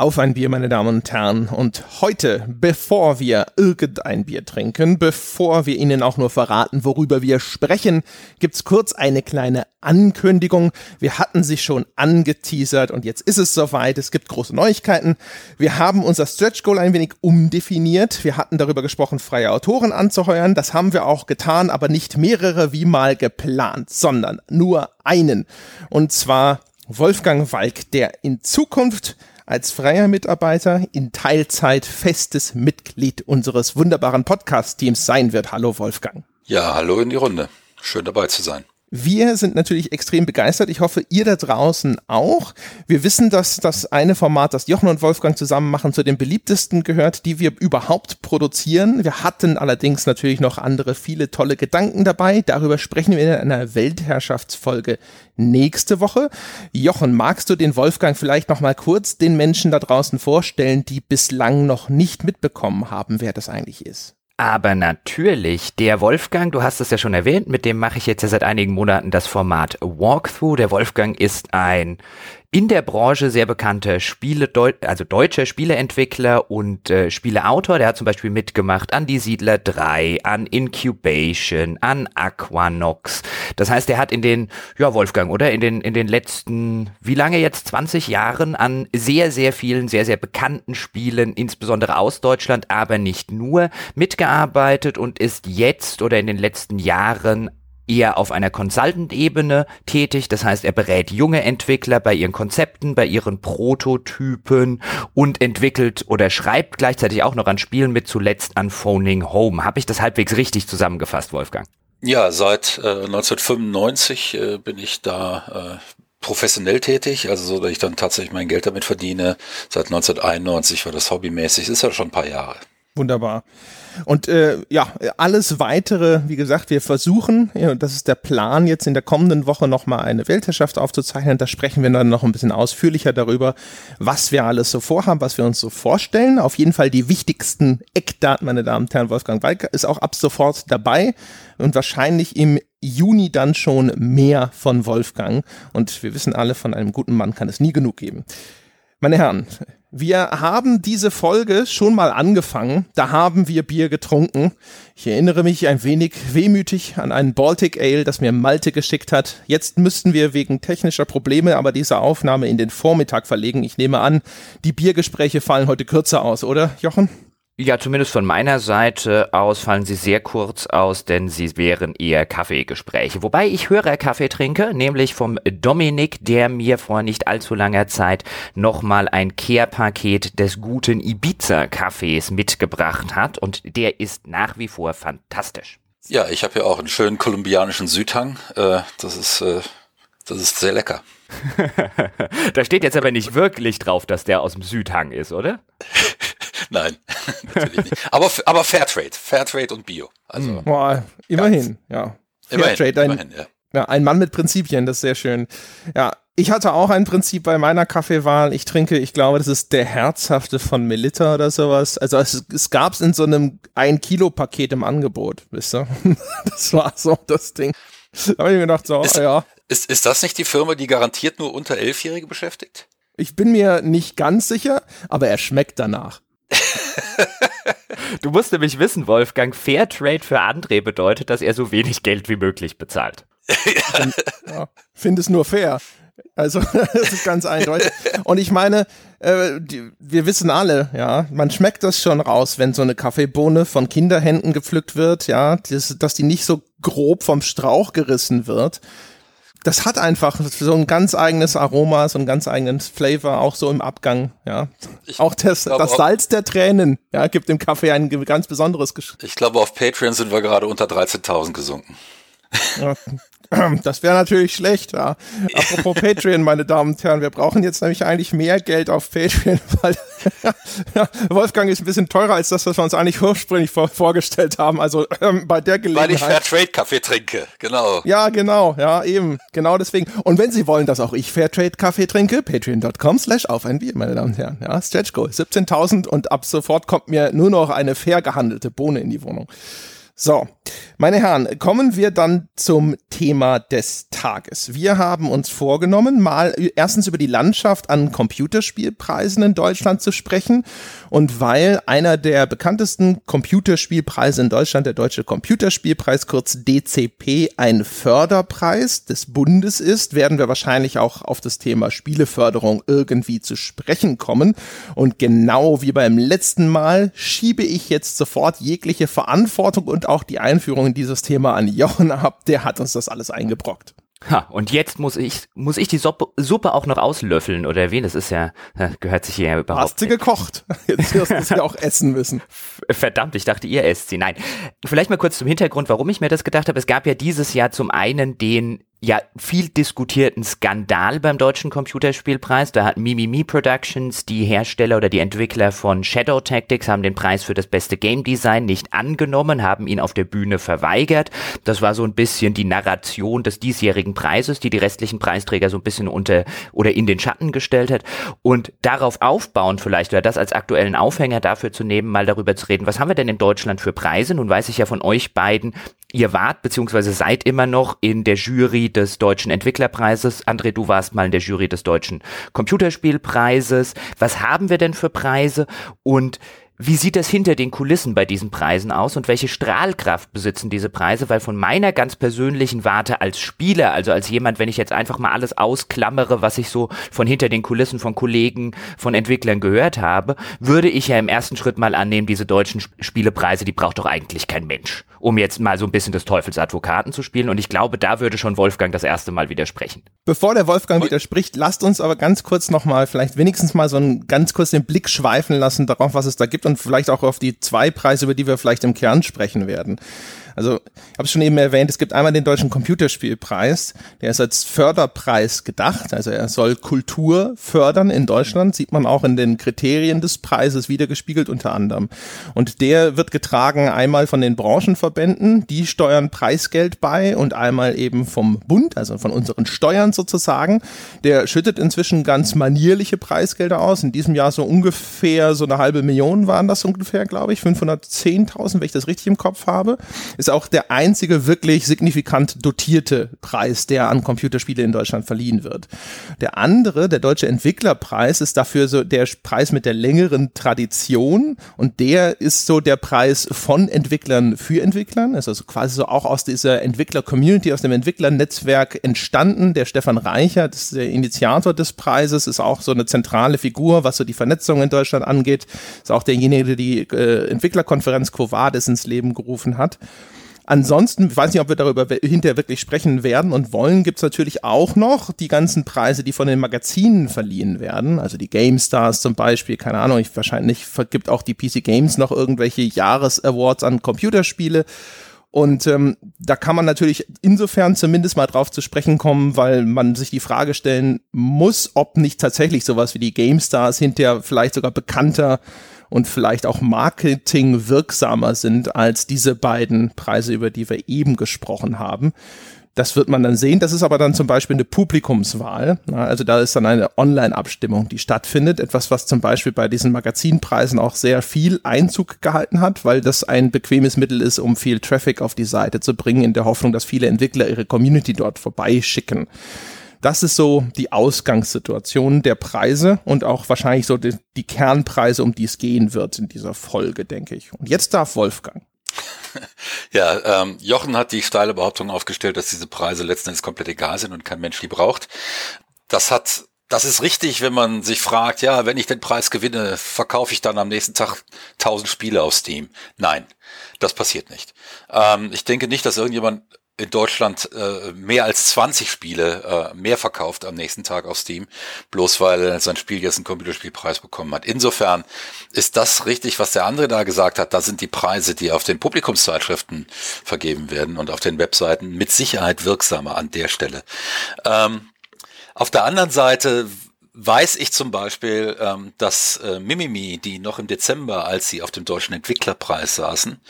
Auf ein Bier, meine Damen und Herren. Und heute, bevor wir irgendein Bier trinken, bevor wir Ihnen auch nur verraten, worüber wir sprechen, gibt's kurz eine kleine Ankündigung. Wir hatten sie schon angeteasert und jetzt ist es soweit. Es gibt große Neuigkeiten. Wir haben unser Stretch Goal ein wenig umdefiniert. Wir hatten darüber gesprochen, freie Autoren anzuheuern. Das haben wir auch getan, aber nicht mehrere wie mal geplant, sondern nur einen. Und zwar Wolfgang Walk, der in Zukunft als freier Mitarbeiter in Teilzeit festes Mitglied unseres wunderbaren Podcast-Teams sein wird. Hallo Wolfgang. Ja, hallo in die Runde. Schön dabei zu sein. Wir sind natürlich extrem begeistert. Ich hoffe, ihr da draußen auch. Wir wissen, dass das eine Format, das Jochen und Wolfgang zusammen machen, zu den beliebtesten gehört, die wir überhaupt produzieren. Wir hatten allerdings natürlich noch andere viele tolle Gedanken dabei. Darüber sprechen wir in einer Weltherrschaftsfolge nächste Woche. Jochen, magst du den Wolfgang vielleicht noch mal kurz den Menschen da draußen vorstellen, die bislang noch nicht mitbekommen haben, wer das eigentlich ist? Aber natürlich, der Wolfgang, du hast es ja schon erwähnt, mit dem mache ich jetzt ja seit einigen Monaten das Format Walkthrough. Der Wolfgang ist ein in der Branche sehr bekannter Spiele, also deutscher Spieleentwickler und äh, Spieleautor. Der hat zum Beispiel mitgemacht an Die Siedler 3, an Incubation, an Aquanox. Das heißt, er hat in den, ja Wolfgang, oder? In den, in den letzten, wie lange jetzt? 20 Jahren an sehr, sehr vielen, sehr, sehr bekannten Spielen, insbesondere aus Deutschland, aber nicht nur, mitgearbeitet und ist jetzt oder in den letzten Jahren eher auf einer Consultant-Ebene tätig. Das heißt, er berät junge Entwickler bei ihren Konzepten, bei ihren Prototypen und entwickelt oder schreibt gleichzeitig auch noch an Spielen mit, zuletzt an Phoning Home. Habe ich das halbwegs richtig zusammengefasst, Wolfgang? Ja, seit äh, 1995 äh, bin ich da äh, professionell tätig, also so, dass ich dann tatsächlich mein Geld damit verdiene. Seit 1991 war das hobbymäßig, ist ja schon ein paar Jahre. Wunderbar. Und äh, ja, alles weitere, wie gesagt, wir versuchen, ja, das ist der Plan, jetzt in der kommenden Woche nochmal eine Weltherrschaft aufzuzeichnen. Da sprechen wir dann noch ein bisschen ausführlicher darüber, was wir alles so vorhaben, was wir uns so vorstellen. Auf jeden Fall die wichtigsten Eckdaten, meine Damen und Herren. Wolfgang Walker ist auch ab sofort dabei und wahrscheinlich im Juni dann schon mehr von Wolfgang. Und wir wissen alle, von einem guten Mann kann es nie genug geben. Meine Herren, wir haben diese Folge schon mal angefangen. Da haben wir Bier getrunken. Ich erinnere mich ein wenig wehmütig an einen Baltic Ale, das mir Malte geschickt hat. Jetzt müssten wir wegen technischer Probleme aber diese Aufnahme in den Vormittag verlegen. Ich nehme an, die Biergespräche fallen heute kürzer aus, oder, Jochen? Ja, zumindest von meiner Seite aus fallen sie sehr kurz aus, denn sie wären eher Kaffeegespräche. Wobei ich höre Kaffee trinke, nämlich vom Dominik, der mir vor nicht allzu langer Zeit nochmal ein Care-Paket des guten Ibiza-Kaffees mitgebracht hat und der ist nach wie vor fantastisch. Ja, ich habe ja auch einen schönen kolumbianischen Südhang. Äh, das ist äh, das ist sehr lecker. da steht jetzt aber nicht wirklich drauf, dass der aus dem Südhang ist, oder? Nein, natürlich nicht. Aber, aber Fairtrade, Fairtrade und Bio. Also hm. Boah, immerhin, ja. Fairtrade, ein, immerhin, ja. ja. Ein Mann mit Prinzipien, das ist sehr schön. Ja, ich hatte auch ein Prinzip bei meiner Kaffeewahl. Ich trinke, ich glaube, das ist der herzhafte von Melitta oder sowas. Also es, es gab es in so einem ein Kilo Paket im Angebot, wisst ihr? Das war so das Ding. Da habe ich mir gedacht, so, ist, ja. Ist, ist das nicht die Firma, die garantiert nur unter Elfjährige beschäftigt? Ich bin mir nicht ganz sicher, aber er schmeckt danach. du musst nämlich wissen, Wolfgang, Fairtrade für André bedeutet, dass er so wenig Geld wie möglich bezahlt. ja, Finde es nur fair. Also, das ist ganz eindeutig. Und ich meine, äh, die, wir wissen alle, ja, man schmeckt das schon raus, wenn so eine Kaffeebohne von Kinderhänden gepflückt wird, ja, das, dass die nicht so grob vom Strauch gerissen wird das hat einfach so ein ganz eigenes Aroma, so ein ganz eigenen Flavor, auch so im Abgang, ja. Ich auch das, das Salz der Tränen, ja, gibt dem Kaffee ein ganz besonderes Geschmack. Ich glaube, auf Patreon sind wir gerade unter 13.000 gesunken. Ja, das wäre natürlich schlecht, ja. Apropos Patreon, meine Damen und Herren, wir brauchen jetzt nämlich eigentlich mehr Geld auf Patreon, weil Wolfgang ist ein bisschen teurer als das, was wir uns eigentlich ursprünglich vor, vorgestellt haben. Also ähm, bei der Gelegenheit. Weil ich Fairtrade-Kaffee trinke, genau. Ja, genau, ja, eben. Genau deswegen. Und wenn Sie wollen, dass auch ich Fairtrade-Kaffee trinke, patreon.com slash auf ein Bier, meine Damen und Herren. Ja, Stretch Goal, 17.000 und ab sofort kommt mir nur noch eine fair gehandelte Bohne in die Wohnung. So, Meine Herren, kommen wir dann zum Thema des Tages. Wir haben uns vorgenommen, mal erstens über die Landschaft an Computerspielpreisen in Deutschland zu sprechen. Und weil einer der bekanntesten Computerspielpreise in Deutschland, der Deutsche Computerspielpreis, kurz DCP, ein Förderpreis des Bundes ist, werden wir wahrscheinlich auch auf das Thema Spieleförderung irgendwie zu sprechen kommen. Und genau wie beim letzten Mal schiebe ich jetzt sofort jegliche Verantwortung und auch die Einführung in dieses Thema an Jochen ab, der hat uns das alles eingebrockt. Ha, und jetzt muss ich, muss ich die Suppe, Suppe auch noch auslöffeln oder wen? Das ist ja, gehört sich hier ja überhaupt. Hast du gekocht? Jetzt wirst du es ja auch essen müssen. Verdammt, ich dachte, ihr esst sie. Nein. Vielleicht mal kurz zum Hintergrund, warum ich mir das gedacht habe. Es gab ja dieses Jahr zum einen den ja viel diskutierten Skandal beim deutschen Computerspielpreis. Da hat Mimimi Productions, die Hersteller oder die Entwickler von Shadow Tactics, haben den Preis für das beste Game Design nicht angenommen, haben ihn auf der Bühne verweigert. Das war so ein bisschen die Narration des diesjährigen Preises, die die restlichen Preisträger so ein bisschen unter oder in den Schatten gestellt hat. Und darauf aufbauen vielleicht oder das als aktuellen Aufhänger dafür zu nehmen, mal darüber zu reden, was haben wir denn in Deutschland für Preise? Nun weiß ich ja von euch beiden, ihr wart beziehungsweise seid immer noch in der Jury des Deutschen Entwicklerpreises. André, du warst mal in der Jury des Deutschen Computerspielpreises. Was haben wir denn für Preise? Und wie sieht das hinter den Kulissen bei diesen Preisen aus und welche Strahlkraft besitzen diese Preise? Weil von meiner ganz persönlichen Warte als Spieler, also als jemand, wenn ich jetzt einfach mal alles ausklammere, was ich so von hinter den Kulissen von Kollegen, von Entwicklern gehört habe, würde ich ja im ersten Schritt mal annehmen, diese deutschen Spielepreise, die braucht doch eigentlich kein Mensch, um jetzt mal so ein bisschen des Teufels Advokaten zu spielen. Und ich glaube, da würde schon Wolfgang das erste Mal widersprechen. Bevor der Wolfgang widerspricht, lasst uns aber ganz kurz nochmal, vielleicht wenigstens mal so einen ganz kurz den Blick schweifen lassen darauf, was es da gibt und vielleicht auch auf die zwei Preise, über die wir vielleicht im Kern sprechen werden. Also ich habe es schon eben erwähnt, es gibt einmal den Deutschen Computerspielpreis, der ist als Förderpreis gedacht, also er soll Kultur fördern in Deutschland, sieht man auch in den Kriterien des Preises wiedergespiegelt unter anderem. Und der wird getragen einmal von den Branchenverbänden, die steuern Preisgeld bei und einmal eben vom Bund, also von unseren Steuern sozusagen. Der schüttet inzwischen ganz manierliche Preisgelder aus. In diesem Jahr so ungefähr so eine halbe Million waren das ungefähr, glaube ich, 510.000, wenn ich das richtig im Kopf habe. Ist ist auch der einzige wirklich signifikant dotierte Preis, der an Computerspiele in Deutschland verliehen wird. Der andere, der Deutsche Entwicklerpreis, ist dafür so der Preis mit der längeren Tradition und der ist so der Preis von Entwicklern für Entwicklern, ist also quasi so auch aus dieser Entwickler-Community, aus dem Entwicklernetzwerk entstanden. Der Stefan Reicher, das ist der Initiator des Preises, ist auch so eine zentrale Figur, was so die Vernetzung in Deutschland angeht, ist auch derjenige, der die äh, Entwicklerkonferenz Quo Vadis ins Leben gerufen hat. Ansonsten, ich weiß nicht, ob wir darüber hinterher wirklich sprechen werden und wollen, gibt's natürlich auch noch die ganzen Preise, die von den Magazinen verliehen werden. Also die GameStars zum Beispiel, keine Ahnung, ich wahrscheinlich vergibt auch die PC Games noch irgendwelche Jahresawards an Computerspiele. Und ähm, da kann man natürlich insofern zumindest mal drauf zu sprechen kommen, weil man sich die Frage stellen muss, ob nicht tatsächlich sowas wie die GameStars hinterher vielleicht sogar bekannter und vielleicht auch Marketing wirksamer sind als diese beiden Preise, über die wir eben gesprochen haben. Das wird man dann sehen. Das ist aber dann zum Beispiel eine Publikumswahl. Also da ist dann eine Online-Abstimmung, die stattfindet. Etwas, was zum Beispiel bei diesen Magazinpreisen auch sehr viel Einzug gehalten hat, weil das ein bequemes Mittel ist, um viel Traffic auf die Seite zu bringen, in der Hoffnung, dass viele Entwickler ihre Community dort vorbeischicken. Das ist so die Ausgangssituation der Preise und auch wahrscheinlich so die, die Kernpreise, um die es gehen wird in dieser Folge, denke ich. Und jetzt darf Wolfgang. Ja, ähm, Jochen hat die steile Behauptung aufgestellt, dass diese Preise letzten Endes komplett egal sind und kein Mensch die braucht. Das hat das ist richtig, wenn man sich fragt, ja, wenn ich den Preis gewinne, verkaufe ich dann am nächsten Tag 1000 Spiele auf Steam. Nein, das passiert nicht. Ähm, ich denke nicht, dass irgendjemand in Deutschland äh, mehr als 20 Spiele äh, mehr verkauft am nächsten Tag auf Steam, bloß weil sein Spiel jetzt einen Computerspielpreis bekommen hat. Insofern ist das richtig, was der andere da gesagt hat. Da sind die Preise, die auf den Publikumszeitschriften vergeben werden und auf den Webseiten mit Sicherheit wirksamer an der Stelle. Ähm, auf der anderen Seite weiß ich zum Beispiel, ähm, dass äh, Mimimi, die noch im Dezember, als sie auf dem Deutschen Entwicklerpreis saßen,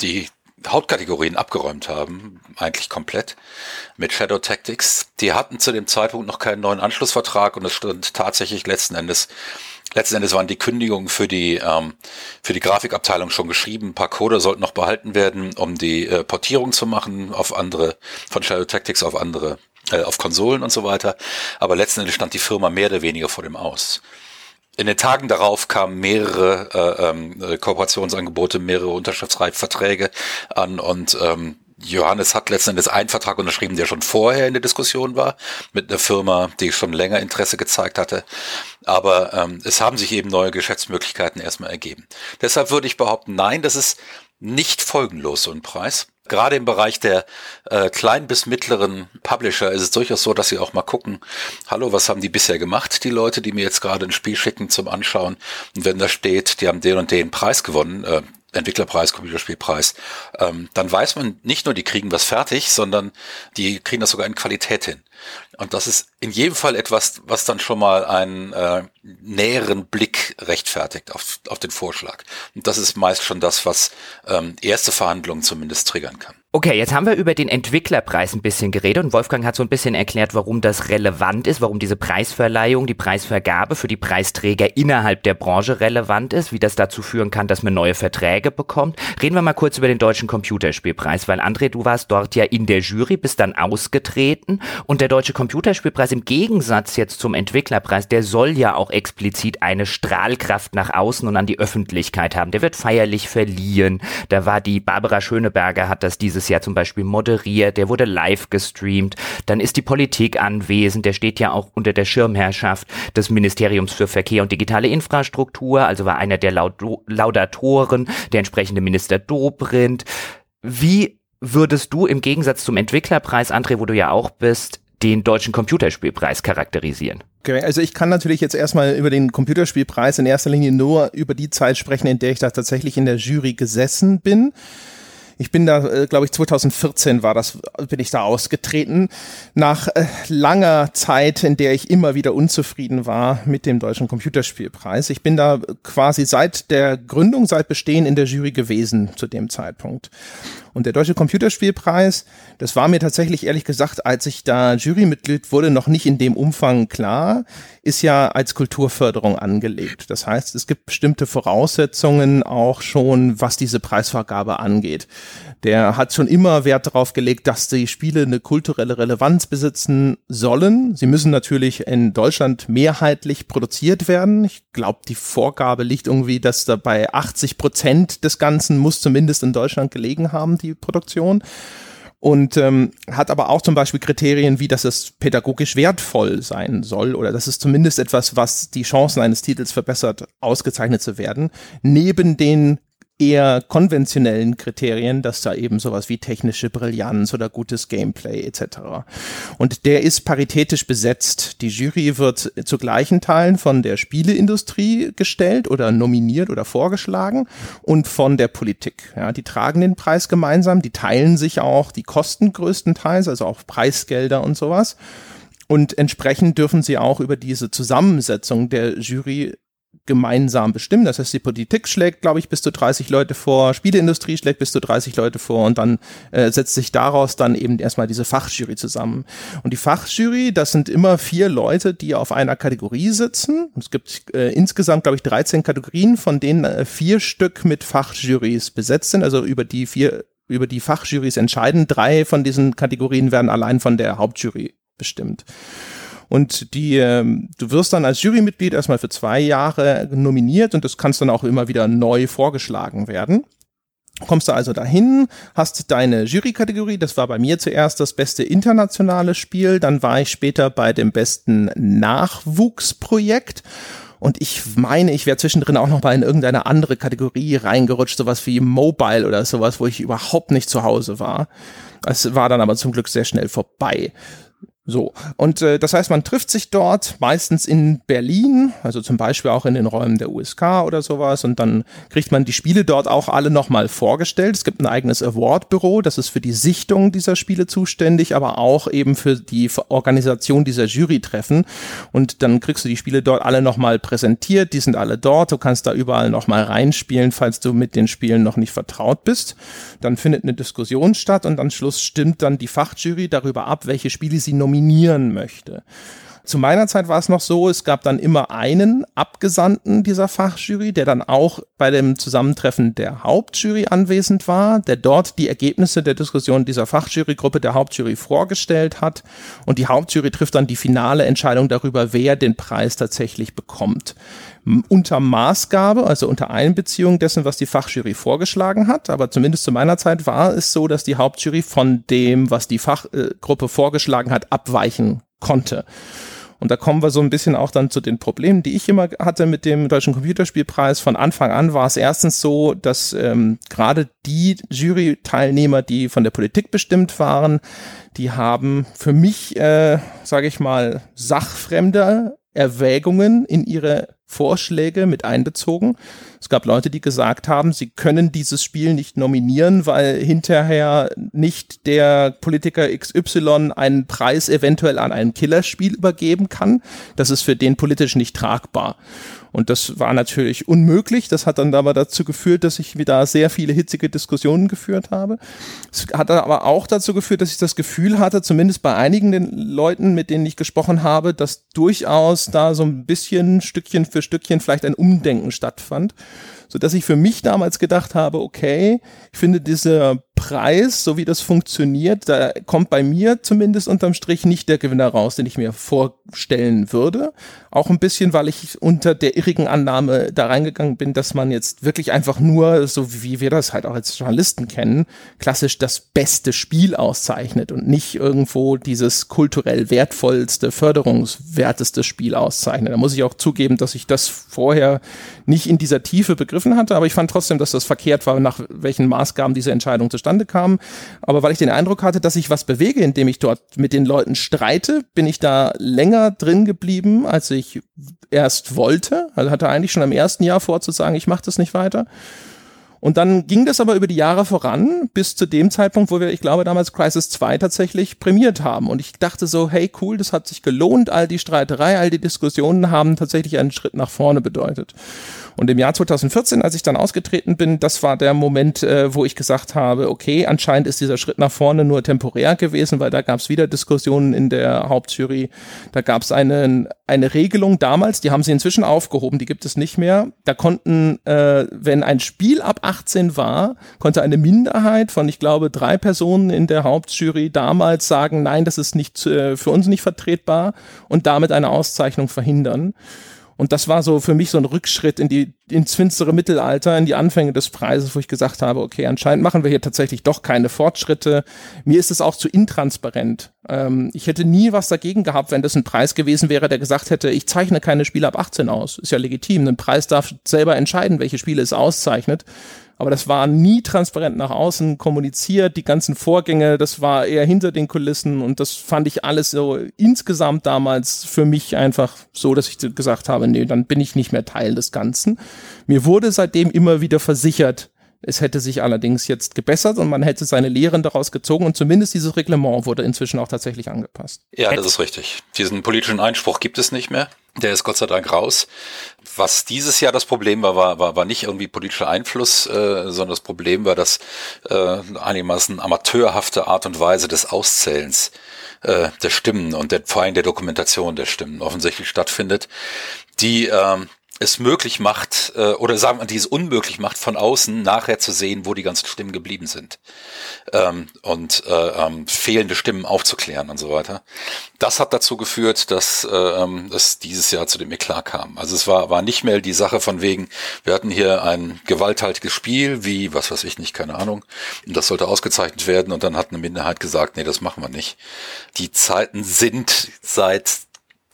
die Hauptkategorien abgeräumt haben, eigentlich komplett, mit Shadow Tactics. Die hatten zu dem Zeitpunkt noch keinen neuen Anschlussvertrag und es stand tatsächlich letzten Endes Letzten Endes waren die Kündigungen für die, ähm, für die Grafikabteilung schon geschrieben. Ein paar Code sollten noch behalten werden, um die äh, Portierung zu machen auf andere, von Shadow Tactics auf andere, äh, auf Konsolen und so weiter. Aber letzten Endes stand die Firma mehr oder weniger vor dem Aus. In den Tagen darauf kamen mehrere äh, ähm, Kooperationsangebote, mehrere Unterschriftsreifverträge an und ähm, Johannes hat letzten Endes einen Vertrag unterschrieben, der schon vorher in der Diskussion war, mit einer Firma, die schon länger Interesse gezeigt hatte. Aber ähm, es haben sich eben neue Geschäftsmöglichkeiten erstmal ergeben. Deshalb würde ich behaupten, nein, das ist nicht folgenlos, so ein Preis. Gerade im Bereich der äh, kleinen bis mittleren Publisher ist es durchaus so, dass sie auch mal gucken, hallo, was haben die bisher gemacht, die Leute, die mir jetzt gerade ein Spiel schicken zum Anschauen. Und wenn da steht, die haben den und den Preis gewonnen, äh, Entwicklerpreis, Computerspielpreis, ähm, dann weiß man nicht nur, die kriegen was fertig, sondern die kriegen das sogar in Qualität hin. Und das ist in jedem Fall etwas, was dann schon mal einen äh, näheren Blick rechtfertigt auf, auf den Vorschlag. Und das ist meist schon das, was ähm, erste Verhandlungen zumindest triggern kann. Okay, jetzt haben wir über den Entwicklerpreis ein bisschen geredet und Wolfgang hat so ein bisschen erklärt, warum das relevant ist, warum diese Preisverleihung, die Preisvergabe für die Preisträger innerhalb der Branche relevant ist, wie das dazu führen kann, dass man neue Verträge bekommt. Reden wir mal kurz über den deutschen Computerspielpreis, weil André, du warst dort ja in der Jury, bist dann ausgetreten und der deutsche Computerspielpreis im Gegensatz jetzt zum Entwicklerpreis, der soll ja auch explizit eine Strahlkraft nach außen und an die Öffentlichkeit haben. Der wird feierlich verliehen. Da war die Barbara Schöneberger hat das dieses Jahr zum Beispiel moderiert, der wurde live gestreamt, dann ist die Politik anwesend, der steht ja auch unter der Schirmherrschaft des Ministeriums für Verkehr und digitale Infrastruktur, also war einer der Laudatoren, der entsprechende Minister Dobrindt. Wie würdest du im Gegensatz zum Entwicklerpreis, André, wo du ja auch bist, den deutschen Computerspielpreis charakterisieren? Also ich kann natürlich jetzt erstmal über den Computerspielpreis in erster Linie nur über die Zeit sprechen, in der ich da tatsächlich in der Jury gesessen bin. Ich bin da, äh, glaube ich, 2014 war das, bin ich da ausgetreten. Nach äh, langer Zeit, in der ich immer wieder unzufrieden war mit dem Deutschen Computerspielpreis. Ich bin da quasi seit der Gründung, seit Bestehen in der Jury gewesen zu dem Zeitpunkt. Und der Deutsche Computerspielpreis, das war mir tatsächlich ehrlich gesagt, als ich da Jurymitglied wurde, noch nicht in dem Umfang klar, ist ja als Kulturförderung angelegt. Das heißt, es gibt bestimmte Voraussetzungen auch schon, was diese Preisvergabe angeht. Der hat schon immer Wert darauf gelegt, dass die Spiele eine kulturelle Relevanz besitzen sollen. Sie müssen natürlich in Deutschland mehrheitlich produziert werden. Ich glaube, die Vorgabe liegt irgendwie, dass da bei 80 Prozent des Ganzen muss zumindest in Deutschland gelegen haben, die Produktion. Und ähm, hat aber auch zum Beispiel Kriterien wie, dass es pädagogisch wertvoll sein soll oder dass es zumindest etwas, was die Chancen eines Titels verbessert, ausgezeichnet zu werden, neben den eher konventionellen Kriterien, dass da eben sowas wie technische Brillanz oder gutes Gameplay etc. Und der ist paritätisch besetzt. Die Jury wird zu gleichen Teilen von der Spieleindustrie gestellt oder nominiert oder vorgeschlagen und von der Politik. Ja, die tragen den Preis gemeinsam, die teilen sich auch die Kosten größtenteils, also auch Preisgelder und sowas. Und entsprechend dürfen sie auch über diese Zusammensetzung der Jury gemeinsam bestimmen. Das heißt, die Politik schlägt, glaube ich, bis zu 30 Leute vor, Spieleindustrie schlägt bis zu 30 Leute vor und dann äh, setzt sich daraus dann eben erstmal diese Fachjury zusammen. Und die Fachjury, das sind immer vier Leute, die auf einer Kategorie sitzen. Es gibt äh, insgesamt, glaube ich, 13 Kategorien, von denen äh, vier Stück mit Fachjurys besetzt sind, also über die vier über die Fachjurys entscheiden. Drei von diesen Kategorien werden allein von der Hauptjury bestimmt. Und die, ähm, du wirst dann als Jurymitglied erstmal für zwei Jahre nominiert und das kannst dann auch immer wieder neu vorgeschlagen werden. Kommst du also dahin, hast deine Jurykategorie, das war bei mir zuerst das beste internationale Spiel, dann war ich später bei dem besten Nachwuchsprojekt und ich meine, ich wäre zwischendrin auch noch mal in irgendeine andere Kategorie reingerutscht, sowas wie Mobile oder sowas, wo ich überhaupt nicht zu Hause war. Es war dann aber zum Glück sehr schnell vorbei. So, und äh, das heißt, man trifft sich dort meistens in Berlin, also zum Beispiel auch in den Räumen der USK oder sowas, und dann kriegt man die Spiele dort auch alle nochmal vorgestellt. Es gibt ein eigenes Award-Büro, das ist für die Sichtung dieser Spiele zuständig, aber auch eben für die Organisation dieser Jurytreffen. Und dann kriegst du die Spiele dort alle nochmal präsentiert, die sind alle dort, du kannst da überall nochmal reinspielen, falls du mit den Spielen noch nicht vertraut bist. Dann findet eine Diskussion statt und am Schluss stimmt dann die Fachjury darüber ab, welche Spiele sie nominieren nominieren möchte. Zu meiner Zeit war es noch so, es gab dann immer einen Abgesandten dieser Fachjury, der dann auch bei dem Zusammentreffen der Hauptjury anwesend war, der dort die Ergebnisse der Diskussion dieser Fachjurygruppe der Hauptjury vorgestellt hat. Und die Hauptjury trifft dann die finale Entscheidung darüber, wer den Preis tatsächlich bekommt. Unter Maßgabe, also unter Einbeziehung dessen, was die Fachjury vorgeschlagen hat. Aber zumindest zu meiner Zeit war es so, dass die Hauptjury von dem, was die Fachgruppe vorgeschlagen hat, abweichen konnte. Und da kommen wir so ein bisschen auch dann zu den Problemen, die ich immer hatte mit dem Deutschen Computerspielpreis. Von Anfang an war es erstens so, dass ähm, gerade die Jury-Teilnehmer, die von der Politik bestimmt waren, die haben für mich, äh, sage ich mal, sachfremde Erwägungen in ihre Vorschläge mit einbezogen. Es gab Leute, die gesagt haben, sie können dieses Spiel nicht nominieren, weil hinterher nicht der Politiker XY einen Preis eventuell an ein Killerspiel übergeben kann. Das ist für den politisch nicht tragbar. Und das war natürlich unmöglich. Das hat dann aber dazu geführt, dass ich wieder sehr viele hitzige Diskussionen geführt habe. Es hat dann aber auch dazu geführt, dass ich das Gefühl hatte, zumindest bei einigen den Leuten, mit denen ich gesprochen habe, dass durchaus da so ein bisschen Stückchen für Stückchen vielleicht ein Umdenken stattfand so dass ich für mich damals gedacht habe, okay, ich finde dieser Preis, so wie das funktioniert, da kommt bei mir zumindest unterm Strich nicht der Gewinner raus, den ich mir vorstellen würde. Auch ein bisschen, weil ich unter der irrigen Annahme da reingegangen bin, dass man jetzt wirklich einfach nur, so wie wir das halt auch als Journalisten kennen, klassisch das beste Spiel auszeichnet und nicht irgendwo dieses kulturell wertvollste, förderungswerteste Spiel auszeichnet. Da muss ich auch zugeben, dass ich das vorher nicht in dieser Tiefe begriffen hatte, aber ich fand trotzdem, dass das verkehrt war, nach welchen Maßgaben diese Entscheidung zustande kam. Aber weil ich den Eindruck hatte, dass ich was bewege, indem ich dort mit den Leuten streite, bin ich da länger drin geblieben, als ich erst wollte. Also hatte eigentlich schon im ersten Jahr vor zu sagen, ich mache das nicht weiter. Und dann ging das aber über die Jahre voran, bis zu dem Zeitpunkt, wo wir, ich glaube, damals Crisis 2 tatsächlich prämiert haben. Und ich dachte so, hey, cool, das hat sich gelohnt, all die Streiterei, all die Diskussionen haben tatsächlich einen Schritt nach vorne bedeutet. Und im Jahr 2014, als ich dann ausgetreten bin, das war der Moment, äh, wo ich gesagt habe, okay, anscheinend ist dieser Schritt nach vorne nur temporär gewesen, weil da gab es wieder Diskussionen in der Hauptjury. Da gab es eine, eine Regelung damals, die haben sie inzwischen aufgehoben, die gibt es nicht mehr. Da konnten, äh, wenn ein Spiel ab 18 war, konnte eine Minderheit von, ich glaube, drei Personen in der Hauptjury damals sagen, nein, das ist nicht äh, für uns nicht vertretbar und damit eine Auszeichnung verhindern. Und das war so für mich so ein Rückschritt in die, ins finstere Mittelalter, in die Anfänge des Preises, wo ich gesagt habe, okay, anscheinend machen wir hier tatsächlich doch keine Fortschritte. Mir ist es auch zu intransparent. Ähm, ich hätte nie was dagegen gehabt, wenn das ein Preis gewesen wäre, der gesagt hätte, ich zeichne keine Spiele ab 18 aus. Ist ja legitim. Ein Preis darf selber entscheiden, welche Spiele es auszeichnet aber das war nie transparent nach außen kommuniziert, die ganzen Vorgänge, das war eher hinter den Kulissen und das fand ich alles so insgesamt damals für mich einfach so, dass ich gesagt habe, nee, dann bin ich nicht mehr Teil des Ganzen. Mir wurde seitdem immer wieder versichert, es hätte sich allerdings jetzt gebessert und man hätte seine Lehren daraus gezogen und zumindest dieses Reglement wurde inzwischen auch tatsächlich angepasst. Ja, das ist richtig. Diesen politischen Einspruch gibt es nicht mehr. Der ist Gott sei Dank raus. Was dieses Jahr das Problem war, war, war, war nicht irgendwie politischer Einfluss, äh, sondern das Problem war, dass äh, einigermaßen amateurhafte Art und Weise des Auszählens äh, der Stimmen und der, vor allem der Dokumentation der Stimmen offensichtlich stattfindet, die ähm, es möglich macht, äh, oder sagen wir, die es unmöglich macht, von außen nachher zu sehen, wo die ganzen Stimmen geblieben sind. Ähm, und äh, ähm, fehlende Stimmen aufzuklären und so weiter. Das hat dazu geführt, dass äh, ähm, es dieses Jahr zu dem Eklat kam. Also es war, war nicht mehr die Sache von wegen, wir hatten hier ein gewalthaltiges Spiel, wie, was weiß ich nicht, keine Ahnung, und das sollte ausgezeichnet werden und dann hat eine Minderheit gesagt, nee, das machen wir nicht. Die Zeiten sind seit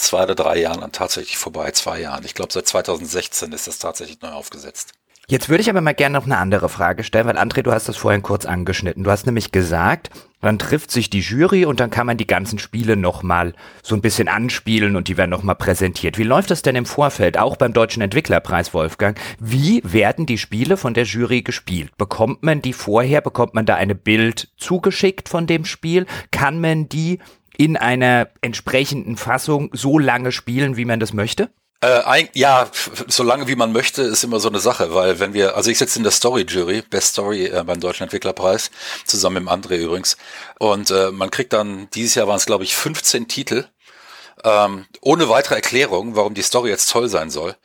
zwei oder drei Jahren dann tatsächlich vorbei, zwei Jahren. Ich glaube, seit 2016 ist das tatsächlich neu aufgesetzt. Jetzt würde ich aber mal gerne noch eine andere Frage stellen, weil André, du hast das vorhin kurz angeschnitten. Du hast nämlich gesagt, dann trifft sich die Jury und dann kann man die ganzen Spiele nochmal so ein bisschen anspielen und die werden nochmal präsentiert. Wie läuft das denn im Vorfeld, auch beim Deutschen Entwicklerpreis, Wolfgang? Wie werden die Spiele von der Jury gespielt? Bekommt man die vorher, bekommt man da eine Bild zugeschickt von dem Spiel? Kann man die in einer entsprechenden Fassung so lange spielen, wie man das möchte? Äh, ein, ja, so lange wie man möchte, ist immer so eine Sache, weil wenn wir, also ich sitze in der Story-Jury, Best Story äh, beim Deutschen Entwicklerpreis, zusammen mit André übrigens, und äh, man kriegt dann, dieses Jahr waren es glaube ich 15 Titel, ähm, ohne weitere Erklärung, warum die Story jetzt toll sein soll.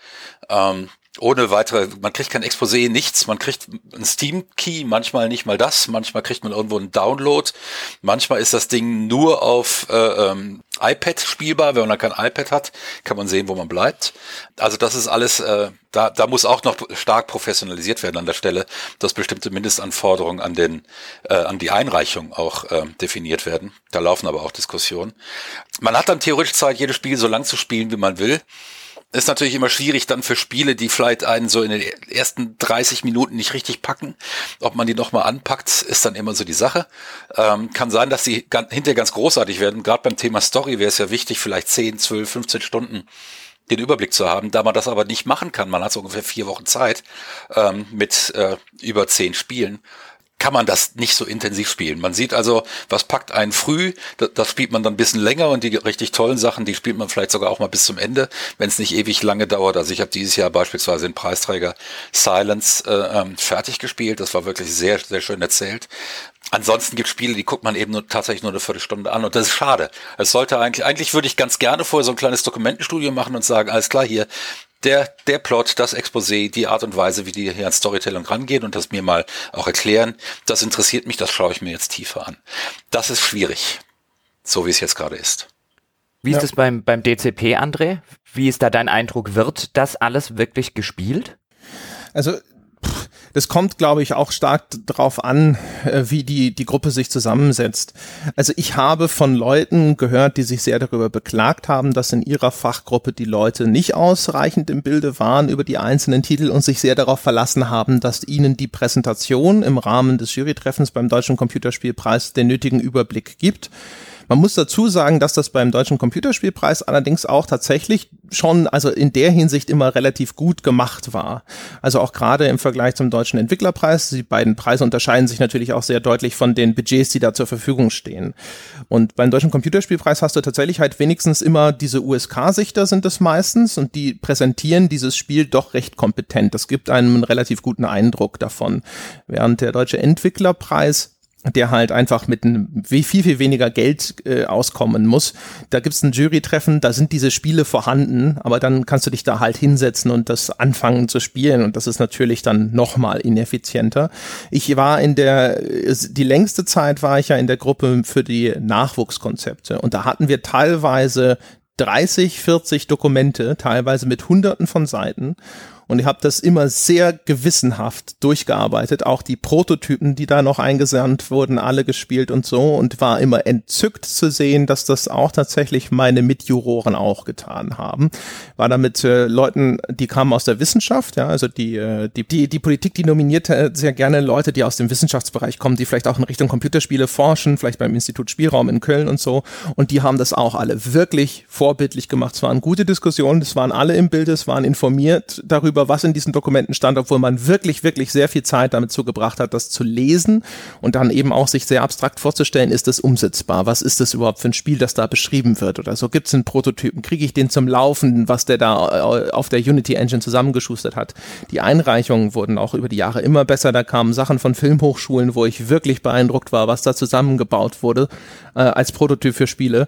Ähm, ohne weitere, man kriegt kein Exposé, nichts, man kriegt ein Steam-Key, manchmal nicht mal das, manchmal kriegt man irgendwo einen Download, manchmal ist das Ding nur auf äh, ähm, iPad spielbar, wenn man dann kein iPad hat, kann man sehen, wo man bleibt. Also das ist alles, äh, da, da muss auch noch stark professionalisiert werden an der Stelle, dass bestimmte Mindestanforderungen an den, äh, an die Einreichung auch äh, definiert werden. Da laufen aber auch Diskussionen. Man hat dann theoretisch Zeit, jedes Spiel so lang zu spielen, wie man will ist natürlich immer schwierig dann für Spiele, die vielleicht einen so in den ersten 30 Minuten nicht richtig packen. Ob man die nochmal anpackt, ist dann immer so die Sache. Ähm, kann sein, dass sie hinterher ganz großartig werden. Gerade beim Thema Story wäre es ja wichtig, vielleicht 10, 12, 15 Stunden den Überblick zu haben. Da man das aber nicht machen kann, man hat so ungefähr vier Wochen Zeit ähm, mit äh, über zehn Spielen, kann man das nicht so intensiv spielen. Man sieht also, was packt einen früh, das, das, spielt man dann ein bisschen länger und die richtig tollen Sachen, die spielt man vielleicht sogar auch mal bis zum Ende, wenn es nicht ewig lange dauert. Also ich habe dieses Jahr beispielsweise den Preisträger Silence äh, ähm, fertig gespielt. Das war wirklich sehr, sehr schön erzählt. Ansonsten gibt Spiele, die guckt man eben nur, tatsächlich nur eine Viertelstunde an und das ist schade. Es sollte eigentlich, eigentlich würde ich ganz gerne vorher so ein kleines Dokumentenstudio machen und sagen, alles klar, hier, der, der Plot, das Exposé, die Art und Weise, wie die hier an Storytelling rangehen und das mir mal auch erklären, das interessiert mich, das schaue ich mir jetzt tiefer an. Das ist schwierig, so wie es jetzt gerade ist. Wie ist es beim, beim DCP, André? Wie ist da dein Eindruck? Wird das alles wirklich gespielt? Also das kommt, glaube ich, auch stark darauf an, äh, wie die, die Gruppe sich zusammensetzt. Also ich habe von Leuten gehört, die sich sehr darüber beklagt haben, dass in ihrer Fachgruppe die Leute nicht ausreichend im Bilde waren über die einzelnen Titel und sich sehr darauf verlassen haben, dass ihnen die Präsentation im Rahmen des Jurytreffens beim Deutschen Computerspielpreis den nötigen Überblick gibt. Man muss dazu sagen, dass das beim Deutschen Computerspielpreis allerdings auch tatsächlich schon, also in der Hinsicht immer relativ gut gemacht war. Also auch gerade im Vergleich zum Deutschen Entwicklerpreis. Die beiden Preise unterscheiden sich natürlich auch sehr deutlich von den Budgets, die da zur Verfügung stehen. Und beim Deutschen Computerspielpreis hast du tatsächlich halt wenigstens immer diese USK-Sichter sind es meistens und die präsentieren dieses Spiel doch recht kompetent. Das gibt einem einen relativ guten Eindruck davon. Während der Deutsche Entwicklerpreis der halt einfach mit einem viel, viel weniger Geld äh, auskommen muss. Da gibt's ein Jurytreffen, da sind diese Spiele vorhanden, aber dann kannst du dich da halt hinsetzen und das anfangen zu spielen und das ist natürlich dann nochmal ineffizienter. Ich war in der, die längste Zeit war ich ja in der Gruppe für die Nachwuchskonzepte und da hatten wir teilweise 30, 40 Dokumente, teilweise mit hunderten von Seiten und ich habe das immer sehr gewissenhaft durchgearbeitet, auch die Prototypen, die da noch eingesandt wurden, alle gespielt und so und war immer entzückt zu sehen, dass das auch tatsächlich meine Mitjuroren auch getan haben. War da mit äh, Leuten, die kamen aus der Wissenschaft, ja, also die, äh, die, die, die Politik, die nominiert sehr gerne Leute, die aus dem Wissenschaftsbereich kommen, die vielleicht auch in Richtung Computerspiele forschen, vielleicht beim Institut Spielraum in Köln und so. Und die haben das auch alle wirklich vorbildlich gemacht. Es waren gute Diskussionen, es waren alle im Bild, es waren informiert darüber, darüber, was in diesen Dokumenten stand, obwohl man wirklich, wirklich sehr viel Zeit damit zugebracht hat, das zu lesen und dann eben auch sich sehr abstrakt vorzustellen, ist das umsetzbar? Was ist das überhaupt für ein Spiel, das da beschrieben wird oder so? Gibt es einen Prototypen? Kriege ich den zum Laufen, was der da äh, auf der Unity Engine zusammengeschustert hat? Die Einreichungen wurden auch über die Jahre immer besser. Da kamen Sachen von Filmhochschulen, wo ich wirklich beeindruckt war, was da zusammengebaut wurde äh, als Prototyp für Spiele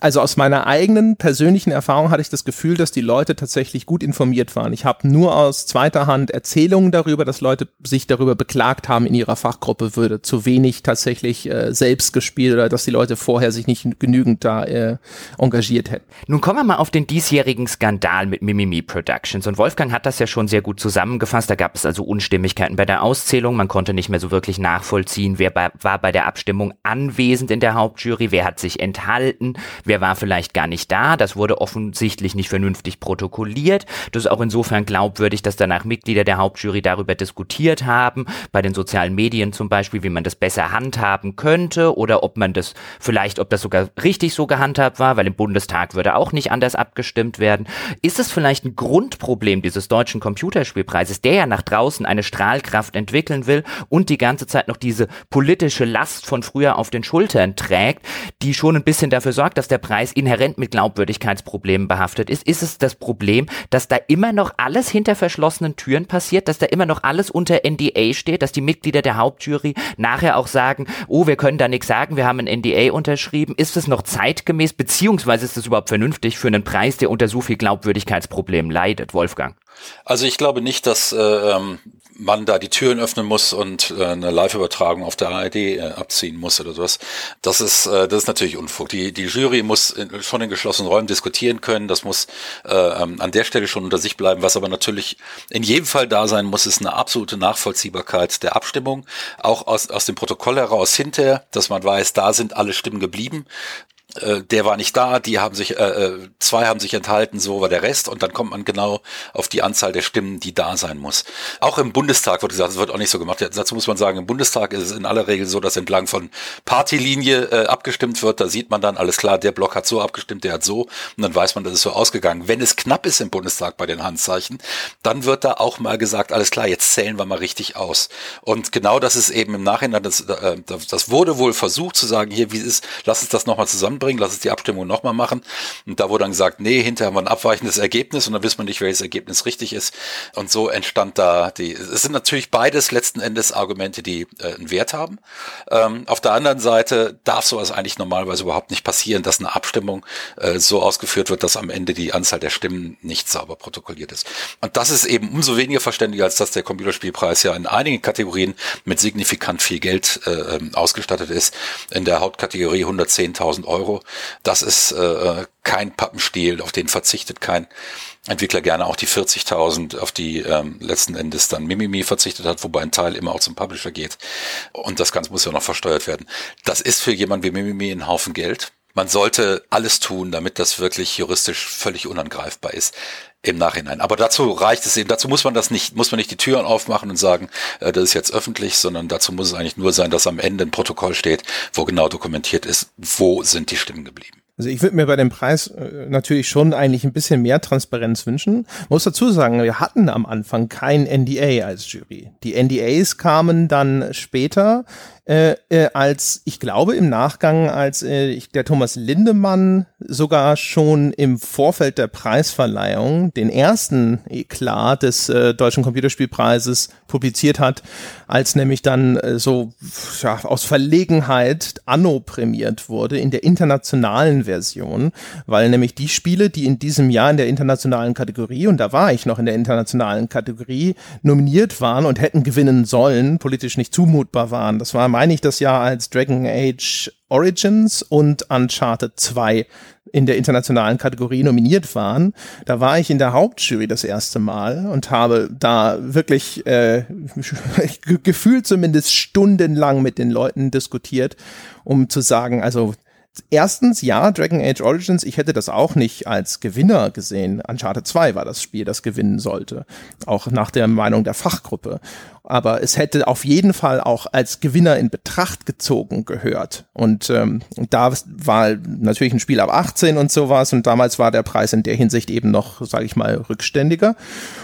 also aus meiner eigenen persönlichen Erfahrung hatte ich das Gefühl, dass die Leute tatsächlich gut informiert waren. Ich habe nur aus zweiter Hand Erzählungen darüber, dass Leute sich darüber beklagt haben, in ihrer Fachgruppe würde zu wenig tatsächlich äh, selbst gespielt oder dass die Leute vorher sich nicht genügend da äh, engagiert hätten. Nun kommen wir mal auf den diesjährigen Skandal mit Mimimi Productions. Und Wolfgang hat das ja schon sehr gut zusammengefasst. Da gab es also Unstimmigkeiten bei der Auszählung. Man konnte nicht mehr so wirklich nachvollziehen, wer bei, war bei der Abstimmung anwesend in der Hauptjury, wer hat sich enthalten wer war vielleicht gar nicht da, das wurde offensichtlich nicht vernünftig protokolliert. Das ist auch insofern glaubwürdig, dass danach Mitglieder der Hauptjury darüber diskutiert haben, bei den sozialen Medien zum Beispiel, wie man das besser handhaben könnte oder ob man das vielleicht, ob das sogar richtig so gehandhabt war, weil im Bundestag würde auch nicht anders abgestimmt werden. Ist es vielleicht ein Grundproblem dieses deutschen Computerspielpreises, der ja nach draußen eine Strahlkraft entwickeln will und die ganze Zeit noch diese politische Last von früher auf den Schultern trägt, die schon ein bisschen dafür sorgt, dass der der Preis inhärent mit Glaubwürdigkeitsproblemen behaftet ist? Ist es das Problem, dass da immer noch alles hinter verschlossenen Türen passiert, dass da immer noch alles unter NDA steht, dass die Mitglieder der Hauptjury nachher auch sagen, oh, wir können da nichts sagen, wir haben ein NDA unterschrieben. Ist es noch zeitgemäß, beziehungsweise ist es überhaupt vernünftig für einen Preis, der unter so viel Glaubwürdigkeitsproblemen leidet, Wolfgang? Also ich glaube nicht, dass äh, ähm, man da die Türen öffnen muss und äh, eine Live-Übertragung auf der ARD äh, abziehen muss oder sowas. Das ist, äh, das ist natürlich Unfug. Die, die Jury muss in, schon in geschlossenen Räumen diskutieren können. Das muss äh, ähm, an der Stelle schon unter sich bleiben. Was aber natürlich in jedem Fall da sein muss, ist eine absolute Nachvollziehbarkeit der Abstimmung. Auch aus, aus dem Protokoll heraus hinterher, dass man weiß, da sind alle Stimmen geblieben äh, der war nicht da, die haben sich, äh, äh, zwei haben sich enthalten, so war der Rest und dann kommt man genau auf die Anzahl der Stimmen, die da sein muss. Auch im Bundestag wird gesagt, es wird auch nicht so gemacht. Dazu muss man sagen, im Bundestag ist es in aller Regel so, dass entlang von Partylinie äh, abgestimmt wird. Da sieht man dann, alles klar, der Block hat so abgestimmt, der hat so und dann weiß man, das ist so ausgegangen. Wenn es knapp ist im Bundestag bei den Handzeichen, dann wird da auch mal gesagt, alles klar, jetzt zählen wir mal richtig aus. Und genau das ist eben im Nachhinein, das, äh, das wurde wohl versucht zu sagen, hier, wie ist, lass uns das nochmal zusammenbringen bringen, lass uns die Abstimmung nochmal machen. Und da wurde dann gesagt, nee, hinterher haben wir ein abweichendes Ergebnis und dann wissen wir nicht, welches Ergebnis richtig ist. Und so entstand da die, es sind natürlich beides letzten Endes Argumente, die äh, einen Wert haben. Ähm, auf der anderen Seite darf sowas eigentlich normalerweise überhaupt nicht passieren, dass eine Abstimmung äh, so ausgeführt wird, dass am Ende die Anzahl der Stimmen nicht sauber protokolliert ist. Und das ist eben umso weniger verständlich, als dass der Computerspielpreis ja in einigen Kategorien mit signifikant viel Geld äh, ähm, ausgestattet ist. In der Hauptkategorie 110.000 Euro das ist äh, kein Pappenstiel, auf den verzichtet kein Entwickler gerne auch die 40.000, auf die ähm, letzten Endes dann Mimimi verzichtet hat, wobei ein Teil immer auch zum Publisher geht. Und das Ganze muss ja noch versteuert werden. Das ist für jemanden wie Mimimi ein Haufen Geld. Man sollte alles tun, damit das wirklich juristisch völlig unangreifbar ist im Nachhinein. Aber dazu reicht es eben, dazu muss man das nicht, muss man nicht die Türen aufmachen und sagen, äh, das ist jetzt öffentlich, sondern dazu muss es eigentlich nur sein, dass am Ende ein Protokoll steht, wo genau dokumentiert ist, wo sind die Stimmen geblieben. Also ich würde mir bei dem Preis äh, natürlich schon eigentlich ein bisschen mehr Transparenz wünschen. muss dazu sagen, wir hatten am Anfang kein NDA als Jury. Die NDAs kamen dann später äh, äh, als, ich glaube im Nachgang, als äh, ich, der Thomas Lindemann sogar schon im Vorfeld der Preisverleihung den ersten Eklat des äh, Deutschen Computerspielpreises publiziert hat, als nämlich dann äh, so ja, aus Verlegenheit Anno prämiert wurde in der internationalen Version, weil nämlich die Spiele, die in diesem Jahr in der internationalen Kategorie, und da war ich noch in der internationalen Kategorie, nominiert waren und hätten gewinnen sollen, politisch nicht zumutbar waren. Das war meine ich das Jahr als Dragon Age Origins und Uncharted 2 in der internationalen Kategorie nominiert waren. Da war ich in der Hauptjury das erste Mal und habe da wirklich äh, gefühlt zumindest stundenlang mit den Leuten diskutiert, um zu sagen, also Erstens, ja, Dragon Age Origins, ich hätte das auch nicht als Gewinner gesehen. Uncharted 2 war das Spiel, das gewinnen sollte. Auch nach der Meinung der Fachgruppe. Aber es hätte auf jeden Fall auch als Gewinner in Betracht gezogen gehört. Und ähm, da war natürlich ein Spiel ab 18 und sowas. Und damals war der Preis in der Hinsicht eben noch, sage ich mal, rückständiger.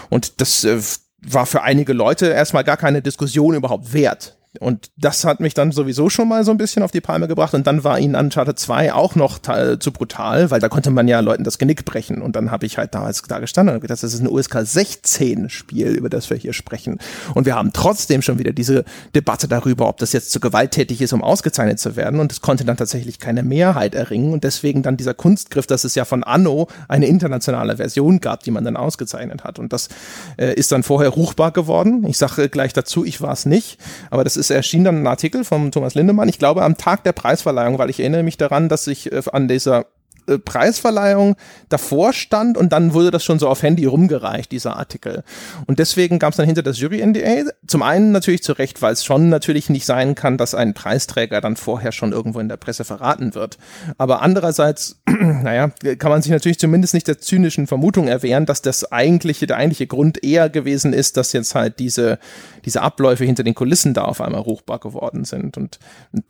Und das äh, war für einige Leute erstmal gar keine Diskussion überhaupt wert. Und das hat mich dann sowieso schon mal so ein bisschen auf die Palme gebracht. Und dann war ihnen Uncharted 2 auch noch zu brutal, weil da konnte man ja Leuten das Genick brechen. Und dann habe ich halt damals da gestanden und gedacht, das ist ein USK 16 Spiel, über das wir hier sprechen. Und wir haben trotzdem schon wieder diese Debatte darüber, ob das jetzt zu gewalttätig ist, um ausgezeichnet zu werden. Und es konnte dann tatsächlich keine Mehrheit erringen. Und deswegen dann dieser Kunstgriff, dass es ja von Anno eine internationale Version gab, die man dann ausgezeichnet hat. Und das äh, ist dann vorher ruchbar geworden. Ich sage gleich dazu, ich war es nicht. Aber das ist es erschien dann ein Artikel von Thomas Lindemann, ich glaube am Tag der Preisverleihung, weil ich erinnere mich daran, dass ich äh, an dieser äh, Preisverleihung davor stand und dann wurde das schon so auf Handy rumgereicht, dieser Artikel. Und deswegen gab es dann hinter das Jury-NDA. Zum einen natürlich zu Recht, weil es schon natürlich nicht sein kann, dass ein Preisträger dann vorher schon irgendwo in der Presse verraten wird. Aber andererseits, naja, kann man sich natürlich zumindest nicht der zynischen Vermutung erwehren, dass das eigentliche, der eigentliche Grund eher gewesen ist, dass jetzt halt diese, diese Abläufe hinter den Kulissen da auf einmal ruchbar geworden sind. Und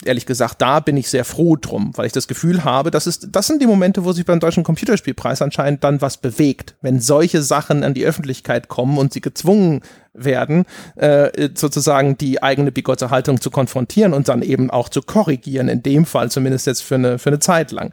ehrlich gesagt, da bin ich sehr froh drum, weil ich das Gefühl habe, das ist, das sind die Momente, Momente, wo sich beim Deutschen Computerspielpreis anscheinend dann was bewegt. Wenn solche Sachen an die Öffentlichkeit kommen und sie gezwungen werden, äh, sozusagen die eigene bigotte Haltung zu konfrontieren und dann eben auch zu korrigieren, in dem Fall zumindest jetzt für eine, für eine Zeit lang.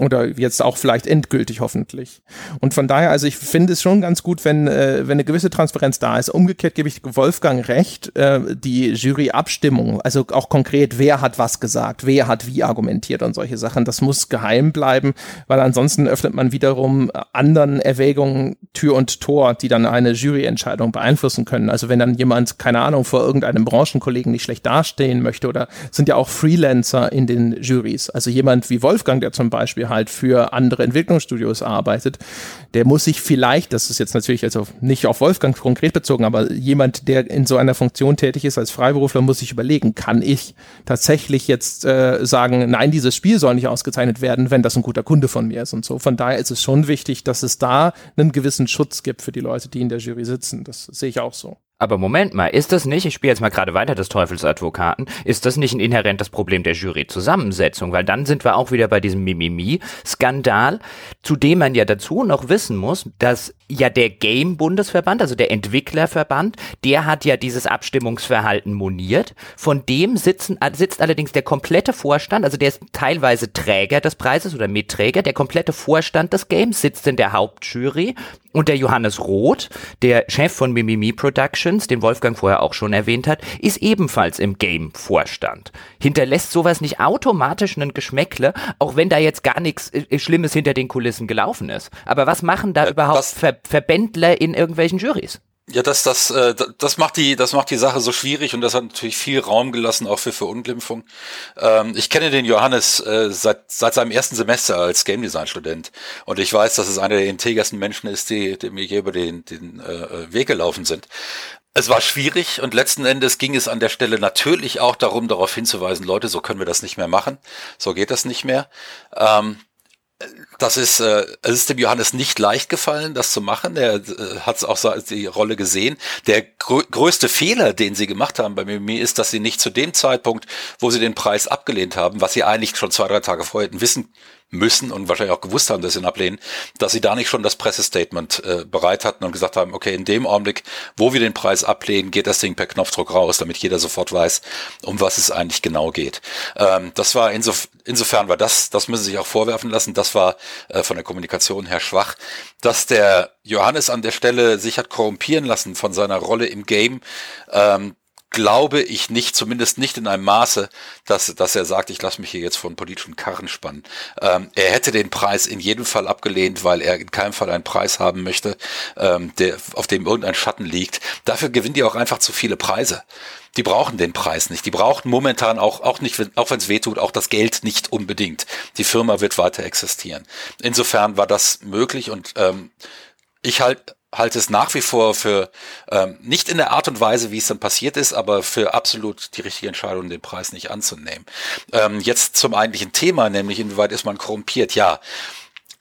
Oder jetzt auch vielleicht endgültig hoffentlich. Und von daher, also ich finde es schon ganz gut, wenn, äh, wenn eine gewisse Transparenz da ist. Umgekehrt gebe ich Wolfgang recht, äh, die Juryabstimmung, also auch konkret, wer hat was gesagt, wer hat wie argumentiert und solche Sachen, das muss geheim bleiben, weil ansonsten öffnet man wiederum anderen Erwägungen Tür und Tor, die dann eine Juryentscheidung beeinflussen können. Also wenn dann jemand, keine Ahnung, vor irgendeinem Branchenkollegen nicht schlecht dastehen möchte oder sind ja auch Freelancer in den Juries. Also jemand wie Wolfgang, der zum Beispiel halt für andere Entwicklungsstudios arbeitet, der muss sich vielleicht, das ist jetzt natürlich also nicht auf Wolfgang konkret bezogen, aber jemand, der in so einer Funktion tätig ist als Freiberufler, muss sich überlegen, kann ich tatsächlich jetzt äh, sagen, nein, dieses Spiel soll nicht ausgezeichnet werden, wenn das ein guter Kunde von mir ist und so. Von daher ist es schon wichtig, dass es da einen gewissen Schutz gibt für die Leute, die in der Jury sitzen. Das sehe ich auch so. Aber Moment mal, ist das nicht, ich spiele jetzt mal gerade weiter des Teufelsadvokaten, ist das nicht ein inhärentes Problem der Juryzusammensetzung? Weil dann sind wir auch wieder bei diesem Mimimi-Skandal, zu dem man ja dazu noch wissen muss, dass ja der Game-Bundesverband, also der Entwicklerverband, der hat ja dieses Abstimmungsverhalten moniert. Von dem sitzen, sitzt allerdings der komplette Vorstand, also der ist teilweise Träger des Preises oder Mitträger, der komplette Vorstand des Games sitzt in der Hauptjury und der Johannes Roth, der Chef von Mimimi Productions, den Wolfgang vorher auch schon erwähnt hat, ist ebenfalls im Game-Vorstand. Hinterlässt sowas nicht automatisch einen Geschmäckle, auch wenn da jetzt gar nichts äh, Schlimmes hinter den Kulissen gelaufen ist. Aber was machen da überhaupt Ver Verbändler in irgendwelchen Juries? Ja, das, das, äh, das macht die, das macht die Sache so schwierig und das hat natürlich viel Raum gelassen auch für Verunglimpfung. Ähm, ich kenne den Johannes äh, seit seit seinem ersten Semester als Game Design Student und ich weiß, dass es einer der integersten Menschen ist, die, die mir je über den, den äh, Weg gelaufen sind. Es war schwierig und letzten Endes ging es an der Stelle natürlich auch darum, darauf hinzuweisen, Leute, so können wir das nicht mehr machen, so geht das nicht mehr. Ähm, das ist, äh, es ist dem Johannes nicht leicht gefallen, das zu machen. Er äh, hat auch so die Rolle gesehen. Der grö größte Fehler, den sie gemacht haben bei Mimi, ist, dass sie nicht zu dem Zeitpunkt, wo sie den Preis abgelehnt haben, was sie eigentlich schon zwei, drei Tage vorher hätten wissen müssen und wahrscheinlich auch gewusst haben, dass sie ihn ablehnen, dass sie da nicht schon das Pressestatement äh, bereit hatten und gesagt haben, okay, in dem Augenblick, wo wir den Preis ablehnen, geht das Ding per Knopfdruck raus, damit jeder sofort weiß, um was es eigentlich genau geht. Ähm, das war insof insofern war das, das müssen Sie sich auch vorwerfen lassen, das war äh, von der Kommunikation her schwach, dass der Johannes an der Stelle sich hat korrumpieren lassen von seiner Rolle im Game. Ähm, glaube ich nicht, zumindest nicht in einem Maße, dass, dass er sagt, ich lasse mich hier jetzt von politischen Karren spannen. Ähm, er hätte den Preis in jedem Fall abgelehnt, weil er in keinem Fall einen Preis haben möchte, ähm, der, auf dem irgendein Schatten liegt. Dafür gewinnt er auch einfach zu viele Preise. Die brauchen den Preis nicht. Die brauchen momentan auch, auch nicht, auch wenn es weh tut, auch das Geld nicht unbedingt. Die Firma wird weiter existieren. Insofern war das möglich und ähm, ich halt halte es nach wie vor für ähm, nicht in der Art und Weise, wie es dann passiert ist, aber für absolut die richtige Entscheidung, den Preis nicht anzunehmen. Ähm, jetzt zum eigentlichen Thema, nämlich inwieweit ist man korrumpiert? Ja,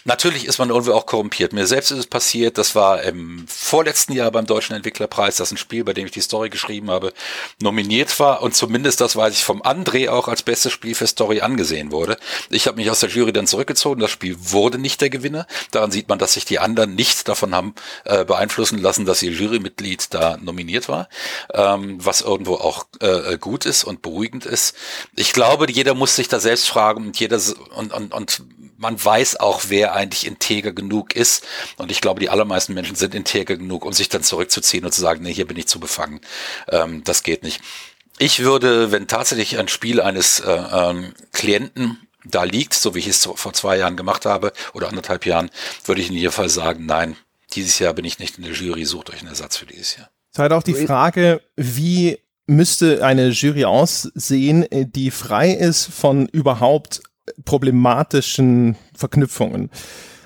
Natürlich ist man irgendwie auch korrumpiert. Mir selbst ist es passiert, das war im vorletzten Jahr beim Deutschen Entwicklerpreis, das ein Spiel, bei dem ich die Story geschrieben habe, nominiert war und zumindest, das weiß ich vom André, auch als bestes Spiel für Story angesehen wurde. Ich habe mich aus der Jury dann zurückgezogen, das Spiel wurde nicht der Gewinner. Daran sieht man, dass sich die anderen nicht davon haben äh, beeinflussen lassen, dass ihr Jurymitglied da nominiert war, ähm, was irgendwo auch äh, gut ist und beruhigend ist. Ich glaube, jeder muss sich da selbst fragen und jeder und, und, und man weiß auch, wer eigentlich integer genug ist. Und ich glaube, die allermeisten Menschen sind integer genug, um sich dann zurückzuziehen und zu sagen, nee, hier bin ich zu befangen. Ähm, das geht nicht. Ich würde, wenn tatsächlich ein Spiel eines äh, ähm, Klienten da liegt, so wie ich es vor zwei Jahren gemacht habe oder anderthalb Jahren, würde ich in jedem Fall sagen, nein, dieses Jahr bin ich nicht in der Jury, sucht euch einen Ersatz für dieses Jahr. Es ist halt auch die Frage, wie müsste eine Jury aussehen, die frei ist von überhaupt problematischen Verknüpfungen.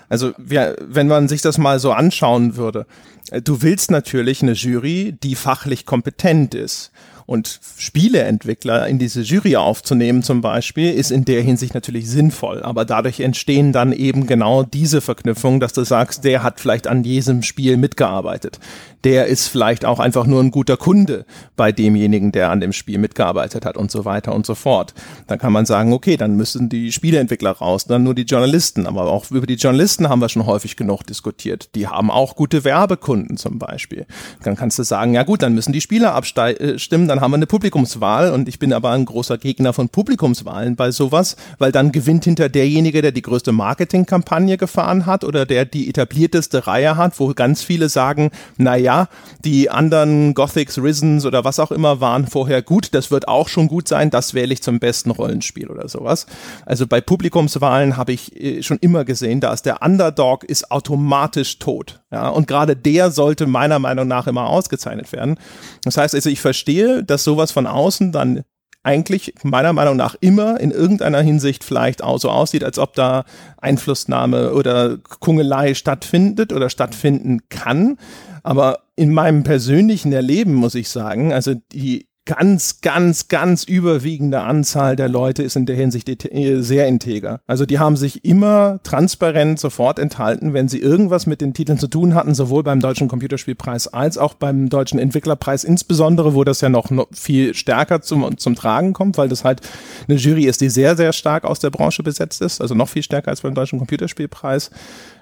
Also wir, wenn man sich das mal so anschauen würde, äh, du willst natürlich eine Jury, die fachlich kompetent ist. Und Spieleentwickler in diese Jury aufzunehmen zum Beispiel, ist in der Hinsicht natürlich sinnvoll. Aber dadurch entstehen dann eben genau diese Verknüpfungen, dass du sagst, der hat vielleicht an diesem Spiel mitgearbeitet. Der ist vielleicht auch einfach nur ein guter Kunde bei demjenigen, der an dem Spiel mitgearbeitet hat und so weiter und so fort. Dann kann man sagen, okay, dann müssen die Spieleentwickler raus, dann nur die Journalisten. Aber auch über die Journalisten haben wir schon häufig genug diskutiert. Die haben auch gute Werbekunden zum Beispiel. Dann kannst du sagen, ja gut, dann müssen die Spieler abstimmen, dann haben wir eine Publikumswahl und ich bin aber ein großer Gegner von Publikumswahlen bei sowas, weil dann gewinnt hinter derjenige, der die größte Marketingkampagne gefahren hat oder der die etablierteste Reihe hat, wo ganz viele sagen, na ja, die anderen Gothics, Risens oder was auch immer waren vorher gut, das wird auch schon gut sein, das wähle ich zum besten Rollenspiel oder sowas. Also bei Publikumswahlen habe ich äh, schon immer gesehen, da ist der Underdog ist automatisch tot. Ja, und gerade der sollte meiner Meinung nach immer ausgezeichnet werden. Das heißt also, ich verstehe, dass sowas von außen dann eigentlich meiner Meinung nach immer in irgendeiner Hinsicht vielleicht auch so aussieht, als ob da Einflussnahme oder Kungelei stattfindet oder stattfinden kann. Aber in meinem persönlichen Erleben muss ich sagen, also die ganz, ganz, ganz überwiegende Anzahl der Leute ist in der Hinsicht äh, sehr integer. Also die haben sich immer transparent sofort enthalten, wenn sie irgendwas mit den Titeln zu tun hatten, sowohl beim Deutschen Computerspielpreis als auch beim Deutschen Entwicklerpreis, insbesondere, wo das ja noch, viel stärker zum, zum Tragen kommt, weil das halt eine Jury ist, die sehr, sehr stark aus der Branche besetzt ist, also noch viel stärker als beim Deutschen Computerspielpreis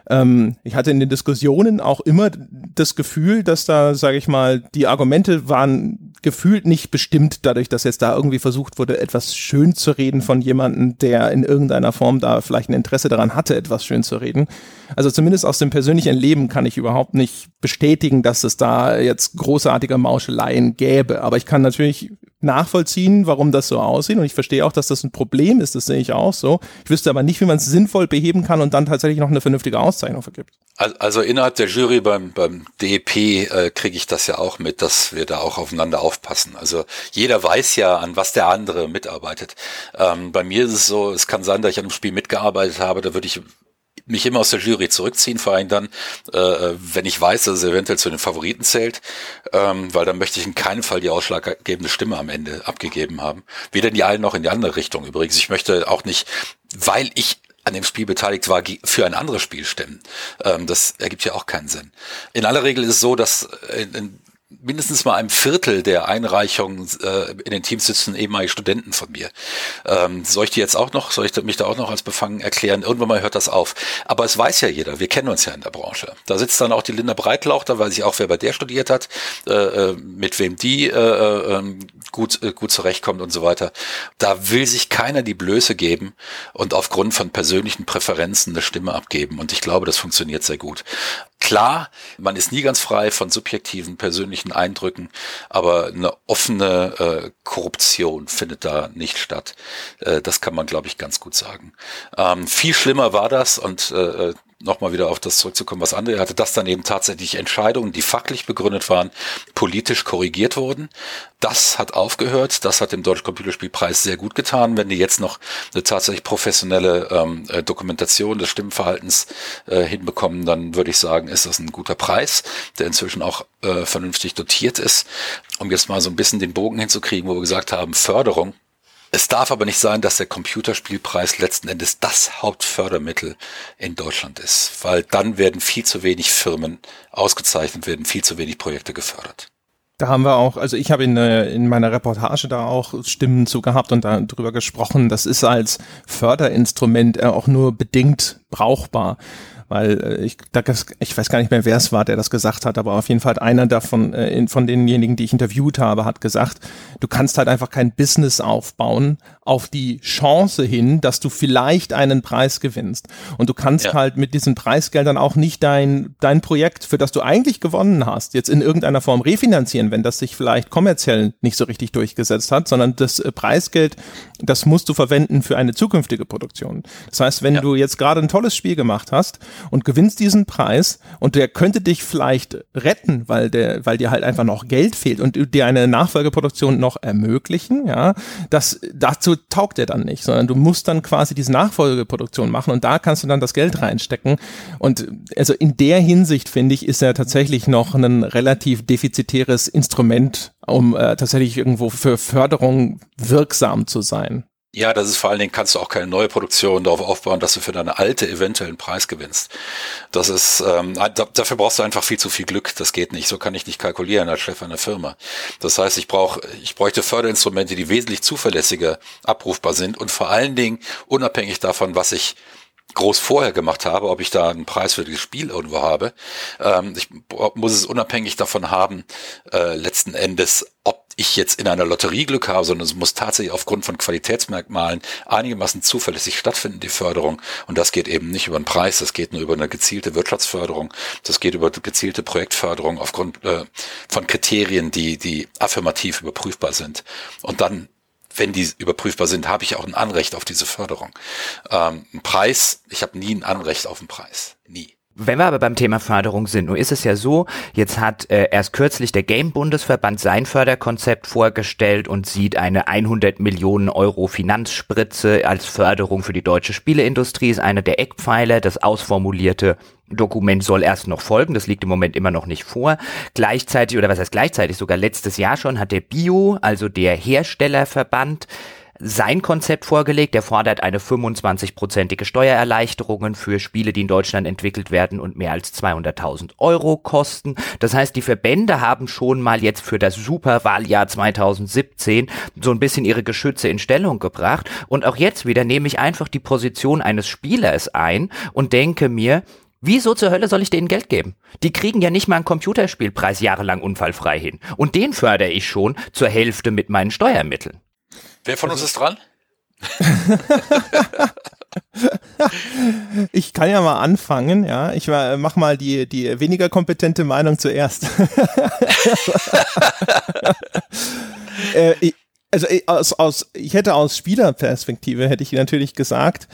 ähm, ich hatte in den Diskussionen auch immer das Gefühl, dass da, sage ich mal, die Argumente waren gefühlt nicht bestimmt dadurch, dass jetzt da irgendwie versucht wurde, etwas schön zu reden von jemandem, der in irgendeiner Form da vielleicht ein Interesse daran hatte, etwas schön zu reden. Also zumindest aus dem persönlichen Leben kann ich überhaupt nicht bestätigen, dass es da jetzt großartige Mauscheleien gäbe. Aber ich kann natürlich nachvollziehen, warum das so aussieht. Und ich verstehe auch, dass das ein Problem ist. Das sehe ich auch so. Ich wüsste aber nicht, wie man es sinnvoll beheben kann und dann tatsächlich noch eine vernünftige Auszeichnung vergibt. Also innerhalb der Jury beim, beim DEP äh, kriege ich das ja auch mit, dass wir da auch aufeinander aufpassen. Also jeder weiß ja, an was der andere mitarbeitet. Ähm, bei mir ist es so, es kann sein, dass ich an einem Spiel mitgearbeitet habe, da würde ich mich immer aus der Jury zurückziehen, vor allem dann, äh, wenn ich weiß, dass es eventuell zu den Favoriten zählt, ähm, weil dann möchte ich in keinem Fall die ausschlaggebende Stimme am Ende abgegeben haben. Weder in die eine noch in die andere Richtung übrigens. Ich möchte auch nicht, weil ich an dem Spiel beteiligt war, für ein anderes Spiel stimmen. Ähm, das ergibt ja auch keinen Sinn. In aller Regel ist es so, dass in, in mindestens mal einem Viertel der Einreichungen äh, in den Teams sitzen ehemalige Studenten von mir. Ähm, soll ich die jetzt auch noch, soll ich mich da auch noch als befangen erklären? Irgendwann mal hört das auf. Aber es weiß ja jeder, wir kennen uns ja in der Branche. Da sitzt dann auch die Linda Breitlauch, da weiß ich auch, wer bei der studiert hat, äh, äh mit wem die äh, äh, ähm, gut, äh, gut zurechtkommt und so weiter. Da will sich keiner die Blöße geben und aufgrund von persönlichen Präferenzen eine Stimme abgeben. Und ich glaube, das funktioniert sehr gut. Klar, man ist nie ganz frei von subjektiven persönlichen Eindrücken, aber eine offene äh, Korruption findet da nicht statt. Äh, das kann man, glaube ich, ganz gut sagen. Ähm, viel schlimmer war das und äh, äh nochmal wieder auf das zurückzukommen, was andere hatte, dass dann eben tatsächlich Entscheidungen, die fachlich begründet waren, politisch korrigiert wurden. Das hat aufgehört. Das hat dem Deutschen Computerspielpreis sehr gut getan. Wenn die jetzt noch eine tatsächlich professionelle ähm, äh, Dokumentation des Stimmverhaltens äh, hinbekommen, dann würde ich sagen, ist das ein guter Preis, der inzwischen auch äh, vernünftig dotiert ist. Um jetzt mal so ein bisschen den Bogen hinzukriegen, wo wir gesagt haben, Förderung es darf aber nicht sein, dass der Computerspielpreis letzten Endes das Hauptfördermittel in Deutschland ist, weil dann werden viel zu wenig Firmen ausgezeichnet, werden viel zu wenig Projekte gefördert. Da haben wir auch, also ich habe in, äh, in meiner Reportage da auch Stimmen zu gehabt und darüber gesprochen. Das ist als Förderinstrument auch nur bedingt brauchbar weil äh, ich, da, ich weiß gar nicht mehr, wer es war, der das gesagt hat, aber auf jeden Fall hat einer davon, äh, von denjenigen, die ich interviewt habe, hat gesagt, du kannst halt einfach kein Business aufbauen auf die Chance hin, dass du vielleicht einen Preis gewinnst. Und du kannst ja. halt mit diesen Preisgeldern auch nicht dein, dein Projekt, für das du eigentlich gewonnen hast, jetzt in irgendeiner Form refinanzieren, wenn das sich vielleicht kommerziell nicht so richtig durchgesetzt hat, sondern das äh, Preisgeld, das musst du verwenden für eine zukünftige Produktion. Das heißt, wenn ja. du jetzt gerade ein tolles Spiel gemacht hast und gewinnst diesen Preis und der könnte dich vielleicht retten, weil der, weil dir halt einfach noch Geld fehlt und dir eine Nachfolgeproduktion noch ermöglichen, ja, das, dazu taugt er dann nicht, sondern du musst dann quasi diese Nachfolgeproduktion machen und da kannst du dann das Geld reinstecken und also in der Hinsicht finde ich, ist er tatsächlich noch ein relativ defizitäres Instrument, um äh, tatsächlich irgendwo für Förderung wirksam zu sein. Ja, das ist vor allen Dingen kannst du auch keine neue Produktion darauf aufbauen, dass du für deine alte eventuell einen Preis gewinnst. Das ist ähm, dafür brauchst du einfach viel zu viel Glück. Das geht nicht. So kann ich nicht kalkulieren als Chef einer Firma. Das heißt, ich brauche, ich bräuchte Förderinstrumente, die wesentlich zuverlässiger abrufbar sind und vor allen Dingen unabhängig davon, was ich groß vorher gemacht habe, ob ich da einen Preis für das Spiel irgendwo habe. Ähm, ich muss es unabhängig davon haben, äh, letzten Endes, ob ich jetzt in einer Lotterie Glück habe, sondern es muss tatsächlich aufgrund von Qualitätsmerkmalen einigermaßen zuverlässig stattfinden, die Förderung. Und das geht eben nicht über einen Preis, das geht nur über eine gezielte Wirtschaftsförderung, das geht über gezielte Projektförderung aufgrund äh, von Kriterien, die, die affirmativ überprüfbar sind. Und dann wenn die überprüfbar sind, habe ich auch ein Anrecht auf diese Förderung. Ähm, ein Preis, ich habe nie ein Anrecht auf einen Preis. Nie. Wenn wir aber beim Thema Förderung sind, nun ist es ja so, jetzt hat äh, erst kürzlich der Game-Bundesverband sein Förderkonzept vorgestellt und sieht eine 100 Millionen Euro Finanzspritze als Förderung für die deutsche Spieleindustrie, ist einer der Eckpfeiler. Das ausformulierte Dokument soll erst noch folgen, das liegt im Moment immer noch nicht vor. Gleichzeitig, oder was heißt gleichzeitig, sogar letztes Jahr schon hat der Bio, also der Herstellerverband, sein Konzept vorgelegt. Er fordert eine 25-prozentige Steuererleichterungen für Spiele, die in Deutschland entwickelt werden und mehr als 200.000 Euro kosten. Das heißt, die Verbände haben schon mal jetzt für das Superwahljahr 2017 so ein bisschen ihre Geschütze in Stellung gebracht. Und auch jetzt wieder nehme ich einfach die Position eines Spielers ein und denke mir, Wieso zur Hölle soll ich denen Geld geben? Die kriegen ja nicht mal einen Computerspielpreis jahrelang unfallfrei hin. Und den fördere ich schon zur Hälfte mit meinen Steuermitteln. Wer von uns ist dran? ich kann ja mal anfangen, ja. Ich mach mal die, die weniger kompetente Meinung zuerst. äh, also aus, aus, ich hätte aus Spielerperspektive hätte ich natürlich gesagt,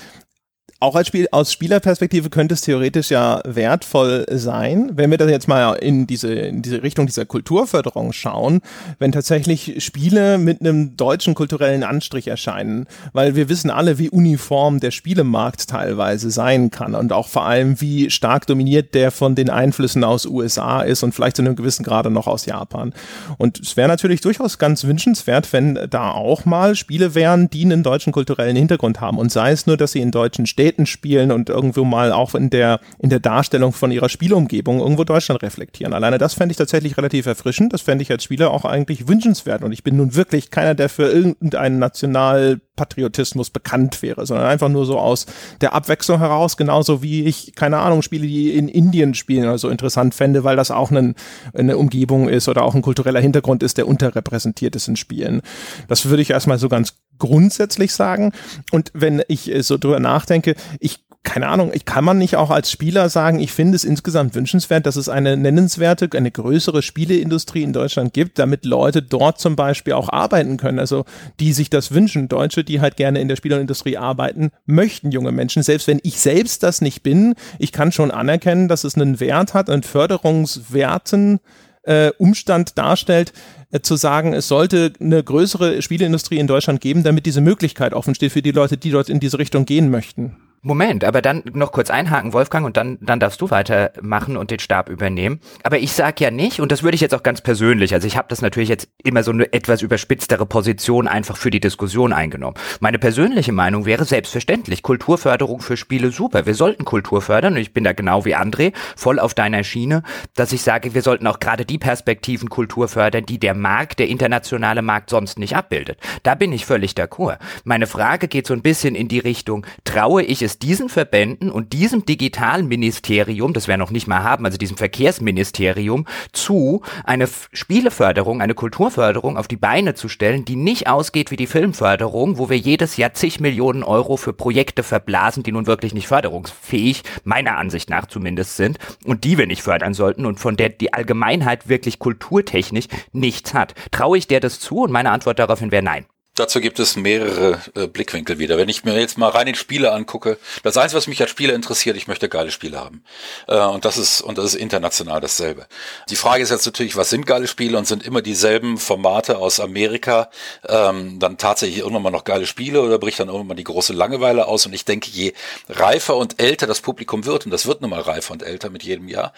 auch als Spiel, aus Spielerperspektive könnte es theoretisch ja wertvoll sein, wenn wir das jetzt mal in diese, in diese Richtung dieser Kulturförderung schauen, wenn tatsächlich Spiele mit einem deutschen kulturellen Anstrich erscheinen, weil wir wissen alle, wie uniform der Spielemarkt teilweise sein kann und auch vor allem, wie stark dominiert der von den Einflüssen aus USA ist und vielleicht zu einem gewissen Grade noch aus Japan. Und es wäre natürlich durchaus ganz wünschenswert, wenn da auch mal Spiele wären, die einen deutschen kulturellen Hintergrund haben und sei es nur, dass sie in deutschen Städten Städten spielen und irgendwo mal auch in der, in der Darstellung von ihrer Spielumgebung irgendwo Deutschland reflektieren. Alleine das fände ich tatsächlich relativ erfrischend. Das fände ich als Spieler auch eigentlich wünschenswert. Und ich bin nun wirklich keiner, der für irgendeinen Nationalpatriotismus bekannt wäre, sondern einfach nur so aus der Abwechslung heraus, genauso wie ich, keine Ahnung, Spiele, die in Indien spielen oder so interessant fände, weil das auch eine, eine Umgebung ist oder auch ein kultureller Hintergrund ist, der unterrepräsentiert ist in Spielen. Das würde ich erstmal so ganz grundsätzlich sagen. Und wenn ich äh, so drüber nachdenke, ich keine Ahnung, ich kann man nicht auch als Spieler sagen, ich finde es insgesamt wünschenswert, dass es eine nennenswerte, eine größere Spieleindustrie in Deutschland gibt, damit Leute dort zum Beispiel auch arbeiten können, also die sich das wünschen. Deutsche, die halt gerne in der Spieleindustrie arbeiten, möchten junge Menschen, selbst wenn ich selbst das nicht bin, ich kann schon anerkennen, dass es einen Wert hat, einen Förderungswerten äh, Umstand darstellt, äh, zu sagen, es sollte eine größere Spieleindustrie in Deutschland geben, damit diese Möglichkeit offen steht für die Leute, die dort in diese Richtung gehen möchten. Moment, aber dann noch kurz einhaken, Wolfgang, und dann, dann darfst du weitermachen und den Stab übernehmen. Aber ich sag ja nicht, und das würde ich jetzt auch ganz persönlich, also ich habe das natürlich jetzt immer so eine etwas überspitztere Position einfach für die Diskussion eingenommen. Meine persönliche Meinung wäre selbstverständlich, Kulturförderung für Spiele super. Wir sollten Kultur fördern und ich bin da genau wie André voll auf deiner Schiene, dass ich sage, wir sollten auch gerade die Perspektiven Kultur fördern, die der Markt, der internationale Markt sonst nicht abbildet. Da bin ich völlig d'accord. Meine Frage geht so ein bisschen in die Richtung, traue ich es es diesen Verbänden und diesem Digitalministerium, das wir noch nicht mal haben, also diesem Verkehrsministerium, zu, eine Spieleförderung, eine Kulturförderung auf die Beine zu stellen, die nicht ausgeht wie die Filmförderung, wo wir jedes Jahr zig Millionen Euro für Projekte verblasen, die nun wirklich nicht förderungsfähig, meiner Ansicht nach zumindest sind, und die wir nicht fördern sollten und von der die Allgemeinheit wirklich kulturtechnisch nichts hat. Traue ich der das zu? Und meine Antwort daraufhin wäre nein. Dazu gibt es mehrere äh, Blickwinkel wieder. Wenn ich mir jetzt mal rein in Spiele angucke, das Einzige, was mich als Spieler interessiert, ich möchte geile Spiele haben. Äh, und das ist und das ist international dasselbe. Die Frage ist jetzt natürlich, was sind geile Spiele und sind immer dieselben Formate aus Amerika ähm, dann tatsächlich irgendwann mal noch geile Spiele oder bricht dann irgendwann mal die große Langeweile aus? Und ich denke, je reifer und älter das Publikum wird, und das wird nun mal reifer und älter mit jedem Jahr,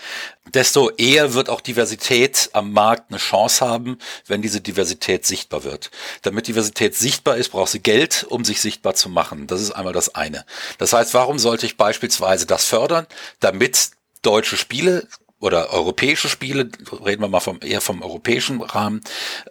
desto eher wird auch Diversität am Markt eine Chance haben, wenn diese Diversität sichtbar wird. Damit Diversität Diversität sichtbar ist, braucht sie Geld, um sich sichtbar zu machen. Das ist einmal das eine. Das heißt, warum sollte ich beispielsweise das fördern, damit deutsche Spiele oder europäische Spiele, reden wir mal vom, eher vom europäischen Rahmen,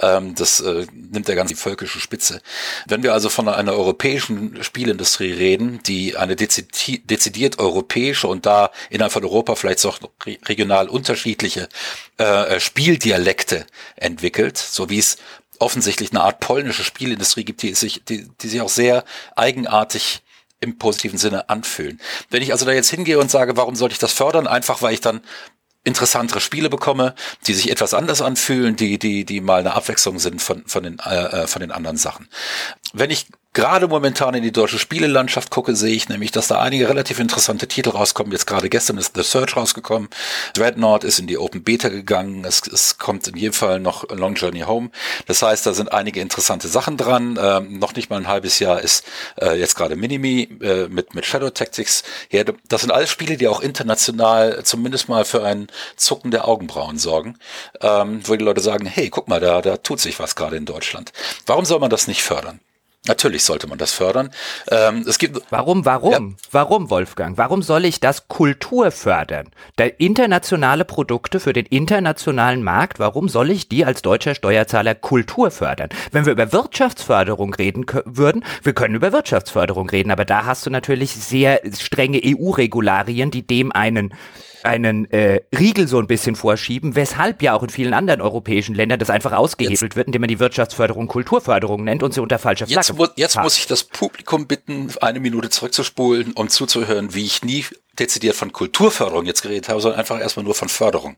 ähm, das äh, nimmt ja ganz die völkische Spitze. Wenn wir also von einer europäischen Spielindustrie reden, die eine dezidiert, dezidiert europäische und da innerhalb von Europa vielleicht auch regional unterschiedliche äh, Spieldialekte entwickelt, so wie es offensichtlich eine Art polnische Spielindustrie gibt, die sich, die, die sich auch sehr eigenartig im positiven Sinne anfühlen. Wenn ich also da jetzt hingehe und sage, warum sollte ich das fördern? Einfach weil ich dann interessantere Spiele bekomme, die sich etwas anders anfühlen, die die die mal eine Abwechslung sind von von den äh, äh von den anderen Sachen. Wenn ich gerade momentan in die deutsche Spielelandschaft gucke, sehe ich nämlich, dass da einige relativ interessante Titel rauskommen. Jetzt gerade gestern ist The Search rausgekommen. Dreadnought ist in die Open Beta gegangen. Es, es kommt in jedem Fall noch Long Journey Home. Das heißt, da sind einige interessante Sachen dran. Ähm, noch nicht mal ein halbes Jahr ist äh, jetzt gerade Minimi äh, mit, mit Shadow Tactics her. Das sind alles Spiele, die auch international zumindest mal für ein Zucken der Augenbrauen sorgen, ähm, wo die Leute sagen, hey, guck mal, da, da tut sich was gerade in Deutschland. Warum soll man das nicht fördern? Natürlich sollte man das fördern. Ähm, es gibt warum, warum, ja. warum, Wolfgang? Warum soll ich das Kultur fördern? Der internationale Produkte für den internationalen Markt, warum soll ich die als deutscher Steuerzahler Kultur fördern? Wenn wir über Wirtschaftsförderung reden würden, wir können über Wirtschaftsförderung reden, aber da hast du natürlich sehr strenge EU-Regularien, die dem einen einen äh, Riegel so ein bisschen vorschieben, weshalb ja auch in vielen anderen europäischen Ländern das einfach ausgehebelt jetzt, wird, indem man die Wirtschaftsförderung Kulturförderung nennt und sie unter falscher Flagge Jetzt, mu jetzt muss ich das Publikum bitten, eine Minute zurückzuspulen, um zuzuhören, wie ich nie dezidiert von Kulturförderung jetzt geredet habe, sondern einfach erstmal nur von Förderung.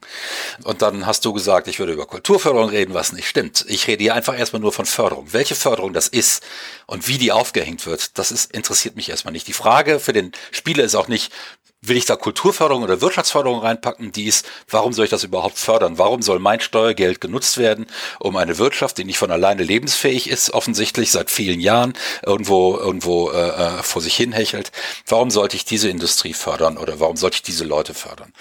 Und dann hast du gesagt, ich würde über Kulturförderung reden, was nicht stimmt. Ich rede hier einfach erstmal nur von Förderung. Welche Förderung das ist und wie die aufgehängt wird, das ist, interessiert mich erstmal nicht. Die Frage für den Spieler ist auch nicht, will ich da Kulturförderung oder Wirtschaftsförderung reinpacken, die ist, warum soll ich das überhaupt fördern? Warum soll mein Steuergeld genutzt werden, um eine Wirtschaft, die nicht von alleine lebensfähig ist, offensichtlich seit vielen Jahren irgendwo irgendwo äh, äh, vor sich hin hechelt? Warum sollte ich diese Industrie fördern oder warum sollte ich diese Leute fördern?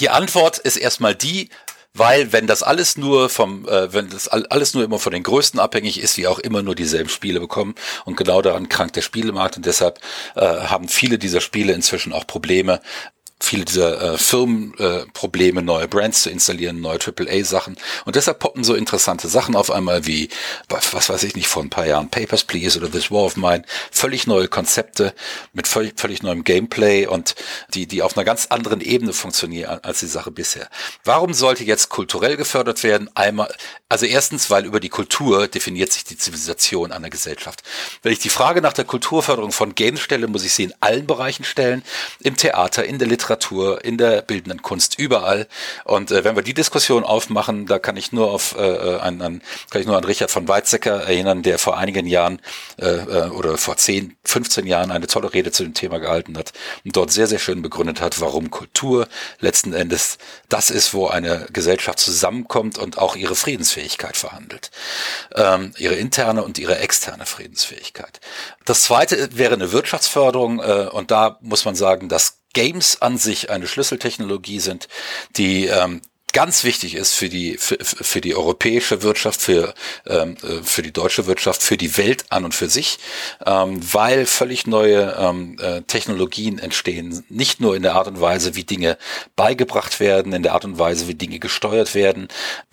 Die Antwort ist erstmal die, weil wenn das alles nur vom, äh, wenn das alles nur immer von den Größten abhängig ist, die auch immer nur dieselben Spiele bekommen und genau daran krankt der Spielemarkt und deshalb äh, haben viele dieser Spiele inzwischen auch Probleme, viele dieser äh, Firmen äh, neue Brands zu installieren, neue AAA-Sachen. Und deshalb poppen so interessante Sachen auf einmal wie, was weiß ich nicht, vor ein paar Jahren Papers, Please oder This War of Mine. Völlig neue Konzepte mit völlig, völlig neuem Gameplay und die, die auf einer ganz anderen Ebene funktionieren als die Sache bisher. Warum sollte jetzt kulturell gefördert werden? Einmal, also erstens, weil über die Kultur definiert sich die Zivilisation einer Gesellschaft. Wenn ich die Frage nach der Kulturförderung von Games stelle, muss ich sie in allen Bereichen stellen. Im Theater, in der Literatur, Literatur, in der bildenden Kunst, überall. Und äh, wenn wir die Diskussion aufmachen, da kann ich nur auf äh, äh an, an, kann ich nur an Richard von Weizsäcker erinnern, der vor einigen Jahren äh, äh oder vor 10, 15 Jahren eine tolle Rede zu dem Thema gehalten hat und dort sehr, sehr schön begründet hat, warum Kultur letzten Endes das ist, wo eine Gesellschaft zusammenkommt und auch ihre Friedensfähigkeit verhandelt. Ähm, ihre interne und ihre externe Friedensfähigkeit. Das zweite wäre eine Wirtschaftsförderung äh, und da muss man sagen, dass Games an sich eine Schlüsseltechnologie sind, die ähm, ganz wichtig ist für die für, für die europäische Wirtschaft, für ähm, äh, für die deutsche Wirtschaft, für die Welt an und für sich, ähm, weil völlig neue ähm, äh, Technologien entstehen, nicht nur in der Art und Weise, wie Dinge beigebracht werden, in der Art und Weise, wie Dinge gesteuert werden.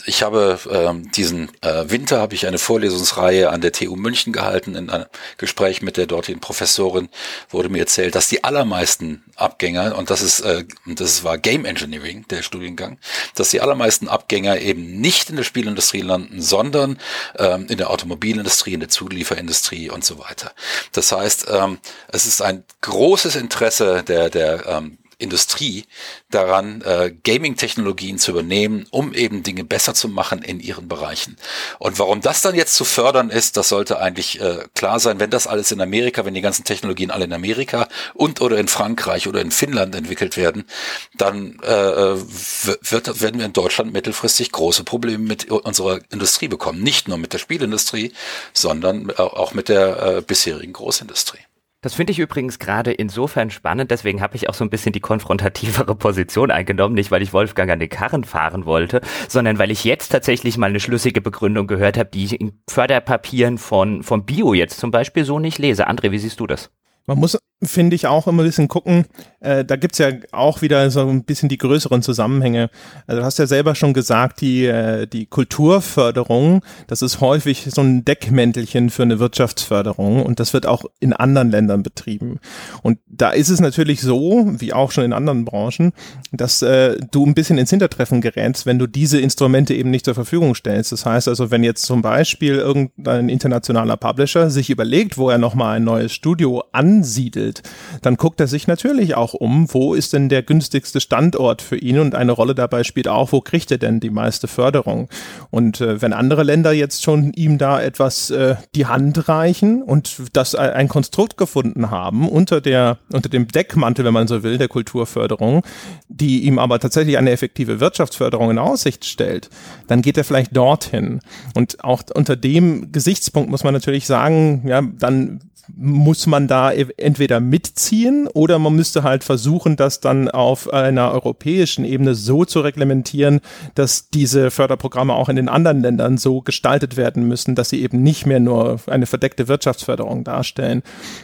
Ich habe ähm, diesen äh, Winter habe ich eine Vorlesungsreihe an der TU München gehalten. In einem Gespräch mit der dortigen Professorin wurde mir erzählt, dass die allermeisten Abgänger und das ist äh, das war Game Engineering der Studiengang, dass die allermeisten Abgänger eben nicht in der Spielindustrie landen, sondern ähm, in der Automobilindustrie, in der Zulieferindustrie und so weiter. Das heißt, ähm, es ist ein großes Interesse der, der ähm, Industrie daran, äh, Gaming-Technologien zu übernehmen, um eben Dinge besser zu machen in ihren Bereichen. Und warum das dann jetzt zu fördern ist, das sollte eigentlich äh, klar sein. Wenn das alles in Amerika, wenn die ganzen Technologien alle in Amerika und oder in Frankreich oder in Finnland entwickelt werden, dann äh, wird, werden wir in Deutschland mittelfristig große Probleme mit unserer Industrie bekommen. Nicht nur mit der Spielindustrie, sondern auch mit der äh, bisherigen Großindustrie. Das finde ich übrigens gerade insofern spannend, deswegen habe ich auch so ein bisschen die konfrontativere Position eingenommen, nicht weil ich Wolfgang an den Karren fahren wollte, sondern weil ich jetzt tatsächlich mal eine schlüssige Begründung gehört habe, die ich in Förderpapieren von, von Bio jetzt zum Beispiel so nicht lese. André, wie siehst du das? Man muss finde ich auch immer ein bisschen gucken. Äh, da gibt's ja auch wieder so ein bisschen die größeren Zusammenhänge. Also du hast ja selber schon gesagt, die, äh, die Kulturförderung, das ist häufig so ein Deckmäntelchen für eine Wirtschaftsförderung und das wird auch in anderen Ländern betrieben. Und da ist es natürlich so, wie auch schon in anderen Branchen, dass äh, du ein bisschen ins Hintertreffen gerätst, wenn du diese Instrumente eben nicht zur Verfügung stellst. Das heißt also, wenn jetzt zum Beispiel irgendein internationaler Publisher sich überlegt, wo er nochmal ein neues Studio ansiedelt, dann guckt er sich natürlich auch um, wo ist denn der günstigste Standort für ihn und eine Rolle dabei spielt auch, wo kriegt er denn die meiste Förderung. Und äh, wenn andere Länder jetzt schon ihm da etwas äh, die Hand reichen und das ein Konstrukt gefunden haben unter der unter dem Deckmantel, wenn man so will, der Kulturförderung, die ihm aber tatsächlich eine effektive Wirtschaftsförderung in Aussicht stellt, dann geht er vielleicht dorthin. Und auch unter dem Gesichtspunkt muss man natürlich sagen, ja, dann muss man da e-, entweder mitziehen oder man müsste halt versuchen, das dann auf einer europäischen Ebene so zu reglementieren, dass diese Förderprogramme auch in den anderen Ländern so gestaltet werden müssen, dass sie eben nicht mehr nur eine verdeckte Wirtschaftsförderung darstellen.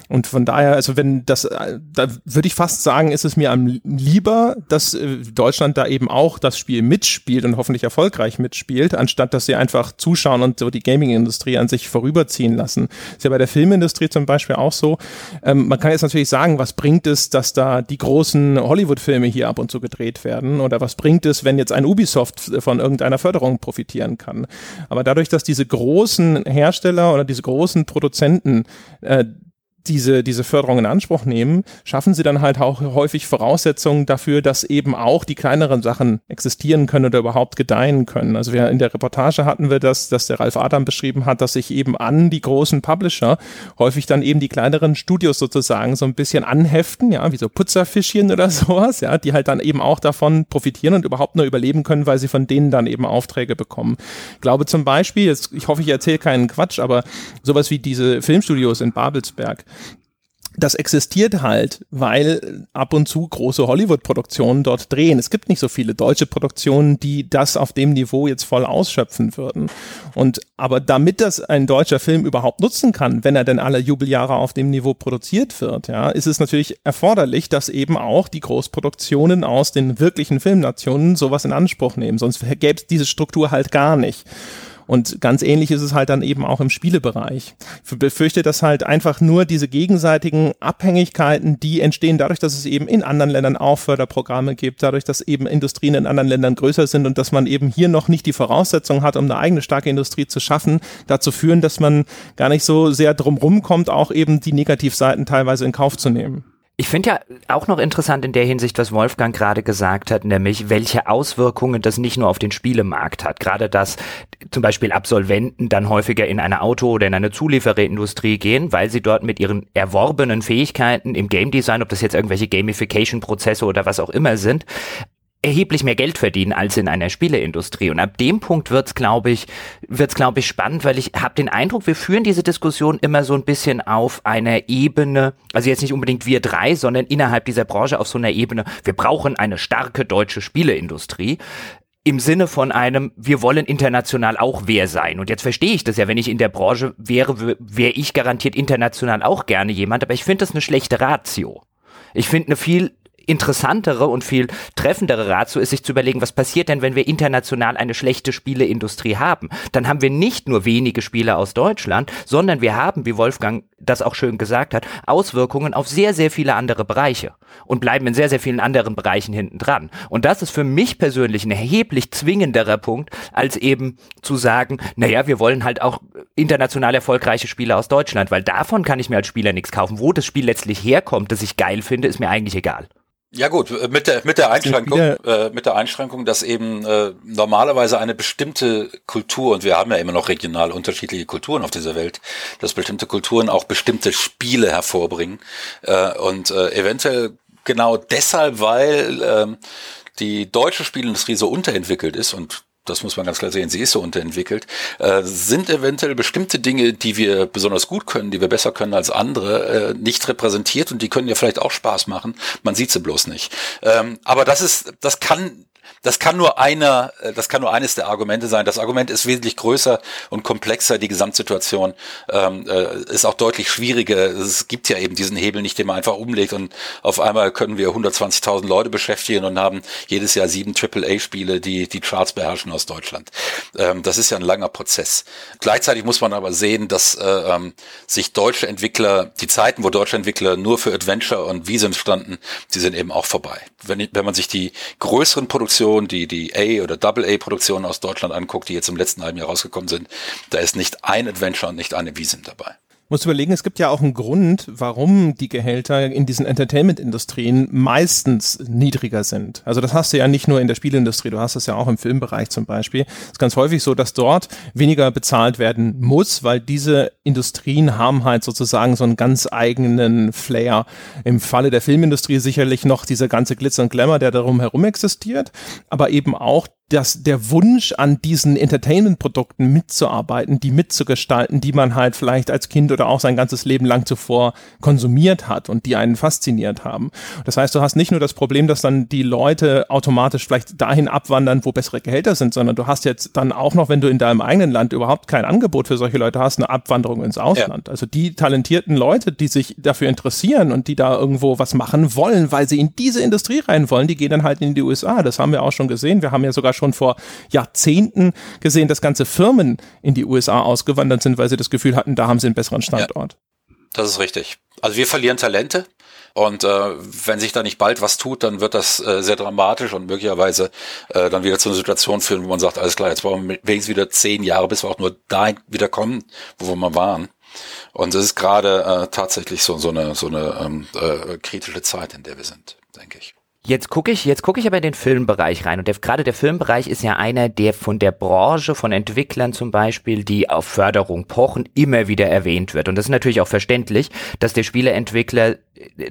Und von daher, also wenn das, da würde ich fast sagen, ist es mir am lieber, dass äh, Deutschland da eben auch das Spiel mitspielt und hoffentlich erfolgreich mitspielt, anstatt dass sie einfach zuschauen und so die Gaming-Industrie an sich vorüberziehen lassen. ist ja bei der Filmindustrie zum Beispiel auch so. Ähm, man kann jetzt natürlich sagen, was bringt es, dass da die großen Hollywood-Filme hier ab und zu gedreht werden? Oder was bringt es, wenn jetzt ein Ubisoft von irgendeiner Förderung profitieren kann? Aber dadurch, dass diese großen Hersteller oder diese großen Produzenten äh, diese, diese Förderung in Anspruch nehmen, schaffen sie dann halt auch häufig Voraussetzungen dafür, dass eben auch die kleineren Sachen existieren können oder überhaupt gedeihen können. Also wir in der Reportage hatten wir das, dass der Ralf Adam beschrieben hat, dass sich eben an die großen Publisher häufig dann eben die kleineren Studios sozusagen so ein bisschen anheften, ja, wie so Putzerfischchen oder sowas, ja, die halt dann eben auch davon profitieren und überhaupt nur überleben können, weil sie von denen dann eben Aufträge bekommen. Ich glaube zum Beispiel, jetzt, ich hoffe, ich erzähle keinen Quatsch, aber sowas wie diese Filmstudios in Babelsberg, das existiert halt, weil ab und zu große Hollywood-Produktionen dort drehen. Es gibt nicht so viele deutsche Produktionen, die das auf dem Niveau jetzt voll ausschöpfen würden. Und aber damit das ein deutscher Film überhaupt nutzen kann, wenn er denn alle Jubeljahre auf dem Niveau produziert wird, ja, ist es natürlich erforderlich, dass eben auch die Großproduktionen aus den wirklichen Filmnationen sowas in Anspruch nehmen. Sonst gäbe es diese Struktur halt gar nicht. Und ganz ähnlich ist es halt dann eben auch im Spielebereich. Ich befürchte, dass halt einfach nur diese gegenseitigen Abhängigkeiten, die entstehen dadurch, dass es eben in anderen Ländern auch Förderprogramme gibt, dadurch, dass eben Industrien in anderen Ländern größer sind und dass man eben hier noch nicht die Voraussetzung hat, um eine eigene starke Industrie zu schaffen, dazu führen, dass man gar nicht so sehr drumrum kommt, auch eben die Negativseiten teilweise in Kauf zu nehmen. Ich finde ja auch noch interessant in der Hinsicht, was Wolfgang gerade gesagt hat, nämlich welche Auswirkungen das nicht nur auf den Spielemarkt hat. Gerade dass zum Beispiel Absolventen dann häufiger in eine Auto- oder in eine Zuliefererindustrie gehen, weil sie dort mit ihren erworbenen Fähigkeiten im Game Design, ob das jetzt irgendwelche Gamification-Prozesse oder was auch immer sind, erheblich mehr Geld verdienen als in einer Spieleindustrie. Und ab dem Punkt wird's, glaube ich, wird's, glaube ich, spannend, weil ich habe den Eindruck, wir führen diese Diskussion immer so ein bisschen auf einer Ebene, also jetzt nicht unbedingt wir drei, sondern innerhalb dieser Branche auf so einer Ebene, wir brauchen eine starke deutsche Spieleindustrie im Sinne von einem, wir wollen international auch wer sein. Und jetzt verstehe ich das ja, wenn ich in der Branche wäre, wäre ich garantiert international auch gerne jemand, aber ich finde das eine schlechte Ratio. Ich finde eine viel interessantere und viel treffendere Ratio ist, sich zu überlegen, was passiert denn, wenn wir international eine schlechte Spieleindustrie haben? Dann haben wir nicht nur wenige Spiele aus Deutschland, sondern wir haben, wie Wolfgang das auch schön gesagt hat, Auswirkungen auf sehr, sehr viele andere Bereiche und bleiben in sehr, sehr vielen anderen Bereichen hinten dran. Und das ist für mich persönlich ein erheblich zwingenderer Punkt, als eben zu sagen, naja, wir wollen halt auch international erfolgreiche Spiele aus Deutschland, weil davon kann ich mir als Spieler nichts kaufen. Wo das Spiel letztlich herkommt, das ich geil finde, ist mir eigentlich egal. Ja gut, äh, mit der mit der Einschränkung, äh, mit der Einschränkung, dass eben äh, normalerweise eine bestimmte Kultur und wir haben ja immer noch regional unterschiedliche Kulturen auf dieser Welt, dass bestimmte Kulturen auch bestimmte Spiele hervorbringen. Äh, und äh, eventuell genau deshalb, weil äh, die deutsche Spielindustrie so unterentwickelt ist und das muss man ganz klar sehen, sie ist so unterentwickelt, äh, sind eventuell bestimmte Dinge, die wir besonders gut können, die wir besser können als andere, äh, nicht repräsentiert und die können ja vielleicht auch Spaß machen. Man sieht sie bloß nicht. Ähm, aber das ist, das kann das kann nur einer, äh, das kann nur eines der Argumente sein. Das Argument ist wesentlich größer und komplexer. Die Gesamtsituation ähm, äh, ist auch deutlich schwieriger. Es gibt ja eben diesen Hebel nicht, den man einfach umlegt und auf einmal können wir 120.000 Leute beschäftigen und haben jedes Jahr sieben AAA-Spiele, die die Charts beherrschen aus Deutschland. Ähm, das ist ja ein langer Prozess. Gleichzeitig muss man aber sehen, dass äh, ähm, sich deutsche Entwickler, die Zeiten, wo deutsche Entwickler nur für Adventure und Visum standen, die sind eben auch vorbei. Wenn, wenn man sich die größeren Produktionen Produktion, die die A- oder Double-A-Produktionen aus Deutschland anguckt, die jetzt im letzten halben Jahr rausgekommen sind, da ist nicht ein Adventure und nicht eine Visum dabei muss überlegen, es gibt ja auch einen Grund, warum die Gehälter in diesen Entertainment-Industrien meistens niedriger sind. Also das hast du ja nicht nur in der Spielindustrie, du hast es ja auch im Filmbereich zum Beispiel. Es ist ganz häufig so, dass dort weniger bezahlt werden muss, weil diese Industrien haben halt sozusagen so einen ganz eigenen Flair. Im Falle der Filmindustrie sicherlich noch dieser ganze Glitzer und Glamour, der darum herum existiert, aber eben auch dass der Wunsch an diesen Entertainment-Produkten mitzuarbeiten, die mitzugestalten, die man halt vielleicht als Kind oder auch sein ganzes Leben lang zuvor konsumiert hat und die einen fasziniert haben. Das heißt, du hast nicht nur das Problem, dass dann die Leute automatisch vielleicht dahin abwandern, wo bessere Gehälter sind, sondern du hast jetzt dann auch noch, wenn du in deinem eigenen Land überhaupt kein Angebot für solche Leute hast, eine Abwanderung ins Ausland. Ja. Also die talentierten Leute, die sich dafür interessieren und die da irgendwo was machen wollen, weil sie in diese Industrie rein wollen, die gehen dann halt in die USA. Das haben wir auch schon gesehen. Wir haben ja sogar schon vor Jahrzehnten gesehen, dass ganze Firmen in die USA ausgewandert sind, weil sie das Gefühl hatten, da haben sie einen besseren Standort. Ja, das ist richtig. Also wir verlieren Talente. Und äh, wenn sich da nicht bald was tut, dann wird das äh, sehr dramatisch und möglicherweise äh, dann wieder zu einer Situation führen, wo man sagt, alles klar, jetzt brauchen wir wenigstens wieder zehn Jahre, bis wir auch nur dahin wieder kommen, wo wir mal waren. Und es ist gerade äh, tatsächlich so, so eine, so eine ähm, äh, kritische Zeit, in der wir sind, denke ich. Jetzt gucke ich, jetzt gucke ich aber in den Filmbereich rein und der, gerade der Filmbereich ist ja einer, der von der Branche, von Entwicklern zum Beispiel, die auf Förderung pochen, immer wieder erwähnt wird. Und das ist natürlich auch verständlich, dass der Spieleentwickler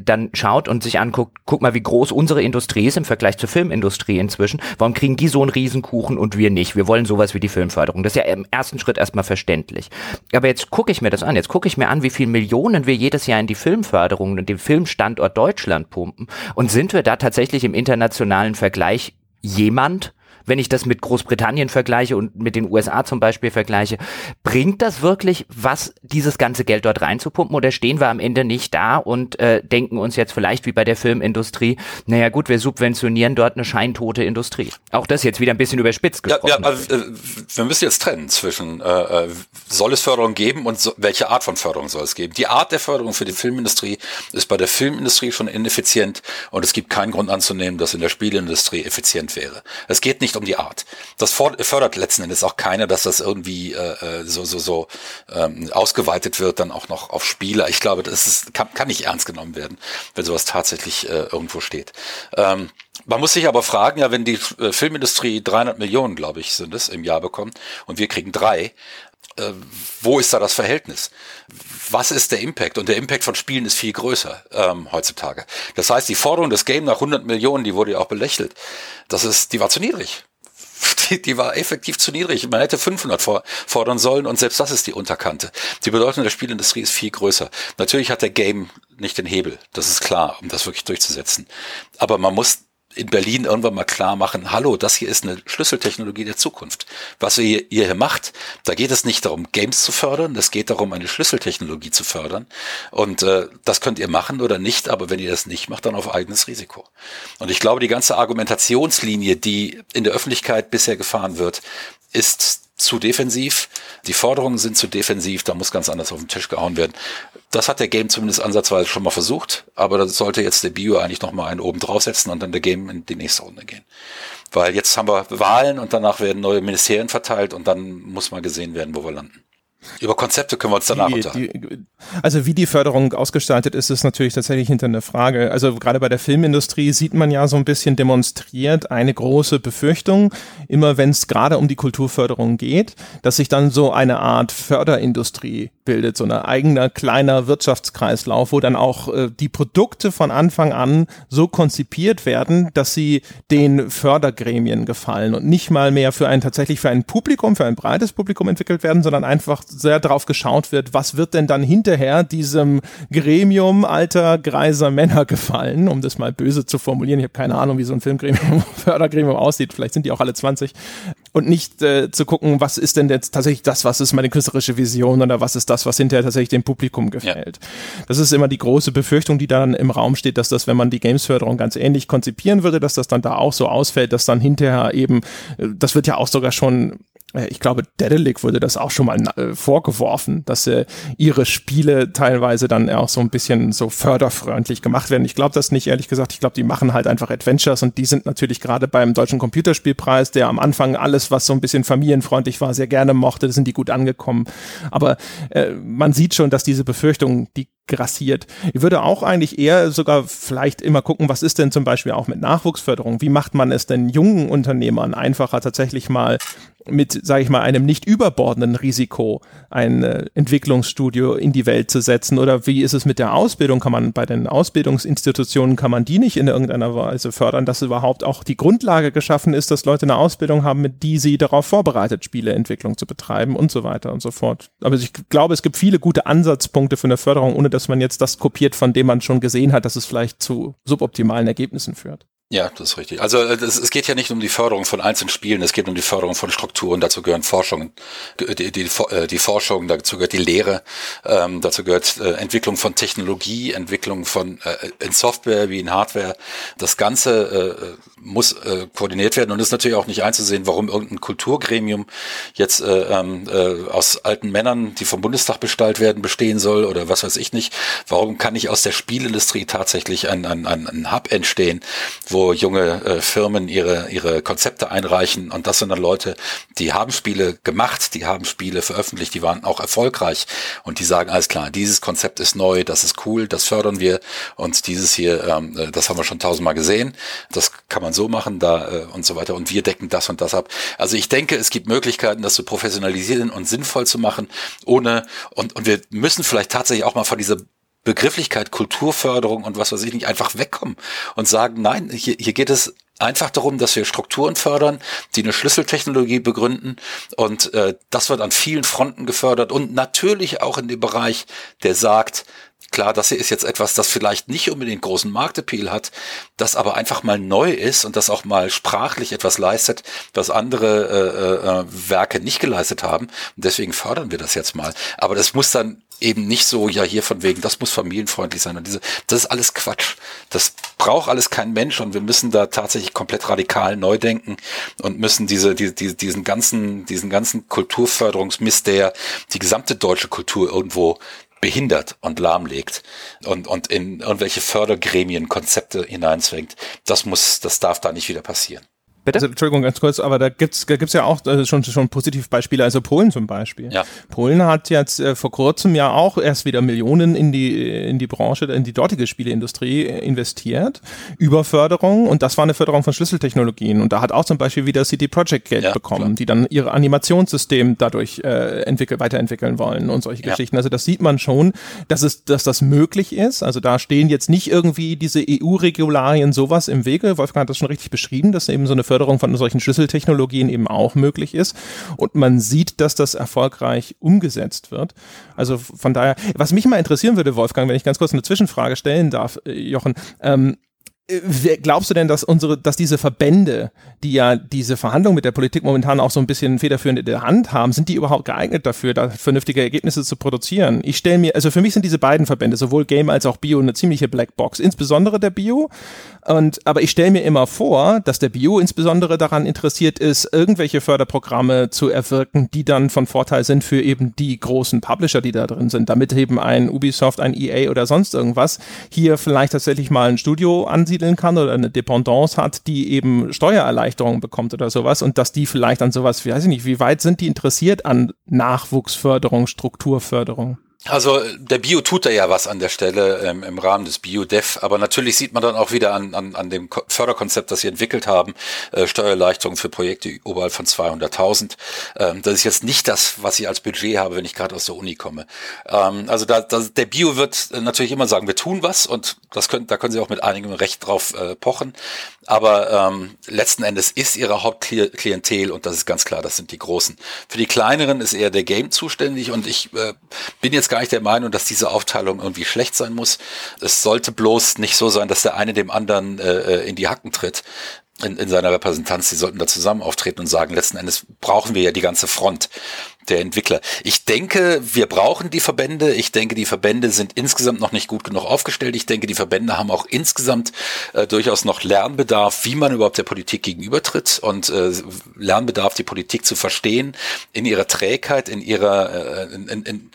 dann schaut und sich anguckt, guck mal, wie groß unsere Industrie ist im Vergleich zur Filmindustrie inzwischen. Warum kriegen die so einen Riesenkuchen und wir nicht? Wir wollen sowas wie die Filmförderung. Das ist ja im ersten Schritt erstmal verständlich. Aber jetzt gucke ich mir das an. Jetzt gucke ich mir an, wie viel Millionen wir jedes Jahr in die Filmförderung und den Filmstandort Deutschland pumpen. Und sind wir da tatsächlich im internationalen Vergleich jemand? Wenn ich das mit Großbritannien vergleiche und mit den USA zum Beispiel vergleiche, bringt das wirklich was, dieses ganze Geld dort reinzupumpen oder stehen wir am Ende nicht da und äh, denken uns jetzt vielleicht wie bei der Filmindustrie, naja gut, wir subventionieren dort eine scheintote Industrie. Auch das jetzt wieder ein bisschen überspitzt gesprochen. Ja, ja also, äh, wir müssen jetzt trennen zwischen, äh, äh, soll es Förderung geben und so, welche Art von Förderung soll es geben. Die Art der Förderung für die Filmindustrie ist bei der Filmindustrie schon ineffizient und es gibt keinen Grund anzunehmen, dass in der Spielindustrie effizient wäre. Es geht nicht um die Art. Das fördert letzten Endes auch keiner, dass das irgendwie äh, äh, so so so ähm, ausgeweitet wird, dann auch noch auf Spieler. Ich glaube, das ist, kann, kann nicht ernst genommen werden, wenn sowas tatsächlich äh, irgendwo steht. Ähm, man muss sich aber fragen, ja, wenn die äh, Filmindustrie 300 Millionen, glaube ich, sind es im Jahr bekommt und wir kriegen drei, äh, wo ist da das Verhältnis? Was ist der Impact? Und der Impact von Spielen ist viel größer ähm, heutzutage. Das heißt, die Forderung des Game nach 100 Millionen, die wurde ja auch belächelt. Das ist, die war zu niedrig. Die, die war effektiv zu niedrig. Man hätte 500 for, fordern sollen und selbst das ist die Unterkante. Die Bedeutung der Spielindustrie ist viel größer. Natürlich hat der Game nicht den Hebel, das ist klar, um das wirklich durchzusetzen. Aber man muss in Berlin irgendwann mal klar machen, hallo, das hier ist eine Schlüsseltechnologie der Zukunft. Was ihr, ihr hier macht, da geht es nicht darum, Games zu fördern, es geht darum, eine Schlüsseltechnologie zu fördern. Und äh, das könnt ihr machen oder nicht, aber wenn ihr das nicht macht, dann auf eigenes Risiko. Und ich glaube, die ganze Argumentationslinie, die in der Öffentlichkeit bisher gefahren wird, ist zu defensiv. Die Forderungen sind zu defensiv, da muss ganz anders auf den Tisch gehauen werden. Das hat der Game zumindest ansatzweise schon mal versucht, aber da sollte jetzt der Bio eigentlich noch mal einen oben draufsetzen und dann der Game in die nächste Runde gehen. Weil jetzt haben wir Wahlen und danach werden neue Ministerien verteilt und dann muss mal gesehen werden, wo wir landen. Über Konzepte können wir uns danach unterhalten. Also wie die Förderung ausgestaltet ist, ist natürlich tatsächlich hinter eine Frage. Also gerade bei der Filmindustrie sieht man ja so ein bisschen demonstriert eine große Befürchtung, immer wenn es gerade um die Kulturförderung geht, dass sich dann so eine Art Förderindustrie bildet, so ein eigener kleiner Wirtschaftskreislauf, wo dann auch äh, die Produkte von Anfang an so konzipiert werden, dass sie den Fördergremien gefallen und nicht mal mehr für ein tatsächlich für ein Publikum, für ein breites Publikum entwickelt werden, sondern einfach sehr darauf geschaut wird, was wird denn dann hinterher diesem Gremium alter, greiser Männer gefallen, um das mal böse zu formulieren. Ich habe keine Ahnung, wie so ein Filmgremium, Fördergremium aussieht. Vielleicht sind die auch alle 20. Und nicht äh, zu gucken, was ist denn jetzt tatsächlich das, was ist meine künstlerische Vision oder was ist das, was hinterher tatsächlich dem Publikum gefällt. Ja. Das ist immer die große Befürchtung, die dann im Raum steht, dass das, wenn man die Gamesförderung ganz ähnlich konzipieren würde, dass das dann da auch so ausfällt, dass dann hinterher eben, äh, das wird ja auch sogar schon ich glaube, Dedelic wurde das auch schon mal äh, vorgeworfen, dass äh, ihre Spiele teilweise dann auch so ein bisschen so förderfreundlich gemacht werden. Ich glaube das nicht, ehrlich gesagt. Ich glaube, die machen halt einfach Adventures und die sind natürlich gerade beim Deutschen Computerspielpreis, der am Anfang alles, was so ein bisschen familienfreundlich war, sehr gerne mochte, sind die gut angekommen. Aber äh, man sieht schon, dass diese Befürchtung, die grassiert. Ich würde auch eigentlich eher sogar vielleicht immer gucken, was ist denn zum Beispiel auch mit Nachwuchsförderung? Wie macht man es denn jungen Unternehmern einfacher tatsächlich mal mit, sage ich mal, einem nicht überbordenden Risiko ein äh, Entwicklungsstudio in die Welt zu setzen? Oder wie ist es mit der Ausbildung? Kann man bei den Ausbildungsinstitutionen, kann man die nicht in irgendeiner Weise fördern, dass überhaupt auch die Grundlage geschaffen ist, dass Leute eine Ausbildung haben, mit die sie darauf vorbereitet, Spieleentwicklung zu betreiben und so weiter und so fort. Aber ich glaube, es gibt viele gute Ansatzpunkte für eine Förderung, ohne dass man jetzt das kopiert, von dem man schon gesehen hat, dass es vielleicht zu suboptimalen Ergebnissen führt. Ja, das ist richtig. Also äh, das, es geht ja nicht um die Förderung von einzelnen Spielen, es geht um die Förderung von Strukturen, dazu gehören Forschungen, die, die, die, äh, die Forschung, dazu gehört die Lehre, ähm, dazu gehört äh, Entwicklung von Technologie, Entwicklung von äh, in Software wie in Hardware. Das Ganze äh, muss äh, koordiniert werden und ist natürlich auch nicht einzusehen, warum irgendein Kulturgremium jetzt äh, ähm, äh, aus alten Männern, die vom Bundestag bestallt werden, bestehen soll oder was weiß ich nicht. Warum kann nicht aus der Spielindustrie tatsächlich ein, ein, ein, ein Hub entstehen, wo junge äh, Firmen ihre, ihre Konzepte einreichen. Und das sind dann Leute, die haben Spiele gemacht, die haben Spiele veröffentlicht, die waren auch erfolgreich. Und die sagen, alles klar, dieses Konzept ist neu, das ist cool, das fördern wir. Und dieses hier, ähm, äh, das haben wir schon tausendmal gesehen, das kann man so machen da äh, und so weiter. Und wir decken das und das ab. Also ich denke, es gibt Möglichkeiten, das zu professionalisieren und sinnvoll zu machen, ohne und, und wir müssen vielleicht tatsächlich auch mal von dieser Begrifflichkeit Kulturförderung und was weiß ich nicht einfach wegkommen und sagen, nein, hier, hier geht es einfach darum, dass wir Strukturen fördern, die eine Schlüsseltechnologie begründen und äh, das wird an vielen Fronten gefördert und natürlich auch in dem Bereich, der sagt, Klar, das hier ist jetzt etwas, das vielleicht nicht unbedingt großen Marktappeal hat, das aber einfach mal neu ist und das auch mal sprachlich etwas leistet, was andere äh, äh, äh, Werke nicht geleistet haben. Und deswegen fördern wir das jetzt mal. Aber das muss dann eben nicht so, ja, hier von wegen, das muss familienfreundlich sein. Und diese, das ist alles Quatsch. Das braucht alles kein Mensch und wir müssen da tatsächlich komplett radikal neu denken und müssen diese, die, die, diesen ganzen, diesen ganzen Kulturförderungsmist, der die gesamte deutsche Kultur irgendwo behindert und lahmlegt und, und in irgendwelche Fördergremien Konzepte hineinzwängt. Das muss, das darf da nicht wieder passieren. Bitte? Also, Entschuldigung, ganz kurz, aber da gibt's da gibt's ja auch äh, schon, schon Positivbeispiele, also Polen zum Beispiel. Ja. Polen hat jetzt äh, vor kurzem ja auch erst wieder Millionen in die, in die Branche, in die dortige Spieleindustrie äh, investiert, über Förderung und das war eine Förderung von Schlüsseltechnologien und da hat auch zum Beispiel wieder City Project Geld ja, bekommen, klar. die dann ihre Animationssystem dadurch äh, entwickeln, weiterentwickeln wollen und solche ja. Geschichten. Also das sieht man schon, dass es, dass das möglich ist. Also da stehen jetzt nicht irgendwie diese EU-Regularien sowas im Wege. Wolfgang hat das schon richtig beschrieben, dass eben so eine Förderung Förderung von solchen Schlüsseltechnologien eben auch möglich ist. Und man sieht, dass das erfolgreich umgesetzt wird. Also von daher, was mich mal interessieren würde, Wolfgang, wenn ich ganz kurz eine Zwischenfrage stellen darf, äh, Jochen, ähm, Glaubst du denn, dass unsere, dass diese Verbände, die ja diese Verhandlungen mit der Politik momentan auch so ein bisschen federführend in der Hand haben, sind die überhaupt geeignet dafür, da vernünftige Ergebnisse zu produzieren? Ich stelle mir, also für mich sind diese beiden Verbände, sowohl Game als auch Bio, eine ziemliche Blackbox, insbesondere der Bio. Und, aber ich stelle mir immer vor, dass der Bio insbesondere daran interessiert ist, irgendwelche Förderprogramme zu erwirken, die dann von Vorteil sind für eben die großen Publisher, die da drin sind, damit eben ein Ubisoft, ein EA oder sonst irgendwas hier vielleicht tatsächlich mal ein Studio ansieht ansiedeln kann oder eine Dependance hat, die eben Steuererleichterungen bekommt oder sowas und dass die vielleicht an sowas, weiß ich nicht, wie weit sind die interessiert an Nachwuchsförderung, Strukturförderung? Also der Bio tut da ja was an der Stelle ähm, im Rahmen des Bio-Dev, aber natürlich sieht man dann auch wieder an, an, an dem Förderkonzept, das sie entwickelt haben, äh, Steuererleichterungen für Projekte oberhalb von 200.000. Ähm, das ist jetzt nicht das, was ich als Budget habe, wenn ich gerade aus der Uni komme. Ähm, also da, da, der Bio wird natürlich immer sagen, wir tun was und das können, da können sie auch mit einigem Recht drauf äh, pochen. Aber ähm, letzten Endes ist ihre Hauptklientel und das ist ganz klar, das sind die Großen. Für die kleineren ist eher der Game zuständig und ich äh, bin jetzt gar nicht der Meinung, dass diese Aufteilung irgendwie schlecht sein muss. Es sollte bloß nicht so sein, dass der eine dem anderen äh, äh in die Hacken tritt in, in seiner Repräsentanz, die sollten da zusammen auftreten und sagen, letzten Endes brauchen wir ja die ganze Front der Entwickler. Ich denke, wir brauchen die Verbände. Ich denke, die Verbände sind insgesamt noch nicht gut genug aufgestellt. Ich denke, die Verbände haben auch insgesamt äh, durchaus noch Lernbedarf, wie man überhaupt der Politik gegenübertritt und äh, Lernbedarf, die Politik zu verstehen in ihrer Trägheit, in ihrer äh, in, in, in,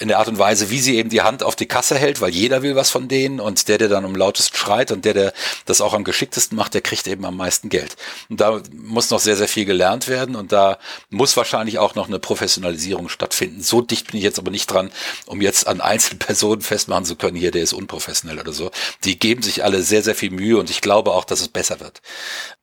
in der Art und Weise, wie sie eben die Hand auf die Kasse hält, weil jeder will was von denen und der, der dann am lautesten schreit und der, der das auch am geschicktesten macht, der kriegt eben am meisten Geld. Und da muss noch sehr, sehr viel gelernt werden und da muss wahrscheinlich auch noch eine Professionalisierung stattfinden. So dicht bin ich jetzt aber nicht dran, um jetzt an einzelnen Personen festmachen zu können, hier, der ist unprofessionell oder so. Die geben sich alle sehr, sehr viel Mühe und ich glaube auch, dass es besser wird.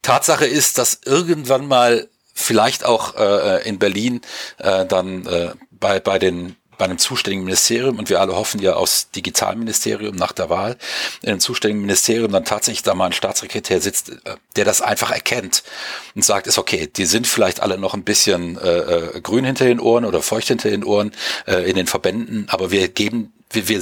Tatsache ist, dass irgendwann mal vielleicht auch äh, in Berlin äh, dann äh, bei, bei den bei einem zuständigen Ministerium und wir alle hoffen ja aus Digitalministerium nach der Wahl in einem zuständigen Ministerium dann tatsächlich da mal ein Staatssekretär sitzt, äh, der das einfach erkennt und sagt, ist okay, die sind vielleicht alle noch ein bisschen äh, äh, grün hinter den Ohren oder feucht hinter den Ohren äh, in den Verbänden, aber wir geben wir, wir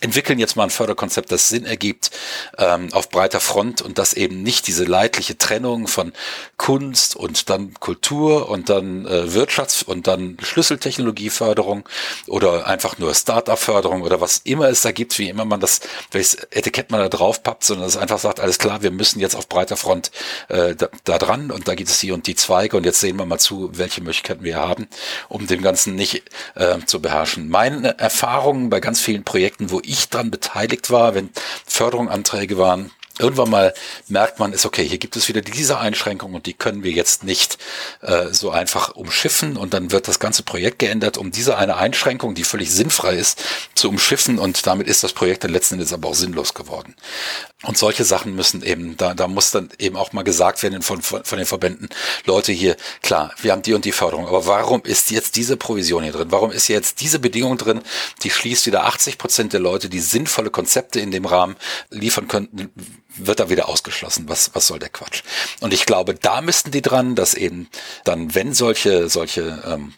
entwickeln jetzt mal ein Förderkonzept, das Sinn ergibt ähm, auf breiter Front und das eben nicht diese leidliche Trennung von Kunst und dann Kultur und dann äh, Wirtschafts- und dann Schlüsseltechnologieförderung oder einfach nur Start-up-Förderung oder was immer es da gibt, wie immer man das, welches Etikett man da drauf pappt, sondern es einfach sagt, alles klar, wir müssen jetzt auf breiter Front äh, da, da dran und da gibt es die und die Zweige und jetzt sehen wir mal zu, welche Möglichkeiten wir haben, um dem Ganzen nicht äh, zu beherrschen. Meine Erfahrungen bei ganz vielen Projekten, wo ich dran beteiligt war, wenn Förderungsanträge waren, irgendwann mal merkt man, ist okay, hier gibt es wieder diese Einschränkungen und die können wir jetzt nicht äh, so einfach umschiffen und dann wird das ganze Projekt geändert, um diese eine Einschränkung, die völlig sinnfrei ist, zu umschiffen und damit ist das Projekt dann letzten Endes aber auch sinnlos geworden. Und solche Sachen müssen eben, da, da muss dann eben auch mal gesagt werden von, von, von den Verbänden, Leute hier, klar, wir haben die und die Förderung, aber warum ist jetzt diese Provision hier drin? Warum ist jetzt diese Bedingung drin, die schließt wieder 80 Prozent der Leute, die sinnvolle Konzepte in dem Rahmen liefern könnten, wird da wieder ausgeschlossen. Was, was soll der Quatsch? Und ich glaube, da müssten die dran, dass eben dann, wenn solche, solche ähm,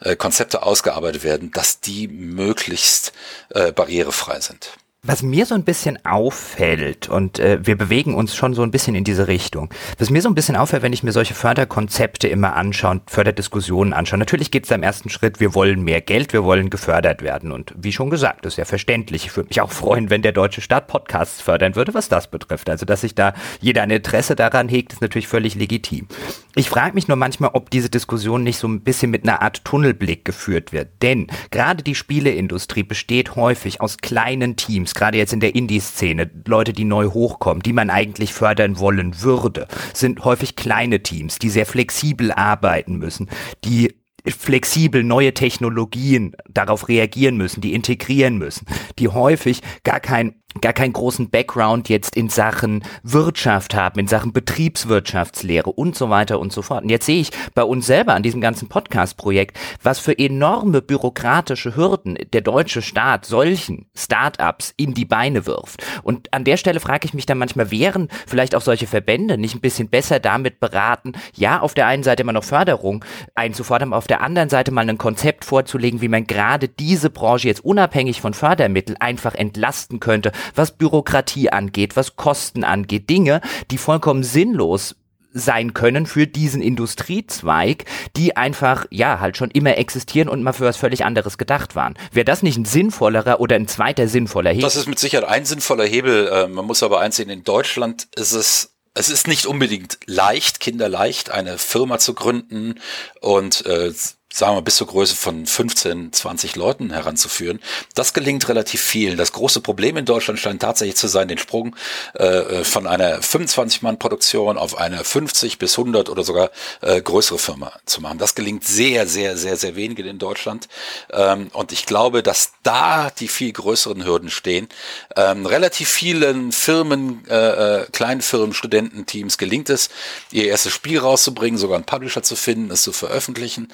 äh, Konzepte ausgearbeitet werden, dass die möglichst äh, barrierefrei sind. Was mir so ein bisschen auffällt, und äh, wir bewegen uns schon so ein bisschen in diese Richtung, was mir so ein bisschen auffällt, wenn ich mir solche Förderkonzepte immer anschaue und Förderdiskussionen anschaue, natürlich geht es da im ersten Schritt, wir wollen mehr Geld, wir wollen gefördert werden. Und wie schon gesagt, das ist ja verständlich. Ich würde mich auch freuen, wenn der Deutsche Staat Podcasts fördern würde, was das betrifft. Also, dass sich da jeder ein Interesse daran hegt, ist natürlich völlig legitim. Ich frage mich nur manchmal, ob diese Diskussion nicht so ein bisschen mit einer Art Tunnelblick geführt wird. Denn gerade die Spieleindustrie besteht häufig aus kleinen Teams, gerade jetzt in der Indie-Szene, Leute, die neu hochkommen, die man eigentlich fördern wollen würde, sind häufig kleine Teams, die sehr flexibel arbeiten müssen, die flexibel neue Technologien darauf reagieren müssen, die integrieren müssen, die häufig gar kein gar keinen großen Background jetzt in Sachen Wirtschaft haben, in Sachen Betriebswirtschaftslehre und so weiter und so fort. Und jetzt sehe ich bei uns selber an diesem ganzen Podcast-Projekt, was für enorme bürokratische Hürden der deutsche Staat solchen Startups in die Beine wirft. Und an der Stelle frage ich mich dann manchmal, wären vielleicht auch solche Verbände nicht ein bisschen besser damit beraten, ja, auf der einen Seite immer noch Förderung einzufordern, aber auf der anderen Seite mal ein Konzept vorzulegen, wie man gerade diese Branche jetzt unabhängig von Fördermitteln einfach entlasten könnte, was Bürokratie angeht, was Kosten angeht, Dinge, die vollkommen sinnlos sein können für diesen Industriezweig, die einfach, ja, halt schon immer existieren und mal für was völlig anderes gedacht waren. Wäre das nicht ein sinnvollerer oder ein zweiter sinnvoller Hebel? Das ist mit Sicherheit ein sinnvoller Hebel. Äh, man muss aber einsehen, in Deutschland ist es es ist nicht unbedingt leicht, kinderleicht, eine Firma zu gründen und äh, sagen wir bis zur Größe von 15, 20 Leuten heranzuführen. Das gelingt relativ vielen. Das große Problem in Deutschland scheint tatsächlich zu sein, den Sprung äh, von einer 25-Mann-Produktion auf eine 50 bis 100 oder sogar äh, größere Firma zu machen. Das gelingt sehr, sehr, sehr, sehr wenigen in Deutschland. Ähm, und ich glaube, dass da die viel größeren Hürden stehen. Ähm, relativ vielen Firmen, äh, äh kleinen Firmen, Studententeams gelingt es, ihr erstes Spiel rauszubringen, sogar einen Publisher zu finden, es zu veröffentlichen.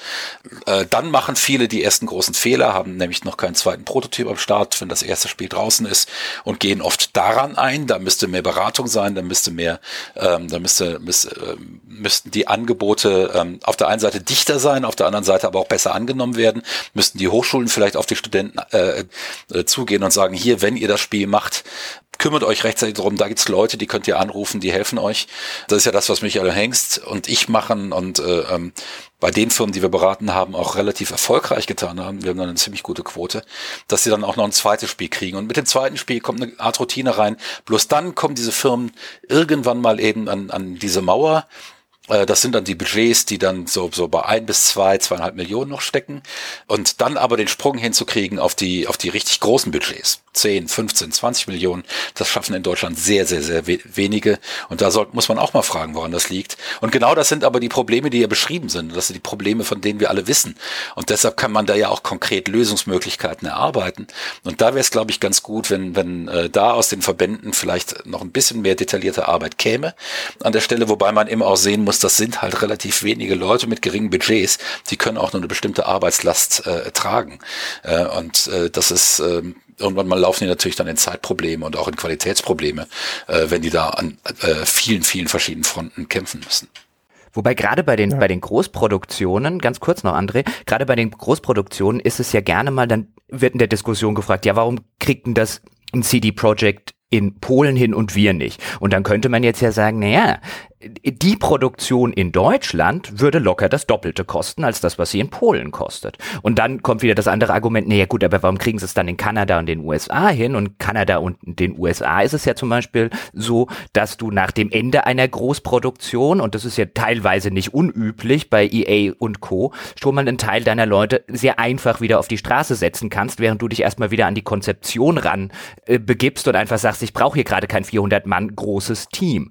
Äh, dann machen viele die ersten großen Fehler, haben nämlich noch keinen zweiten Prototyp am Start, wenn das erste Spiel draußen ist und gehen oft daran ein. Da müsste mehr Beratung sein, da müsste mehr, ähm, da müsste, müsste äh, müssten die Angebote ähm, auf der einen Seite dichter sein, auf der anderen Seite aber auch besser angenommen werden. Müssten die Hochschulen vielleicht auf die Studenten äh, äh, zugehen und sagen, hier, wenn ihr das Spiel macht, kümmert euch rechtzeitig darum, da gibt's Leute, die könnt ihr anrufen, die helfen euch. Das ist ja das, was Michael Hengst und ich machen und äh, ähm, bei den Firmen, die wir beraten haben, auch relativ erfolgreich getan haben. Wir haben dann eine ziemlich gute Quote, dass sie dann auch noch ein zweites Spiel kriegen. Und mit dem zweiten Spiel kommt eine Art Routine rein. Bloß dann kommen diese Firmen irgendwann mal eben an, an diese Mauer das sind dann die Budgets, die dann so, so bei ein bis zwei, zweieinhalb Millionen noch stecken. Und dann aber den Sprung hinzukriegen auf die, auf die richtig großen Budgets. 10, 15, 20 Millionen, das schaffen in Deutschland sehr, sehr, sehr wenige. Und da soll, muss man auch mal fragen, woran das liegt. Und genau das sind aber die Probleme, die hier beschrieben sind. Das sind die Probleme, von denen wir alle wissen. Und deshalb kann man da ja auch konkret Lösungsmöglichkeiten erarbeiten. Und da wäre es, glaube ich, ganz gut, wenn, wenn äh, da aus den Verbänden vielleicht noch ein bisschen mehr detaillierte Arbeit käme an der Stelle, wobei man immer auch sehen muss, das sind halt relativ wenige Leute mit geringen Budgets, die können auch nur eine bestimmte Arbeitslast äh, tragen. Äh, und äh, das ist äh, irgendwann mal laufen die natürlich dann in Zeitprobleme und auch in Qualitätsprobleme, äh, wenn die da an äh, vielen, vielen verschiedenen Fronten kämpfen müssen. Wobei gerade bei den, ja. bei den Großproduktionen, ganz kurz noch, André, gerade bei den Großproduktionen ist es ja gerne mal, dann wird in der Diskussion gefragt, ja, warum kriegt denn das ein CD Projekt in Polen hin und wir nicht. Und dann könnte man jetzt ja sagen, naja, die Produktion in Deutschland würde locker das Doppelte kosten als das, was sie in Polen kostet. Und dann kommt wieder das andere Argument, naja gut, aber warum kriegen sie es dann in Kanada und den USA hin? Und Kanada und den USA ist es ja zum Beispiel so, dass du nach dem Ende einer Großproduktion, und das ist ja teilweise nicht unüblich bei EA und Co., schon mal einen Teil deiner Leute sehr einfach wieder auf die Straße setzen kannst, während du dich erstmal wieder an die Konzeption ran äh, begibst und einfach sagst, ich brauche hier gerade kein 400 Mann großes Team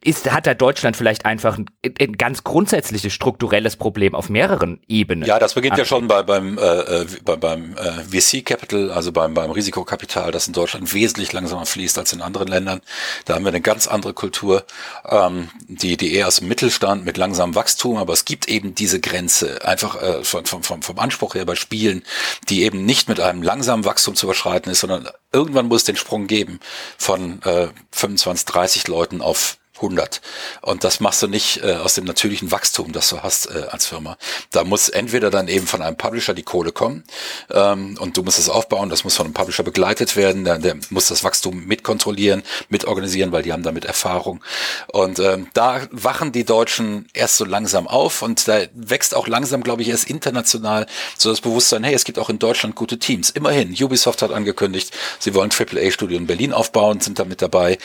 ist, hat da Deutschland vielleicht einfach ein, ein, ganz grundsätzliches strukturelles Problem auf mehreren Ebenen. Ja, das beginnt ja schon bei, beim, äh, äh bei, beim äh, VC Capital, also beim, beim Risikokapital, das in Deutschland wesentlich langsamer fließt als in anderen Ländern. Da haben wir eine ganz andere Kultur, ähm, die, die eher aus dem Mittelstand mit langsamem Wachstum, aber es gibt eben diese Grenze, einfach äh, vom, vom, vom Anspruch her bei Spielen, die eben nicht mit einem langsamen Wachstum zu überschreiten ist, sondern irgendwann muss es den Sprung geben von äh, 25, 30 Leuten auf 100. Und das machst du nicht äh, aus dem natürlichen Wachstum, das du hast äh, als Firma. Da muss entweder dann eben von einem Publisher die Kohle kommen ähm, und du musst es aufbauen, das muss von einem Publisher begleitet werden, der, der muss das Wachstum mitkontrollieren, mitorganisieren, weil die haben damit Erfahrung. Und ähm, da wachen die Deutschen erst so langsam auf und da wächst auch langsam, glaube ich, erst international so das Bewusstsein, hey, es gibt auch in Deutschland gute Teams. Immerhin, Ubisoft hat angekündigt, sie wollen AAA-Studio in Berlin aufbauen, sind damit dabei.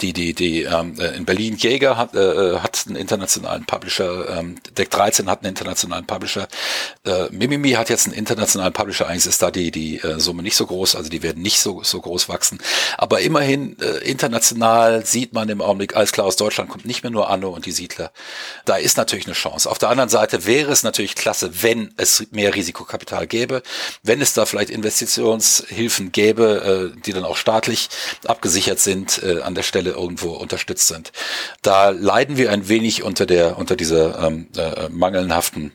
Die, die, die ähm, in Berlin Berlin Jäger hat, äh, hat einen internationalen Publisher, ähm, Deck 13 hat einen internationalen Publisher, äh, Mimimi hat jetzt einen internationalen Publisher, eigentlich ist da die, die äh, Summe nicht so groß, also die werden nicht so, so groß wachsen. Aber immerhin äh, international sieht man im Augenblick, alles klar, aus Deutschland kommt nicht mehr nur Anno und die Siedler. Da ist natürlich eine Chance. Auf der anderen Seite wäre es natürlich klasse, wenn es mehr Risikokapital gäbe, wenn es da vielleicht Investitionshilfen gäbe, äh, die dann auch staatlich abgesichert sind, äh, an der Stelle irgendwo unterstützt sind. Da leiden wir ein wenig unter der, unter dieser ähm, äh, mangelhaften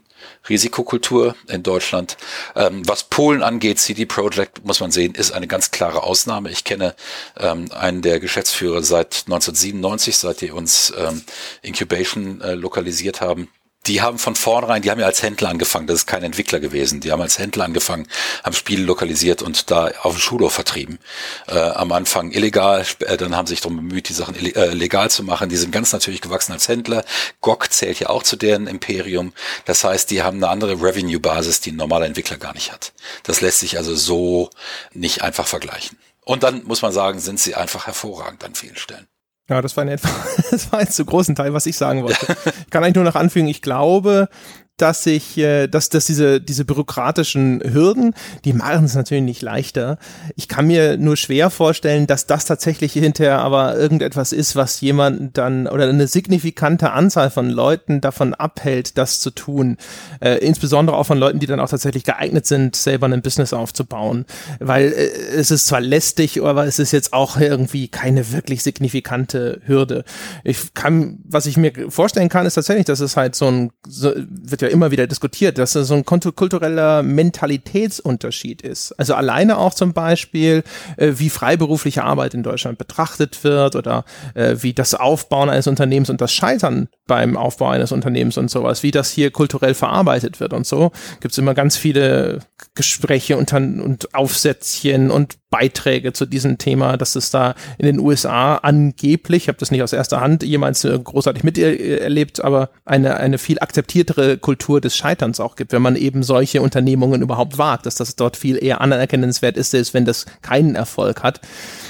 Risikokultur in Deutschland. Ähm, was Polen angeht, CD Projekt, muss man sehen, ist eine ganz klare Ausnahme. Ich kenne ähm, einen der Geschäftsführer seit 1997, seit die uns ähm, Incubation äh, lokalisiert haben die haben von vornherein, die haben ja als Händler angefangen, das ist kein Entwickler gewesen, die haben als Händler angefangen, haben Spiele lokalisiert und da auf dem Schulhof vertrieben. Äh, am Anfang illegal, äh, dann haben sich darum bemüht, die Sachen äh, legal zu machen. Die sind ganz natürlich gewachsen als Händler. GOG zählt ja auch zu deren Imperium. Das heißt, die haben eine andere Revenue-Basis, die ein normaler Entwickler gar nicht hat. Das lässt sich also so nicht einfach vergleichen. Und dann muss man sagen, sind sie einfach hervorragend an vielen Stellen. Ja, das war in etwa, das war jetzt zu großen Teil, was ich sagen wollte. Ich kann eigentlich nur noch anfügen, ich glaube, dass ich, äh, dass, dass diese, diese bürokratischen Hürden, die machen es natürlich nicht leichter. Ich kann mir nur schwer vorstellen, dass das tatsächlich hinterher aber irgendetwas ist, was jemanden dann oder eine signifikante Anzahl von Leuten davon abhält, das zu tun. Äh, insbesondere auch von Leuten, die dann auch tatsächlich geeignet sind, selber ein Business aufzubauen. Weil äh, es ist zwar lästig, aber es ist jetzt auch irgendwie keine wirklich signifikante Hürde. Ich kann, was ich mir vorstellen kann, ist tatsächlich, dass es halt so ein, so, wird ja immer wieder diskutiert, dass es so ein kultureller Mentalitätsunterschied ist. Also alleine auch zum Beispiel, äh, wie freiberufliche Arbeit in Deutschland betrachtet wird oder äh, wie das Aufbauen eines Unternehmens und das Scheitern beim Aufbau eines Unternehmens und sowas, wie das hier kulturell verarbeitet wird und so. Gibt es immer ganz viele Gespräche und, und Aufsätzchen und Beiträge zu diesem Thema, dass es da in den USA angeblich, ich habe das nicht aus erster Hand jemals äh, großartig miterlebt, aber eine, eine viel akzeptiertere Kultur des Scheiterns auch gibt, wenn man eben solche Unternehmungen überhaupt wagt, dass das dort viel eher anerkennenswert ist, als wenn das keinen Erfolg hat.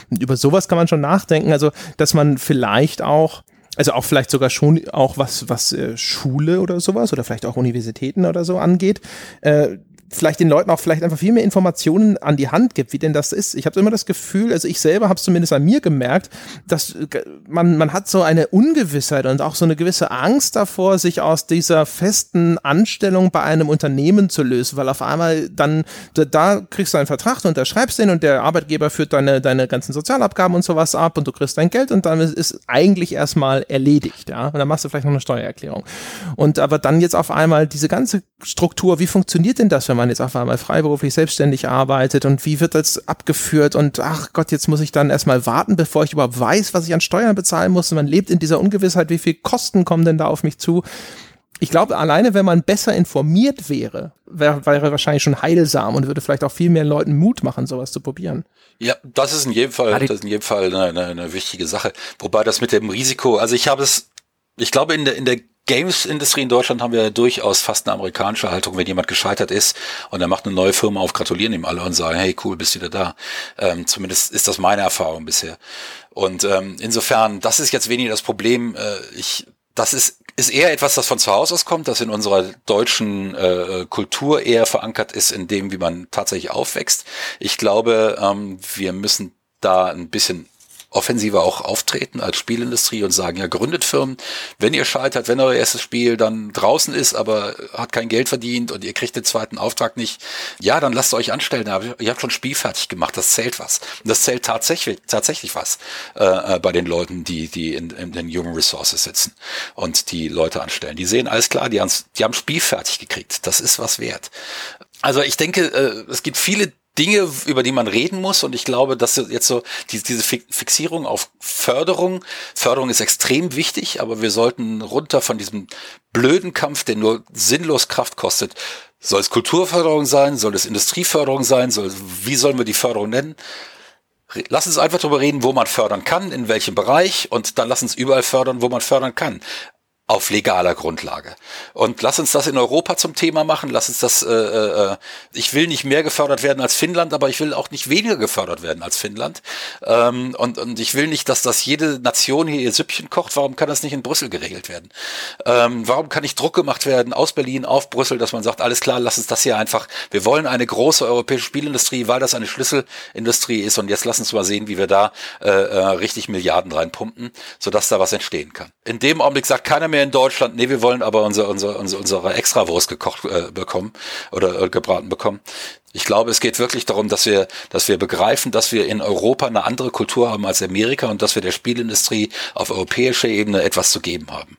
Und über sowas kann man schon nachdenken, also dass man vielleicht auch also auch vielleicht sogar schon auch was was äh, Schule oder sowas oder vielleicht auch Universitäten oder so angeht, äh, vielleicht den Leuten auch vielleicht einfach viel mehr Informationen an die Hand gibt, wie denn das ist. Ich habe immer das Gefühl, also ich selber habe es zumindest an mir gemerkt, dass äh, man, man hat so eine Ungewissheit und auch so eine gewisse Angst davor, sich aus dieser festen Anstellung bei einem Unternehmen zu lösen, weil auf einmal dann, da, da kriegst du einen Vertrag, du unterschreibst den und der Arbeitgeber führt deine, deine ganzen Sozialabgaben und sowas ab und du kriegst dein Geld und dann ist, ist eigentlich erstmal erledigt, ja. Und dann machst du vielleicht noch eine Steuererklärung. Und aber dann jetzt auf einmal diese ganze Struktur, wie funktioniert denn das, wenn man man jetzt auf einmal freiberuflich selbstständig arbeitet und wie wird das abgeführt und ach Gott, jetzt muss ich dann erstmal warten, bevor ich überhaupt weiß, was ich an Steuern bezahlen muss und man lebt in dieser Ungewissheit, wie viel Kosten kommen denn da auf mich zu. Ich glaube, alleine wenn man besser informiert wäre, wäre, wäre wahrscheinlich schon heilsam und würde vielleicht auch viel mehr Leuten Mut machen, sowas zu probieren. Ja, das ist in jedem Fall, das ist in jedem Fall eine, eine, eine wichtige Sache. Wobei das mit dem Risiko, also ich habe es, ich glaube in der in der Games-Industrie in Deutschland haben wir durchaus fast eine amerikanische Haltung, wenn jemand gescheitert ist und er macht eine neue Firma auf, gratulieren ihm alle und sagen, hey, cool, bist wieder da. Ähm, zumindest ist das meine Erfahrung bisher. Und ähm, insofern, das ist jetzt weniger das Problem. Äh, ich, das ist, ist eher etwas, das von zu Hause aus kommt, das in unserer deutschen äh, Kultur eher verankert ist, in dem, wie man tatsächlich aufwächst. Ich glaube, ähm, wir müssen da ein bisschen offensiver auch auftreten als Spielindustrie und sagen, ja, gründet Firmen, wenn ihr scheitert, wenn euer erstes Spiel dann draußen ist, aber hat kein Geld verdient und ihr kriegt den zweiten Auftrag nicht, ja, dann lasst euch anstellen, aber ihr habt schon Spiel fertig gemacht, das zählt was. Und das zählt tatsächlich, tatsächlich was äh, äh bei den Leuten, die, die in, in den Human Resources sitzen und die Leute anstellen. Die sehen alles klar, die, die haben Spiel fertig gekriegt. Das ist was wert. Also ich denke, äh, es gibt viele Dinge, über die man reden muss. Und ich glaube, dass jetzt so diese Fixierung auf Förderung, Förderung ist extrem wichtig, aber wir sollten runter von diesem blöden Kampf, der nur sinnlos Kraft kostet. Soll es Kulturförderung sein? Soll es Industrieförderung sein? Soll, wie sollen wir die Förderung nennen? Lass uns einfach darüber reden, wo man fördern kann, in welchem Bereich und dann lass uns überall fördern, wo man fördern kann auf legaler Grundlage. Und lass uns das in Europa zum Thema machen. Lass uns das, äh, äh, ich will nicht mehr gefördert werden als Finnland, aber ich will auch nicht weniger gefördert werden als Finnland. Ähm, und, und ich will nicht, dass das jede Nation hier ihr Süppchen kocht. Warum kann das nicht in Brüssel geregelt werden? Ähm, warum kann nicht Druck gemacht werden aus Berlin auf Brüssel, dass man sagt, alles klar, lass uns das hier einfach, wir wollen eine große europäische Spielindustrie, weil das eine Schlüsselindustrie ist und jetzt lass uns mal sehen, wie wir da äh, äh, richtig Milliarden reinpumpen, sodass da was entstehen kann. In dem Augenblick sagt keiner mehr, in Deutschland, nee, wir wollen aber unsere, unsere, unsere, unsere Extrawurst gekocht äh, bekommen oder äh, gebraten bekommen. Ich glaube, es geht wirklich darum, dass wir, dass wir begreifen, dass wir in Europa eine andere Kultur haben als Amerika und dass wir der Spielindustrie auf europäischer Ebene etwas zu geben haben.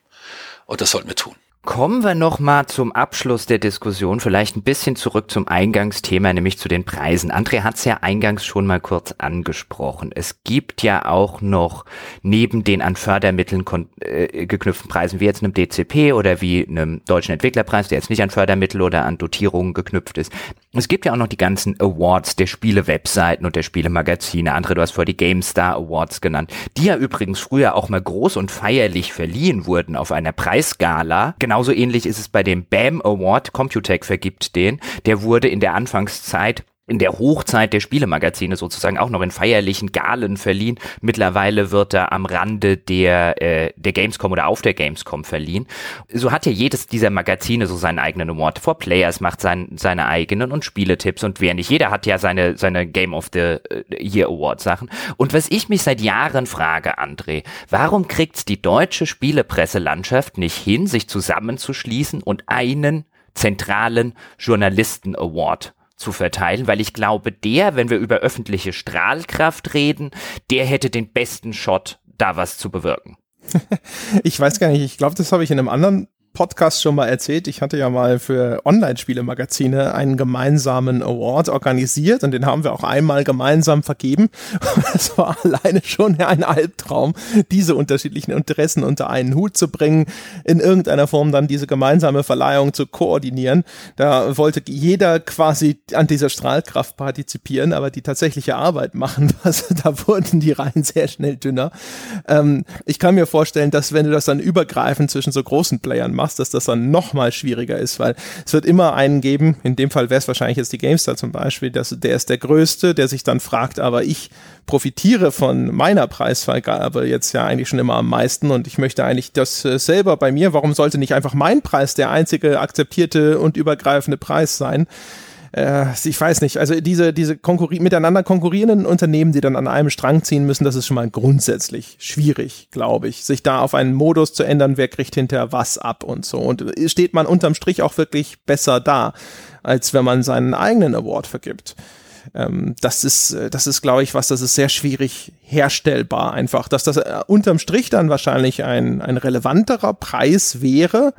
Und das sollten wir tun. Kommen wir noch mal zum Abschluss der Diskussion, vielleicht ein bisschen zurück zum Eingangsthema, nämlich zu den Preisen. André hat es ja eingangs schon mal kurz angesprochen. Es gibt ja auch noch neben den an Fördermitteln äh, geknüpften Preisen, wie jetzt einem DCP oder wie einem deutschen Entwicklerpreis, der jetzt nicht an Fördermittel oder an Dotierungen geknüpft ist. Es gibt ja auch noch die ganzen Awards der Spiele-Webseiten und der Spiele-Magazine. André, du hast vor die GameStar Awards genannt, die ja übrigens früher auch mal groß und feierlich verliehen wurden auf einer Preisgala. Genau Genauso ähnlich ist es bei dem BAM Award. Computec vergibt den. Der wurde in der Anfangszeit in der Hochzeit der Spielemagazine sozusagen auch noch in feierlichen Galen verliehen. Mittlerweile wird er am Rande der, äh, der Gamescom oder auf der Gamescom verliehen. So hat ja jedes dieser Magazine so seinen eigenen Award. For Players macht sein, seine eigenen und Spieletipps und wer nicht. Jeder hat ja seine, seine Game of the äh, Year Award Sachen. Und was ich mich seit Jahren frage, André, warum kriegt's die deutsche Spielepresselandschaft nicht hin, sich zusammenzuschließen und einen zentralen Journalisten Award zu verteilen, weil ich glaube, der, wenn wir über öffentliche Strahlkraft reden, der hätte den besten Shot, da was zu bewirken. ich weiß gar nicht, ich glaube, das habe ich in einem anderen Podcast schon mal erzählt. Ich hatte ja mal für Online-Spiele-Magazine einen gemeinsamen Award organisiert und den haben wir auch einmal gemeinsam vergeben. Es war alleine schon ein Albtraum, diese unterschiedlichen Interessen unter einen Hut zu bringen, in irgendeiner Form dann diese gemeinsame Verleihung zu koordinieren. Da wollte jeder quasi an dieser Strahlkraft partizipieren, aber die tatsächliche Arbeit machen, was, da wurden die Reihen sehr schnell dünner. Ähm, ich kann mir vorstellen, dass wenn du das dann übergreifend zwischen so großen Playern machst, machst, dass das dann noch mal schwieriger ist, weil es wird immer einen geben, in dem Fall wäre es wahrscheinlich jetzt die GameStar zum Beispiel, dass, der ist der Größte, der sich dann fragt, aber ich profitiere von meiner Preisvergabe jetzt ja eigentlich schon immer am meisten und ich möchte eigentlich das äh, selber bei mir, warum sollte nicht einfach mein Preis der einzige akzeptierte und übergreifende Preis sein? Äh, ich weiß nicht, also diese, diese konkurri miteinander konkurrierenden Unternehmen, die dann an einem Strang ziehen müssen, das ist schon mal grundsätzlich schwierig, glaube ich, sich da auf einen Modus zu ändern, wer kriegt hinterher was ab und so. Und steht man unterm Strich auch wirklich besser da, als wenn man seinen eigenen Award vergibt ähm, das ist, das ist, glaube ich, was, das ist sehr schwierig herstellbar einfach. Dass das äh, unterm Strich dann wahrscheinlich ein, ein relevanterer Preis wäre,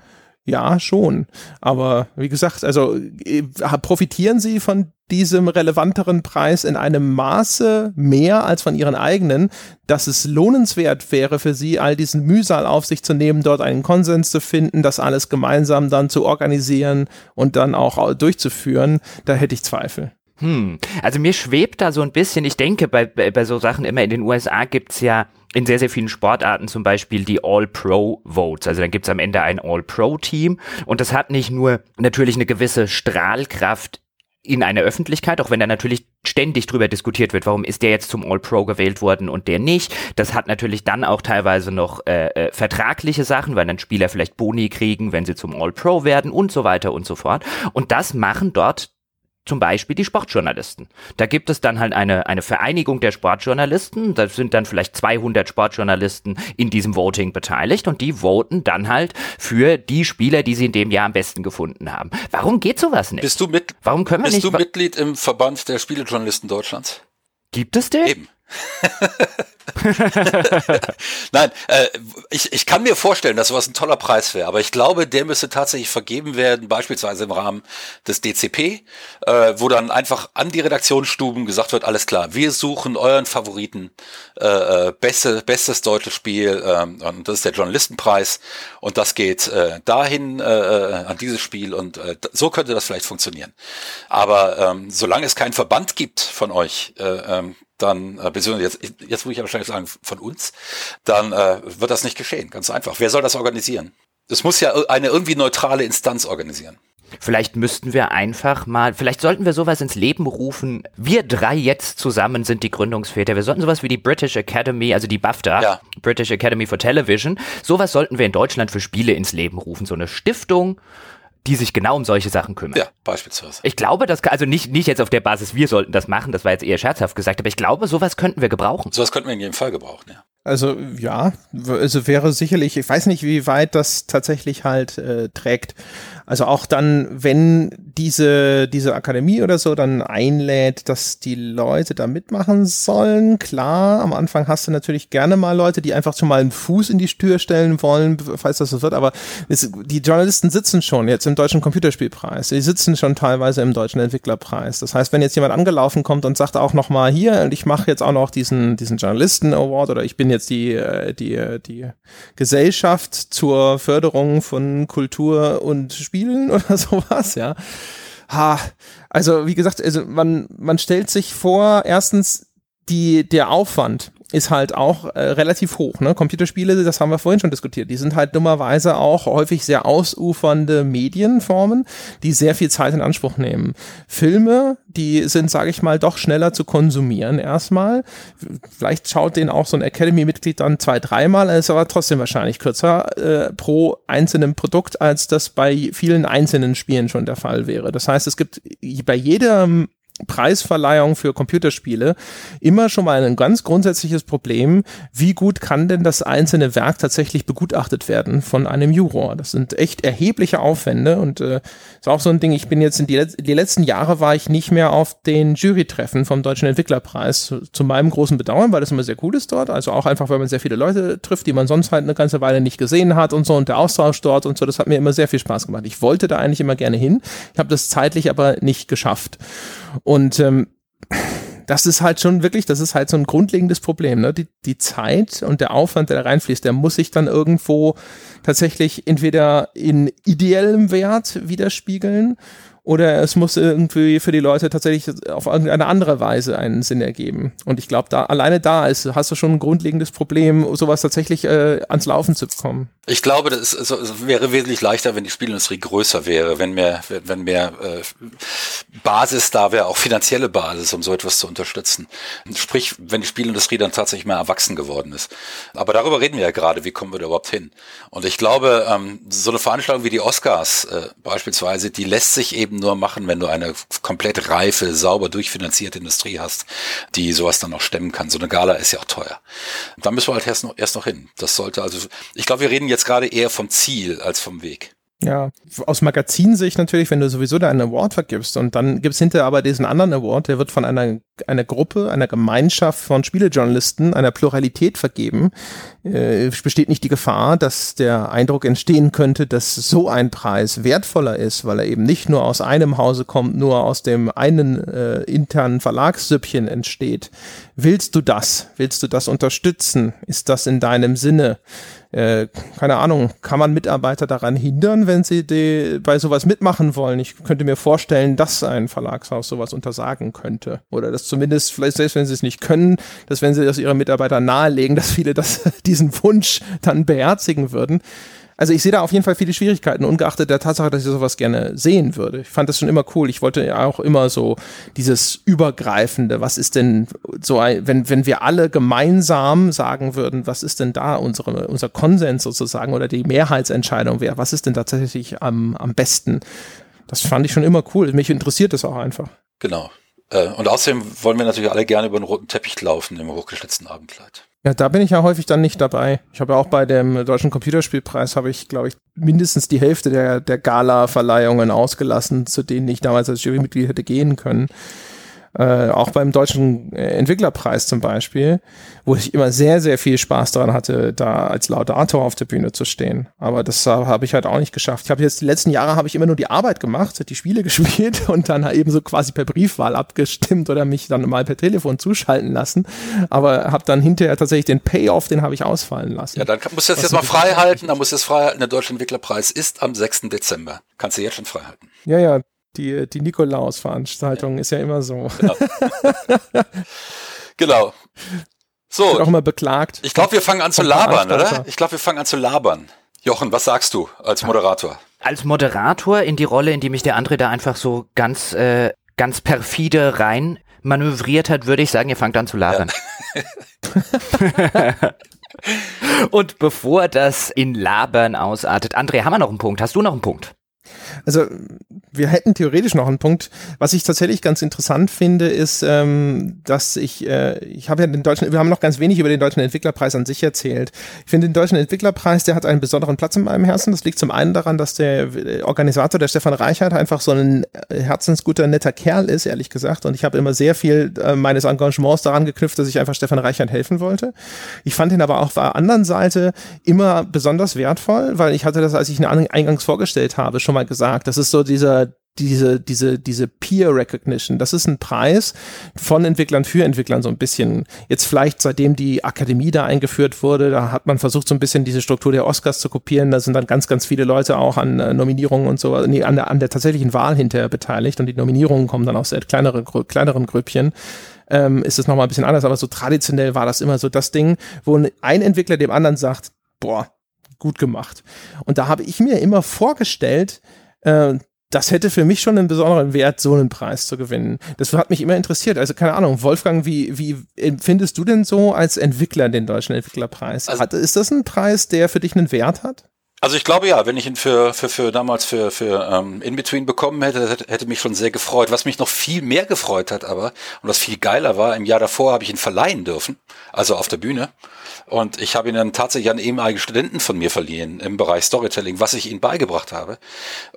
ja, schon. Aber wie gesagt, also äh, profitieren Sie von diesem relevanteren Preis in einem Maße mehr als von Ihren eigenen, dass es lohnenswert wäre für Sie, all diesen Mühsal auf sich zu nehmen, dort einen Konsens zu finden, das alles gemeinsam dann zu organisieren und dann auch durchzuführen, da hätte ich Zweifel. Hm, also mir schwebt da so ein bisschen, ich denke, bei, bei, bei so Sachen immer in den USA gibt's ja in sehr, sehr vielen Sportarten zum Beispiel die All-Pro-Votes. Also dann gibt's am Ende ein All-Pro-Team und das hat nicht nur natürlich eine gewisse Strahlkraft in einer Öffentlichkeit, auch wenn da natürlich ständig drüber diskutiert wird, warum ist der jetzt zum All-Pro gewählt worden und der nicht. Das hat natürlich dann auch teilweise noch äh, äh, vertragliche Sachen, weil dann Spieler vielleicht Boni kriegen, wenn sie zum All-Pro werden und so weiter und so fort. Und das machen dort zum Beispiel die Sportjournalisten. Da gibt es dann halt eine, eine Vereinigung der Sportjournalisten. Da sind dann vielleicht 200 Sportjournalisten in diesem Voting beteiligt und die voten dann halt für die Spieler, die sie in dem Jahr am besten gefunden haben. Warum geht sowas nicht? Bist du mit? Warum können wir bist nicht? Bist du Mitglied im Verband der Spielejournalisten Deutschlands? Gibt es den? Eben. Nein, äh, ich, ich kann mir vorstellen, dass sowas ein toller Preis wäre, aber ich glaube, der müsste tatsächlich vergeben werden, beispielsweise im Rahmen des DCP, äh, wo dann einfach an die Redaktionsstuben gesagt wird, alles klar, wir suchen euren Favoriten, äh, äh beste, bestes deutsches Spiel, äh, und das ist der Journalistenpreis und das geht äh, dahin äh, äh, an dieses Spiel und äh, so könnte das vielleicht funktionieren. Aber ähm, solange es keinen Verband gibt von euch, äh, ähm, dann, äh, beziehungsweise jetzt, jetzt muss ich ja wahrscheinlich sagen, von uns, dann äh, wird das nicht geschehen. Ganz einfach. Wer soll das organisieren? Es muss ja eine irgendwie neutrale Instanz organisieren. Vielleicht müssten wir einfach mal, vielleicht sollten wir sowas ins Leben rufen. Wir drei jetzt zusammen sind die Gründungsväter. Wir sollten sowas wie die British Academy, also die BAFTA, ja. British Academy for Television, sowas sollten wir in Deutschland für Spiele ins Leben rufen. So eine Stiftung, die sich genau um solche Sachen kümmern. Ja, beispielsweise. Ich glaube, das kann, also nicht, nicht jetzt auf der Basis, wir sollten das machen, das war jetzt eher scherzhaft gesagt, aber ich glaube, sowas könnten wir gebrauchen. Sowas könnten wir in jedem Fall gebrauchen, ja. Also ja, also wäre sicherlich, ich weiß nicht, wie weit das tatsächlich halt äh, trägt. Also auch dann, wenn diese, diese Akademie oder so dann einlädt, dass die Leute da mitmachen sollen, klar, am Anfang hast du natürlich gerne mal Leute, die einfach schon mal einen Fuß in die Tür stellen wollen, falls das so wird, aber es, die Journalisten sitzen schon jetzt im Deutschen Computerspielpreis, die sitzen schon teilweise im Deutschen Entwicklerpreis. Das heißt, wenn jetzt jemand angelaufen kommt und sagt auch nochmal hier, und ich mache jetzt auch noch diesen, diesen Journalisten-Award oder ich bin jetzt die, äh, die, äh, die Gesellschaft zur Förderung von Kultur und Spielen oder sowas, ja. Ha, also wie gesagt, also man, man stellt sich vor, erstens die, der Aufwand ist halt auch äh, relativ hoch. Ne? Computerspiele, das haben wir vorhin schon diskutiert, die sind halt dummerweise auch häufig sehr ausufernde Medienformen, die sehr viel Zeit in Anspruch nehmen. Filme, die sind, sage ich mal, doch schneller zu konsumieren erstmal. Vielleicht schaut den auch so ein Academy-Mitglied dann zwei, dreimal, ist aber trotzdem wahrscheinlich kürzer äh, pro einzelnem Produkt, als das bei vielen einzelnen Spielen schon der Fall wäre. Das heißt, es gibt bei jedem Preisverleihung für Computerspiele immer schon mal ein ganz grundsätzliches Problem, wie gut kann denn das einzelne Werk tatsächlich begutachtet werden von einem Juror. Das sind echt erhebliche Aufwände und äh, ist auch so ein Ding, ich bin jetzt in die, die letzten Jahre war ich nicht mehr auf den Jurytreffen vom Deutschen Entwicklerpreis, zu, zu, meinem großen Bedauern, weil das immer sehr cool ist dort, also auch einfach, weil man sehr viele Leute trifft, die man sonst halt eine ganze Weile nicht gesehen hat und so und der Austausch dort und so, das hat mir immer sehr viel Spaß gemacht. Ich wollte da eigentlich immer gerne hin, ich habe das zeitlich aber nicht geschafft. Und ähm, das ist halt schon wirklich, das ist halt so ein grundlegendes Problem. Ne? Die, die Zeit und der Aufwand, der da reinfließt, der muss sich dann irgendwo tatsächlich entweder in ideellem Wert widerspiegeln oder es muss irgendwie für die Leute tatsächlich auf irgendeine andere Weise einen Sinn ergeben. Und ich glaube, da alleine da ist, hast du schon ein grundlegendes Problem, sowas tatsächlich äh, ans Laufen zu bekommen. Ich glaube, das ist, es wäre wesentlich leichter, wenn die Spielindustrie größer wäre, wenn mehr, wenn mehr äh, Basis da wäre, auch finanzielle Basis, um so etwas zu unterstützen. Sprich, wenn die Spielindustrie dann tatsächlich mehr erwachsen geworden ist. Aber darüber reden wir ja gerade, wie kommen wir da überhaupt hin? Und ich glaube, ähm, so eine Veranstaltung wie die Oscars äh, beispielsweise, die lässt sich eben eben nur machen, wenn du eine komplett reife, sauber durchfinanzierte Industrie hast, die sowas dann noch stemmen kann. So eine Gala ist ja auch teuer. Da müssen wir halt erst noch, erst noch hin. Das sollte also, ich glaube, wir reden jetzt gerade eher vom Ziel als vom Weg. Ja, aus Magazinsicht natürlich, wenn du sowieso da einen Award vergibst und dann gibt's hinterher aber diesen anderen Award, der wird von einer, einer Gruppe, einer Gemeinschaft von Spielejournalisten, einer Pluralität vergeben, äh, besteht nicht die Gefahr, dass der Eindruck entstehen könnte, dass so ein Preis wertvoller ist, weil er eben nicht nur aus einem Hause kommt, nur aus dem einen äh, internen Verlagssüppchen entsteht. Willst du das? Willst du das unterstützen? Ist das in deinem Sinne? Äh, keine Ahnung, kann man Mitarbeiter daran hindern, wenn sie die, bei sowas mitmachen wollen? Ich könnte mir vorstellen, dass ein Verlagshaus sowas untersagen könnte. Oder dass zumindest, vielleicht selbst wenn sie es nicht können, dass wenn sie das ihre Mitarbeiter nahelegen, dass viele das, diesen Wunsch dann beherzigen würden. Also ich sehe da auf jeden Fall viele Schwierigkeiten, ungeachtet der Tatsache, dass ich sowas gerne sehen würde. Ich fand das schon immer cool. Ich wollte ja auch immer so dieses Übergreifende, was ist denn so, wenn, wenn wir alle gemeinsam sagen würden, was ist denn da unsere, unser Konsens sozusagen oder die Mehrheitsentscheidung wäre, was ist denn tatsächlich am, am besten? Das fand ich schon immer cool. Mich interessiert das auch einfach. Genau. Äh, und außerdem wollen wir natürlich alle gerne über den roten Teppich laufen im hochgeschlitzten Abendkleid. Ja, da bin ich ja häufig dann nicht dabei. Ich habe ja auch bei dem Deutschen Computerspielpreis habe ich, glaube ich, mindestens die Hälfte der, der Gala-Verleihungen ausgelassen, zu denen ich damals als Jurymitglied hätte gehen können. Äh, auch beim Deutschen äh, Entwicklerpreis zum Beispiel, wo ich immer sehr, sehr viel Spaß daran hatte, da als Laudator auf der Bühne zu stehen. Aber das habe ich halt auch nicht geschafft. Ich habe jetzt die letzten Jahre habe ich immer nur die Arbeit gemacht, die Spiele gespielt und dann eben so quasi per Briefwahl abgestimmt oder mich dann mal per Telefon zuschalten lassen. Aber habe dann hinterher tatsächlich den Payoff, den habe ich ausfallen lassen. Ja, dann musst du das jetzt mal frei halten. Dann musst du es frei halten. Der Deutsche Entwicklerpreis ist am 6. Dezember. Kannst du jetzt schon frei halten. Ja, ja, die, die Nikolaus-Veranstaltung ja. ist ja immer so. Genau. genau. So. Wird auch immer beklagt. Ich glaube, wir fangen an zu labern, oder? Ich glaube, wir fangen an zu labern. Jochen, was sagst du als Moderator? Als Moderator in die Rolle, in die mich der André da einfach so ganz, äh, ganz perfide rein manövriert hat, würde ich sagen, ihr fangt an zu labern. Ja. Und bevor das in Labern ausartet, André, haben wir noch einen Punkt? Hast du noch einen Punkt? Also wir hätten theoretisch noch einen Punkt. Was ich tatsächlich ganz interessant finde, ist, ähm, dass ich, äh, ich habe ja den deutschen, wir haben noch ganz wenig über den deutschen Entwicklerpreis an sich erzählt. Ich finde den deutschen Entwicklerpreis, der hat einen besonderen Platz in meinem Herzen. Das liegt zum einen daran, dass der äh, Organisator, der Stefan Reichert, einfach so ein äh, herzensguter, netter Kerl ist, ehrlich gesagt. Und ich habe immer sehr viel äh, meines Engagements daran geknüpft, dass ich einfach Stefan Reichert helfen wollte. Ich fand ihn aber auch auf der anderen Seite immer besonders wertvoll, weil ich hatte das, als ich ihn eingangs vorgestellt habe, schon mal gesagt. Das ist so dieser diese, diese, diese Peer Recognition. Das ist ein Preis von Entwicklern für Entwicklern so ein bisschen. Jetzt vielleicht seitdem die Akademie da eingeführt wurde, da hat man versucht so ein bisschen diese Struktur der Oscars zu kopieren. Da sind dann ganz, ganz viele Leute auch an äh, Nominierungen und so, nee, an der, an der tatsächlichen Wahl hinterher beteiligt und die Nominierungen kommen dann aus sehr kleineren, kleineren Grüppchen. Ähm, ist es nochmal ein bisschen anders, aber so traditionell war das immer so das Ding, wo ein Entwickler dem anderen sagt, boah, gut gemacht. Und da habe ich mir immer vorgestellt, äh, das hätte für mich schon einen besonderen Wert, so einen Preis zu gewinnen. Das hat mich immer interessiert. Also keine Ahnung, Wolfgang, wie, wie empfindest du denn so als Entwickler den Deutschen Entwicklerpreis? Also, hat, ist das ein Preis, der für dich einen Wert hat? Also ich glaube ja, wenn ich ihn für, für, für damals für, für ähm, In-Between bekommen hätte, hätte, hätte mich schon sehr gefreut. Was mich noch viel mehr gefreut hat aber, und was viel geiler war, im Jahr davor habe ich ihn verleihen dürfen, also auf der Bühne. Und ich habe ihn dann tatsächlich an ehemaligen Studenten von mir verliehen im Bereich Storytelling, was ich ihnen beigebracht habe.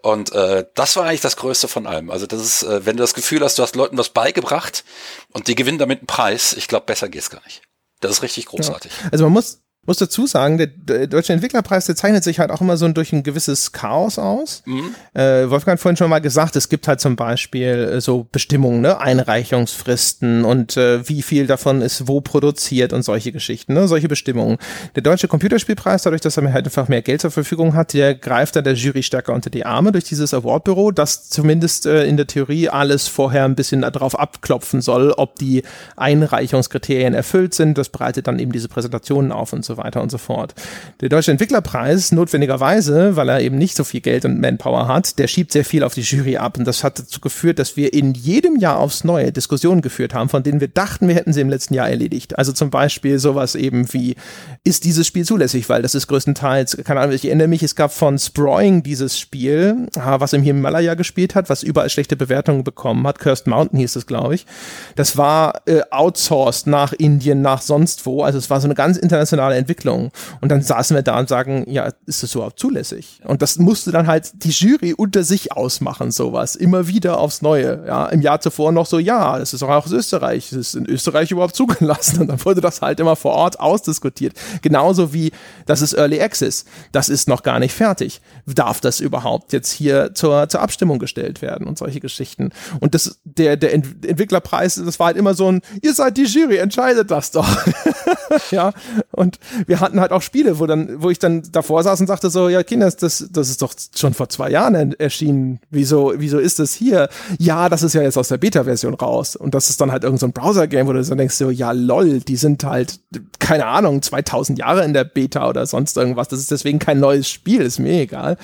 Und äh, das war eigentlich das Größte von allem. Also das ist, äh, wenn du das Gefühl hast, du hast Leuten was beigebracht und die gewinnen damit einen Preis, ich glaube, besser geht's gar nicht. Das ist richtig großartig. Ja. Also man muss muss dazu sagen, der Deutsche Entwicklerpreis, der zeichnet sich halt auch immer so durch ein gewisses Chaos aus. Mhm. Äh, Wolfgang hat vorhin schon mal gesagt, es gibt halt zum Beispiel äh, so Bestimmungen, ne? Einreichungsfristen und äh, wie viel davon ist wo produziert und solche Geschichten, ne? solche Bestimmungen. Der Deutsche Computerspielpreis, dadurch, dass er halt einfach mehr Geld zur Verfügung hat, der greift da der Jury stärker unter die Arme durch dieses Awardbüro, das zumindest äh, in der Theorie alles vorher ein bisschen darauf abklopfen soll, ob die Einreichungskriterien erfüllt sind. Das bereitet dann eben diese Präsentationen auf und so weiter und so fort. Der Deutsche Entwicklerpreis, notwendigerweise, weil er eben nicht so viel Geld und Manpower hat, der schiebt sehr viel auf die Jury ab. Und das hat dazu geführt, dass wir in jedem Jahr aufs Neue Diskussionen geführt haben, von denen wir dachten, wir hätten sie im letzten Jahr erledigt. Also zum Beispiel sowas eben wie, ist dieses Spiel zulässig? Weil das ist größtenteils, keine Ahnung, ich erinnere mich, es gab von Sproing dieses Spiel, was im Himalaya gespielt hat, was überall schlechte Bewertungen bekommen hat. Cursed Mountain hieß es, glaube ich. Das war äh, outsourced nach Indien, nach sonst wo. Also es war so eine ganz internationale Entwicklung. Und dann saßen wir da und sagen, ja, ist das überhaupt zulässig? Und das musste dann halt die Jury unter sich ausmachen, sowas. Immer wieder aufs Neue. Ja, im Jahr zuvor noch so, ja, das ist auch aus Österreich. Das ist in Österreich überhaupt zugelassen. Und dann wurde das halt immer vor Ort ausdiskutiert. Genauso wie, das ist Early Access. Das ist noch gar nicht fertig. Darf das überhaupt jetzt hier zur, zur Abstimmung gestellt werden und solche Geschichten? Und das, der, der Entwicklerpreis, das war halt immer so ein, ihr seid die Jury, entscheidet das doch. ja, und wir hatten halt auch Spiele, wo dann, wo ich dann davor saß und sagte so, ja, Kinder, das, das ist doch schon vor zwei Jahren erschienen. Wieso, wieso ist das hier? Ja, das ist ja jetzt aus der Beta-Version raus. Und das ist dann halt irgendein so Browser-Game, wo du dann denkst so, ja, lol, die sind halt, keine Ahnung, 2000 Jahre in der Beta oder sonst irgendwas. Das ist deswegen kein neues Spiel, ist mir egal.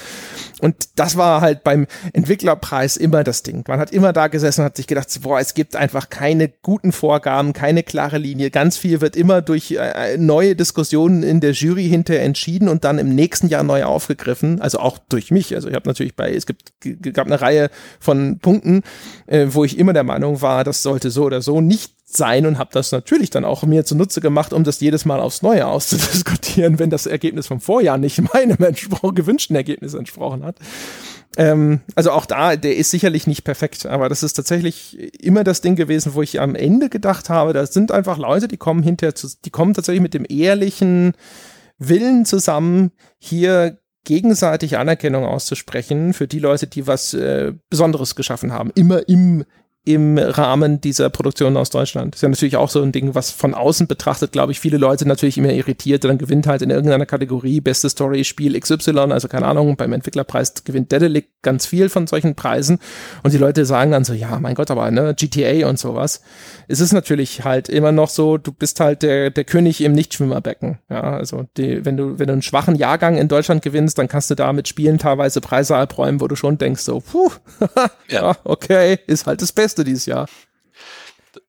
Und das war halt beim Entwicklerpreis immer das Ding. Man hat immer da gesessen und hat sich gedacht, boah, es gibt einfach keine guten Vorgaben, keine klare Linie. Ganz viel wird immer durch äh, neue Diskussionen in der Jury hinterher entschieden und dann im nächsten Jahr neu aufgegriffen. Also auch durch mich. Also ich habe natürlich bei, es gibt, gab eine Reihe von Punkten, äh, wo ich immer der Meinung war, das sollte so oder so nicht sein und habe das natürlich dann auch mir zunutze gemacht, um das jedes Mal aufs Neue auszudiskutieren, wenn das Ergebnis vom Vorjahr nicht meinem gewünschten Ergebnis entsprochen hat. Ähm, also auch da, der ist sicherlich nicht perfekt, aber das ist tatsächlich immer das Ding gewesen, wo ich am Ende gedacht habe, das sind einfach Leute, die kommen hinterher zu, die kommen tatsächlich mit dem ehrlichen Willen zusammen, hier gegenseitig Anerkennung auszusprechen für die Leute, die was äh, Besonderes geschaffen haben. Immer im im Rahmen dieser Produktion aus Deutschland. ist ja natürlich auch so ein Ding, was von außen betrachtet, glaube ich, viele Leute natürlich immer irritiert. Dann gewinnt halt in irgendeiner Kategorie beste Story Spiel XY, also keine Ahnung, beim Entwicklerpreis gewinnt Dedelic ganz viel von solchen Preisen. Und die Leute sagen dann so, ja, mein Gott, aber ne, GTA und sowas. Es ist natürlich halt immer noch so, du bist halt der, der König im Nichtschwimmerbecken. Ja, also die, wenn du, wenn du einen schwachen Jahrgang in Deutschland gewinnst, dann kannst du da mit Spielen teilweise Preise abräumen, wo du schon denkst so, puh, ja. okay, ist halt das Beste Beste dieses Jahr.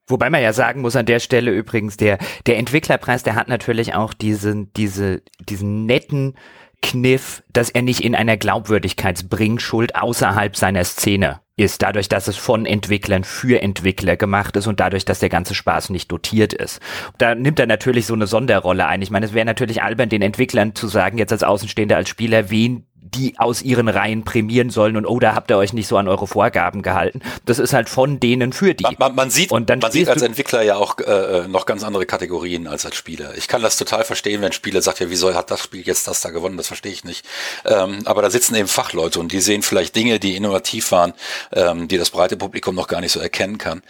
Wobei man ja sagen muss an der Stelle übrigens, der, der Entwicklerpreis, der hat natürlich auch diesen, diese, diesen netten Kniff, dass er nicht in einer Glaubwürdigkeitsbringschuld außerhalb seiner Szene ist, dadurch, dass es von Entwicklern für Entwickler gemacht ist und dadurch, dass der ganze Spaß nicht dotiert ist. Da nimmt er natürlich so eine Sonderrolle ein. Ich meine, es wäre natürlich albern, den Entwicklern zu sagen, jetzt als Außenstehender, als Spieler, wen die aus ihren Reihen prämieren sollen und oh, da habt ihr euch nicht so an eure Vorgaben gehalten. Das ist halt von denen für die. Man, man sieht, und dann man sieht als Entwickler ja auch äh, noch ganz andere Kategorien als als Spieler. Ich kann das total verstehen, wenn Spieler sagt, ja, wieso hat das Spiel jetzt das da gewonnen? Das verstehe ich nicht. Ähm, aber da sitzen eben Fachleute und die sehen vielleicht Dinge, die innovativ waren, ähm, die das breite Publikum noch gar nicht so erkennen kann.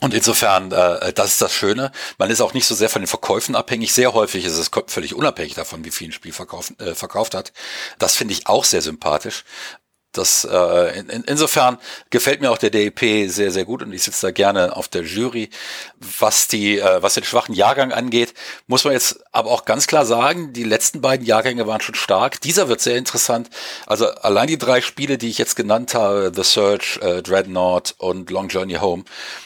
Und insofern, äh, das ist das Schöne. Man ist auch nicht so sehr von den Verkäufen abhängig. Sehr häufig ist es völlig unabhängig davon, wie viel ein Spiel verkauft, äh, verkauft hat. Das finde ich auch sehr sympathisch. Das, äh, in, insofern gefällt mir auch der DEP sehr, sehr gut und ich sitze da gerne auf der Jury. Was die, äh, was den schwachen Jahrgang angeht, muss man jetzt aber auch ganz klar sagen, die letzten beiden Jahrgänge waren schon stark. Dieser wird sehr interessant. Also allein die drei Spiele, die ich jetzt genannt habe, The Search, äh, Dreadnought und Long Journey Home,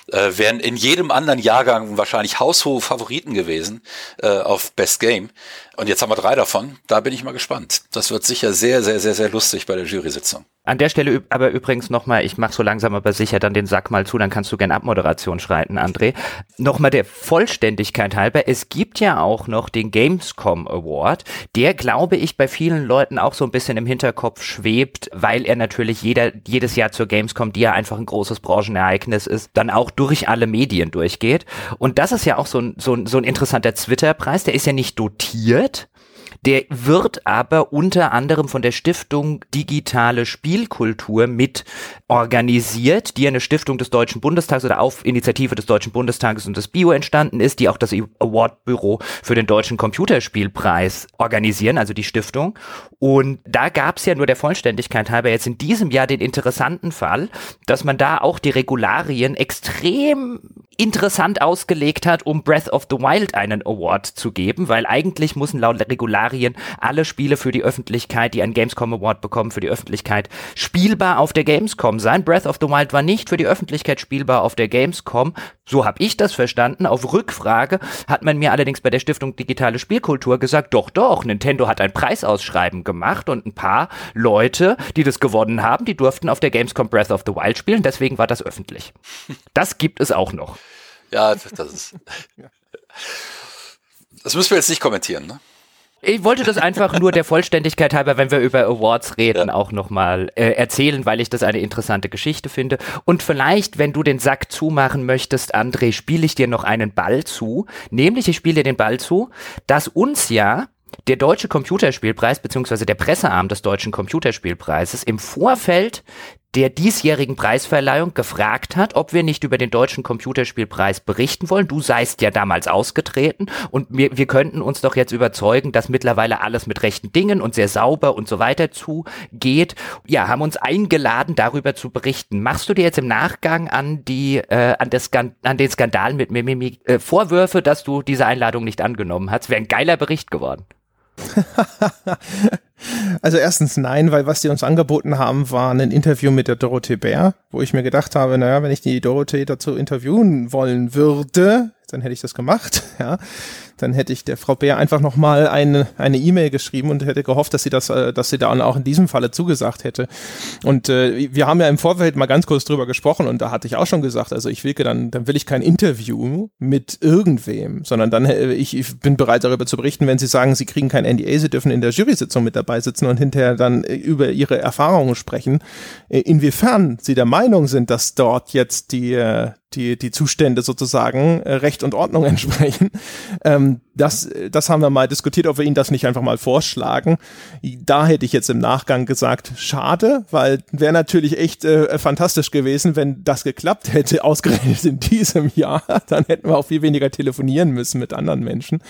äh, wären in jedem anderen Jahrgang wahrscheinlich haushohe Favoriten gewesen äh, auf Best Game. Und jetzt haben wir drei davon. Da bin ich mal gespannt. Das wird sicher sehr, sehr, sehr, sehr lustig bei der Jury-Sitzung. An der Stelle aber übrigens nochmal, ich mache so langsam aber sicher dann den Sack mal zu, dann kannst du gern Abmoderation schreiten, André. Nochmal der Vollständigkeit halber, es gibt ja auch noch den Gamescom Award, der glaube ich bei vielen Leuten auch so ein bisschen im Hinterkopf schwebt, weil er natürlich jeder, jedes Jahr zur Gamescom, die ja einfach ein großes Branchenereignis ist, dann auch durch alle Medien durchgeht. Und das ist ja auch so ein, so ein, so ein interessanter Twitter-Preis, der ist ja nicht dotiert, der wird aber unter anderem von der Stiftung Digitale Spielkultur mit organisiert, die eine Stiftung des Deutschen Bundestags oder auf Initiative des Deutschen Bundestages und des Bio entstanden ist, die auch das Awardbüro für den Deutschen Computerspielpreis organisieren, also die Stiftung. Und da gab es ja nur der Vollständigkeit halber jetzt in diesem Jahr den interessanten Fall, dass man da auch die Regularien extrem interessant ausgelegt hat, um Breath of the Wild einen Award zu geben, weil eigentlich müssen laut Regularien alle Spiele für die Öffentlichkeit, die einen Gamescom Award bekommen, für die Öffentlichkeit spielbar auf der Gamescom sein. Breath of the Wild war nicht für die Öffentlichkeit spielbar auf der Gamescom. So habe ich das verstanden. Auf Rückfrage hat man mir allerdings bei der Stiftung Digitale Spielkultur gesagt, doch, doch, Nintendo hat ein Preisausschreiben gemacht und ein paar Leute, die das gewonnen haben, die durften auf der Gamescom Breath of the Wild spielen. Deswegen war das öffentlich. Das gibt es auch noch. Ja, das ist. Das müssen wir jetzt nicht kommentieren, ne? Ich wollte das einfach nur der Vollständigkeit halber, wenn wir über Awards reden, ja. auch nochmal äh, erzählen, weil ich das eine interessante Geschichte finde. Und vielleicht, wenn du den Sack zumachen möchtest, André, spiele ich dir noch einen Ball zu. Nämlich, ich spiele dir den Ball zu, dass uns ja der Deutsche Computerspielpreis beziehungsweise der Pressearm des Deutschen Computerspielpreises im Vorfeld der diesjährigen Preisverleihung gefragt hat, ob wir nicht über den deutschen Computerspielpreis berichten wollen. Du seist ja damals ausgetreten und wir, wir könnten uns doch jetzt überzeugen, dass mittlerweile alles mit rechten Dingen und sehr sauber und so weiter zugeht. Ja, haben uns eingeladen, darüber zu berichten. Machst du dir jetzt im Nachgang an die äh, an, das, an den Skandal mit Mimimi äh, Vorwürfe, dass du diese Einladung nicht angenommen hast? Wäre ein geiler Bericht geworden. Also erstens nein, weil was die uns angeboten haben, war ein Interview mit der Dorothee Bär, wo ich mir gedacht habe, naja, wenn ich die Dorothee dazu interviewen wollen würde, dann hätte ich das gemacht, ja dann hätte ich der Frau Bär einfach nochmal eine eine E-Mail geschrieben und hätte gehofft, dass sie das, äh, dass sie da auch in diesem Falle zugesagt hätte. Und äh, wir haben ja im Vorfeld mal ganz kurz drüber gesprochen und da hatte ich auch schon gesagt, also ich will dann, dann will ich kein Interview mit irgendwem, sondern dann äh, ich, ich bin bereit darüber zu berichten, wenn Sie sagen, Sie kriegen kein NDA, Sie dürfen in der Jury-Sitzung mit dabei sitzen und hinterher dann äh, über Ihre Erfahrungen sprechen, inwiefern Sie der Meinung sind, dass dort jetzt die die, die Zustände sozusagen äh, Recht und Ordnung entsprechen. Ähm, das, das haben wir mal diskutiert, ob wir Ihnen das nicht einfach mal vorschlagen. Da hätte ich jetzt im Nachgang gesagt, schade, weil wäre natürlich echt äh, fantastisch gewesen, wenn das geklappt hätte, ausgerechnet in diesem Jahr. Dann hätten wir auch viel weniger telefonieren müssen mit anderen Menschen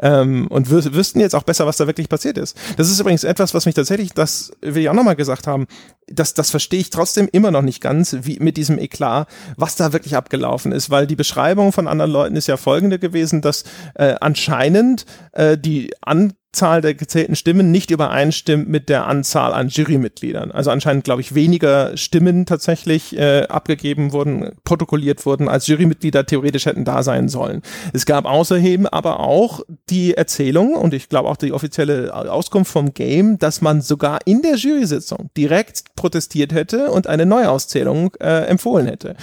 ähm, und wüs wüssten jetzt auch besser, was da wirklich passiert ist. Das ist übrigens etwas, was mich tatsächlich, das will ich auch nochmal gesagt haben, das, das verstehe ich trotzdem immer noch nicht ganz, wie mit diesem Eklat, was da wirklich abgelaufen ist, weil die Beschreibung von anderen Leuten ist ja folgende gewesen, dass äh, anscheinend äh, die an Zahl der gezählten Stimmen nicht übereinstimmt mit der Anzahl an Jurymitgliedern. Also anscheinend, glaube ich, weniger Stimmen tatsächlich äh, abgegeben wurden, protokolliert wurden, als Jurymitglieder theoretisch hätten da sein sollen. Es gab außerdem aber auch die Erzählung und ich glaube auch die offizielle Auskunft vom Game, dass man sogar in der Jury-Sitzung direkt protestiert hätte und eine Neuauszählung äh, empfohlen hätte.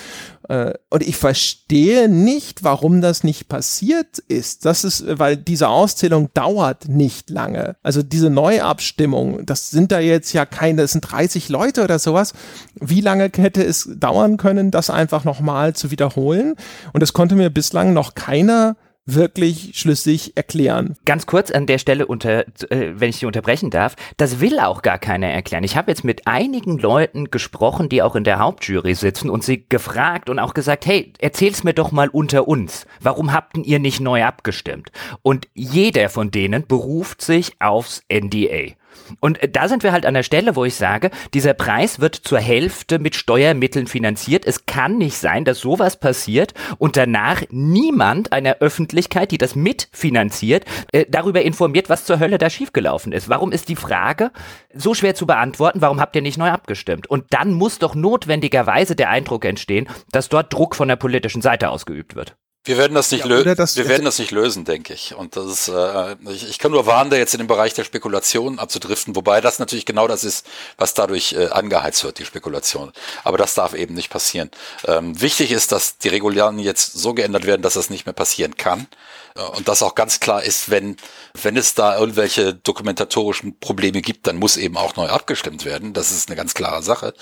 Äh, und ich verstehe nicht, warum das nicht passiert ist. Das ist, weil diese Auszählung dauert nicht lange. Also diese Neuabstimmung, das sind da jetzt ja keine, das sind 30 Leute oder sowas. Wie lange hätte es dauern können, das einfach nochmal zu wiederholen? Und das konnte mir bislang noch keiner wirklich schlüssig erklären. Ganz kurz an der Stelle, unter, äh, wenn ich Sie unterbrechen darf, das will auch gar keiner erklären. Ich habe jetzt mit einigen Leuten gesprochen, die auch in der Hauptjury sitzen und sie gefragt und auch gesagt, hey, erzähl's mir doch mal unter uns. Warum habt ihr nicht neu abgestimmt? Und jeder von denen beruft sich aufs NDA. Und äh, da sind wir halt an der Stelle, wo ich sage, dieser Preis wird zur Hälfte mit Steuermitteln finanziert. Es kann nicht sein, dass sowas passiert und danach niemand einer Öffentlichkeit, die das mitfinanziert, äh, darüber informiert, was zur Hölle da schiefgelaufen ist. Warum ist die Frage so schwer zu beantworten? Warum habt ihr nicht neu abgestimmt? Und dann muss doch notwendigerweise der Eindruck entstehen, dass dort Druck von der politischen Seite ausgeübt wird. Wir werden das nicht ja, lösen. Wir werden das nicht lösen, denke ich. Und das ist, äh, ich, ich kann nur warnen, da jetzt in den Bereich der Spekulation abzudriften, wobei das natürlich genau das ist, was dadurch äh, angeheizt wird, die Spekulation. Aber das darf eben nicht passieren. Ähm, wichtig ist, dass die Regularien jetzt so geändert werden, dass das nicht mehr passieren kann. Und das auch ganz klar ist, wenn, wenn es da irgendwelche dokumentatorischen Probleme gibt, dann muss eben auch neu abgestimmt werden. Das ist eine ganz klare Sache,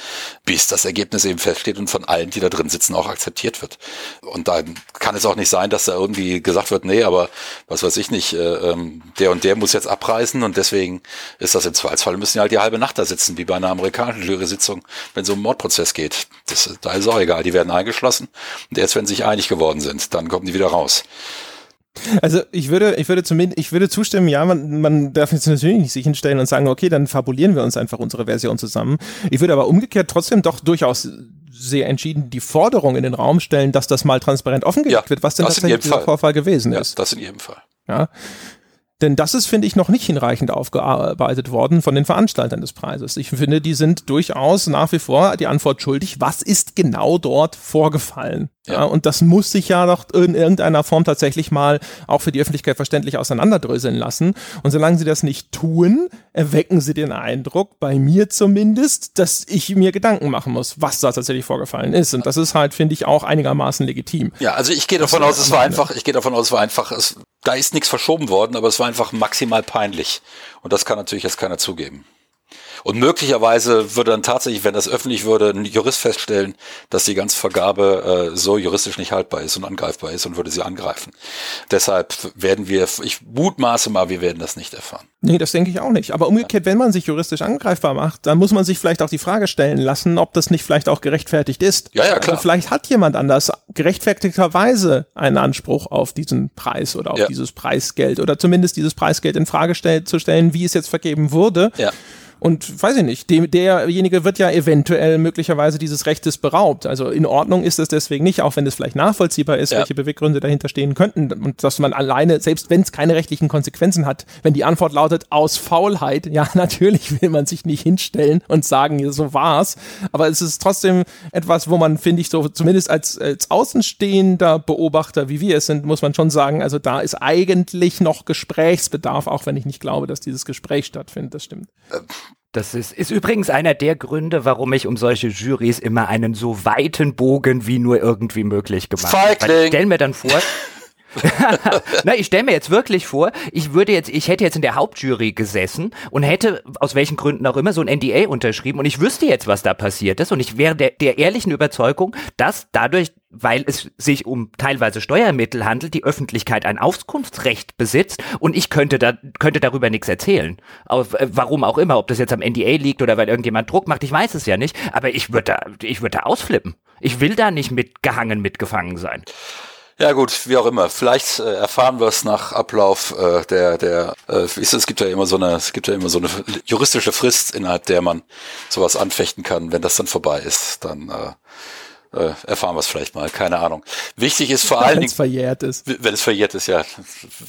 bis das Ergebnis eben feststeht und von allen, die da drin sitzen, auch akzeptiert wird. Und dann kann es auch nicht sein, dass da irgendwie gesagt wird, nee, aber was weiß ich nicht, äh, ähm, der und der muss jetzt abreisen und deswegen ist das im Zweifelsfall, müssen die halt die halbe Nacht da sitzen, wie bei einer amerikanischen Jury-Sitzung, wenn so ein Mordprozess geht. Das, da ist auch egal, die werden eingeschlossen und erst wenn sie sich einig geworden sind, dann kommen die wieder raus. Also ich würde, ich würde zumindest, ich würde zustimmen, ja, man, man darf jetzt natürlich nicht sich hinstellen und sagen, okay, dann fabulieren wir uns einfach unsere Version zusammen. Ich würde aber umgekehrt trotzdem doch durchaus sehr entschieden die Forderung in den Raum stellen, dass das mal transparent offengelegt ja, wird, was denn tatsächlich dieser Vorfall gewesen ist. Ja, das in jedem Fall. Ja. Denn das ist, finde ich, noch nicht hinreichend aufgearbeitet worden von den Veranstaltern des Preises. Ich finde, die sind durchaus nach wie vor die Antwort schuldig, was ist genau dort vorgefallen. Ja. ja. und das muss sich ja doch in irgendeiner Form tatsächlich mal auch für die Öffentlichkeit verständlich auseinanderdröseln lassen. Und solange sie das nicht tun, erwecken sie den Eindruck, bei mir zumindest, dass ich mir Gedanken machen muss, was da tatsächlich vorgefallen ist. Und das ist halt, finde ich, auch einigermaßen legitim. Ja, also ich gehe davon aus, es war einfach, ich gehe davon aus, es war einfach, es, da ist nichts verschoben worden, aber es war einfach maximal peinlich. Und das kann natürlich jetzt keiner zugeben. Und möglicherweise würde dann tatsächlich, wenn das öffentlich würde, ein Jurist feststellen, dass die ganze Vergabe äh, so juristisch nicht haltbar ist und angreifbar ist und würde sie angreifen. Deshalb werden wir, ich mutmaße mal, wir werden das nicht erfahren. Nee, das denke ich auch nicht. Aber umgekehrt, wenn man sich juristisch angreifbar macht, dann muss man sich vielleicht auch die Frage stellen lassen, ob das nicht vielleicht auch gerechtfertigt ist. Ja, ja, klar. Also vielleicht hat jemand anders gerechtfertigterweise einen Anspruch auf diesen Preis oder auf ja. dieses Preisgeld oder zumindest dieses Preisgeld in Frage stell zu stellen, wie es jetzt vergeben wurde. Ja. Und weiß ich nicht, dem, derjenige wird ja eventuell möglicherweise dieses Rechtes beraubt. Also in Ordnung ist es deswegen nicht, auch wenn es vielleicht nachvollziehbar ist, ja. welche Beweggründe dahinter stehen könnten. Und dass man alleine, selbst wenn es keine rechtlichen Konsequenzen hat, wenn die Antwort lautet aus Faulheit, ja, natürlich will man sich nicht hinstellen und sagen, so war's. Aber es ist trotzdem etwas, wo man, finde ich, so zumindest als, als außenstehender Beobachter, wie wir es sind, muss man schon sagen, also da ist eigentlich noch Gesprächsbedarf, auch wenn ich nicht glaube, dass dieses Gespräch stattfindet. Das stimmt. Das ist, ist übrigens einer der Gründe, warum ich um solche Jurys immer einen so weiten Bogen wie nur irgendwie möglich gemacht habe. Stell mir dann vor, Na, ich stelle mir jetzt wirklich vor, ich würde jetzt, ich hätte jetzt in der Hauptjury gesessen und hätte aus welchen Gründen auch immer so ein NDA unterschrieben und ich wüsste jetzt, was da passiert ist und ich wäre der, der ehrlichen Überzeugung, dass dadurch, weil es sich um teilweise Steuermittel handelt, die Öffentlichkeit ein Auskunftsrecht besitzt und ich könnte da könnte darüber nichts erzählen. Auf, äh, warum auch immer, ob das jetzt am NDA liegt oder weil irgendjemand Druck macht, ich weiß es ja nicht, aber ich würde da ich würde da ausflippen. Ich will da nicht mitgehangen mitgefangen sein. Ja gut, wie auch immer. Vielleicht äh, erfahren wir es nach Ablauf äh, der der. Äh, es gibt ja immer so eine es gibt ja immer so eine juristische Frist innerhalb der man sowas anfechten kann. Wenn das dann vorbei ist, dann äh, äh, erfahren wir es vielleicht mal. Keine Ahnung. Wichtig ist vor allen Dingen, wenn es verjährt ist. Wenn es verjährt ist, ja.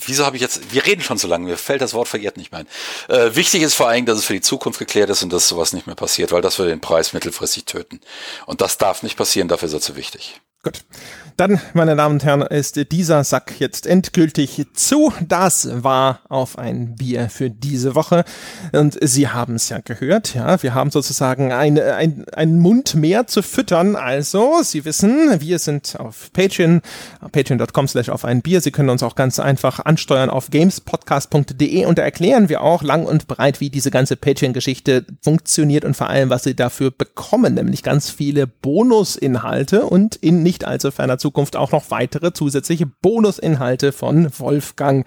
Wieso habe ich jetzt? Wir reden schon so lange. Mir fällt das Wort verjährt nicht mehr ein. Äh, wichtig ist vor allen Dingen, dass es für die Zukunft geklärt ist und dass sowas nicht mehr passiert, weil das würde den Preis mittelfristig töten. Und das darf nicht passieren. Dafür ist er zu wichtig. Gut. Dann, meine Damen und Herren, ist dieser Sack jetzt endgültig zu. Das war auf ein Bier für diese Woche. Und Sie haben es ja gehört, ja. Wir haben sozusagen ein, ein, einen Mund mehr zu füttern. Also, Sie wissen, wir sind auf Patreon, patreon.com slash auf ein Bier. Sie können uns auch ganz einfach ansteuern auf gamespodcast.de und da erklären wir auch lang und breit, wie diese ganze Patreon-Geschichte funktioniert und vor allem, was Sie dafür bekommen, nämlich ganz viele Bonusinhalte und in nicht allzu ferner Zukunft auch noch weitere zusätzliche Bonusinhalte von Wolfgang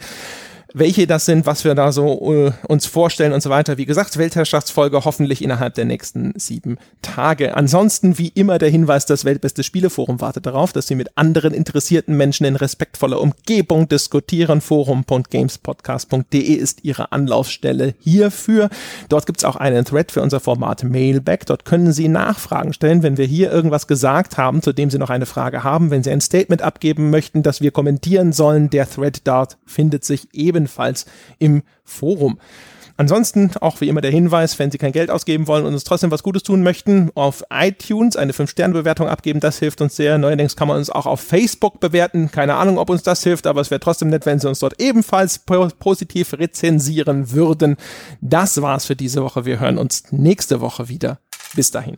welche das sind, was wir da so äh, uns vorstellen und so weiter. Wie gesagt, Weltherrschaftsfolge hoffentlich innerhalb der nächsten sieben Tage. Ansonsten wie immer der Hinweis, das Weltbeste Spieleforum wartet darauf, dass Sie mit anderen interessierten Menschen in respektvoller Umgebung diskutieren. Forum.gamespodcast.de ist Ihre Anlaufstelle hierfür. Dort gibt's auch einen Thread für unser Format Mailback. Dort können Sie Nachfragen stellen, wenn wir hier irgendwas gesagt haben, zu dem Sie noch eine Frage haben. Wenn Sie ein Statement abgeben möchten, das wir kommentieren sollen, der Thread dort findet sich eben ebenfalls im Forum. Ansonsten auch wie immer der Hinweis, wenn Sie kein Geld ausgeben wollen und uns trotzdem was Gutes tun möchten, auf iTunes eine 5-Sterne-Bewertung abgeben, das hilft uns sehr. Neuerdings kann man uns auch auf Facebook bewerten. Keine Ahnung, ob uns das hilft, aber es wäre trotzdem nett, wenn Sie uns dort ebenfalls positiv rezensieren würden. Das war's für diese Woche. Wir hören uns nächste Woche wieder. Bis dahin.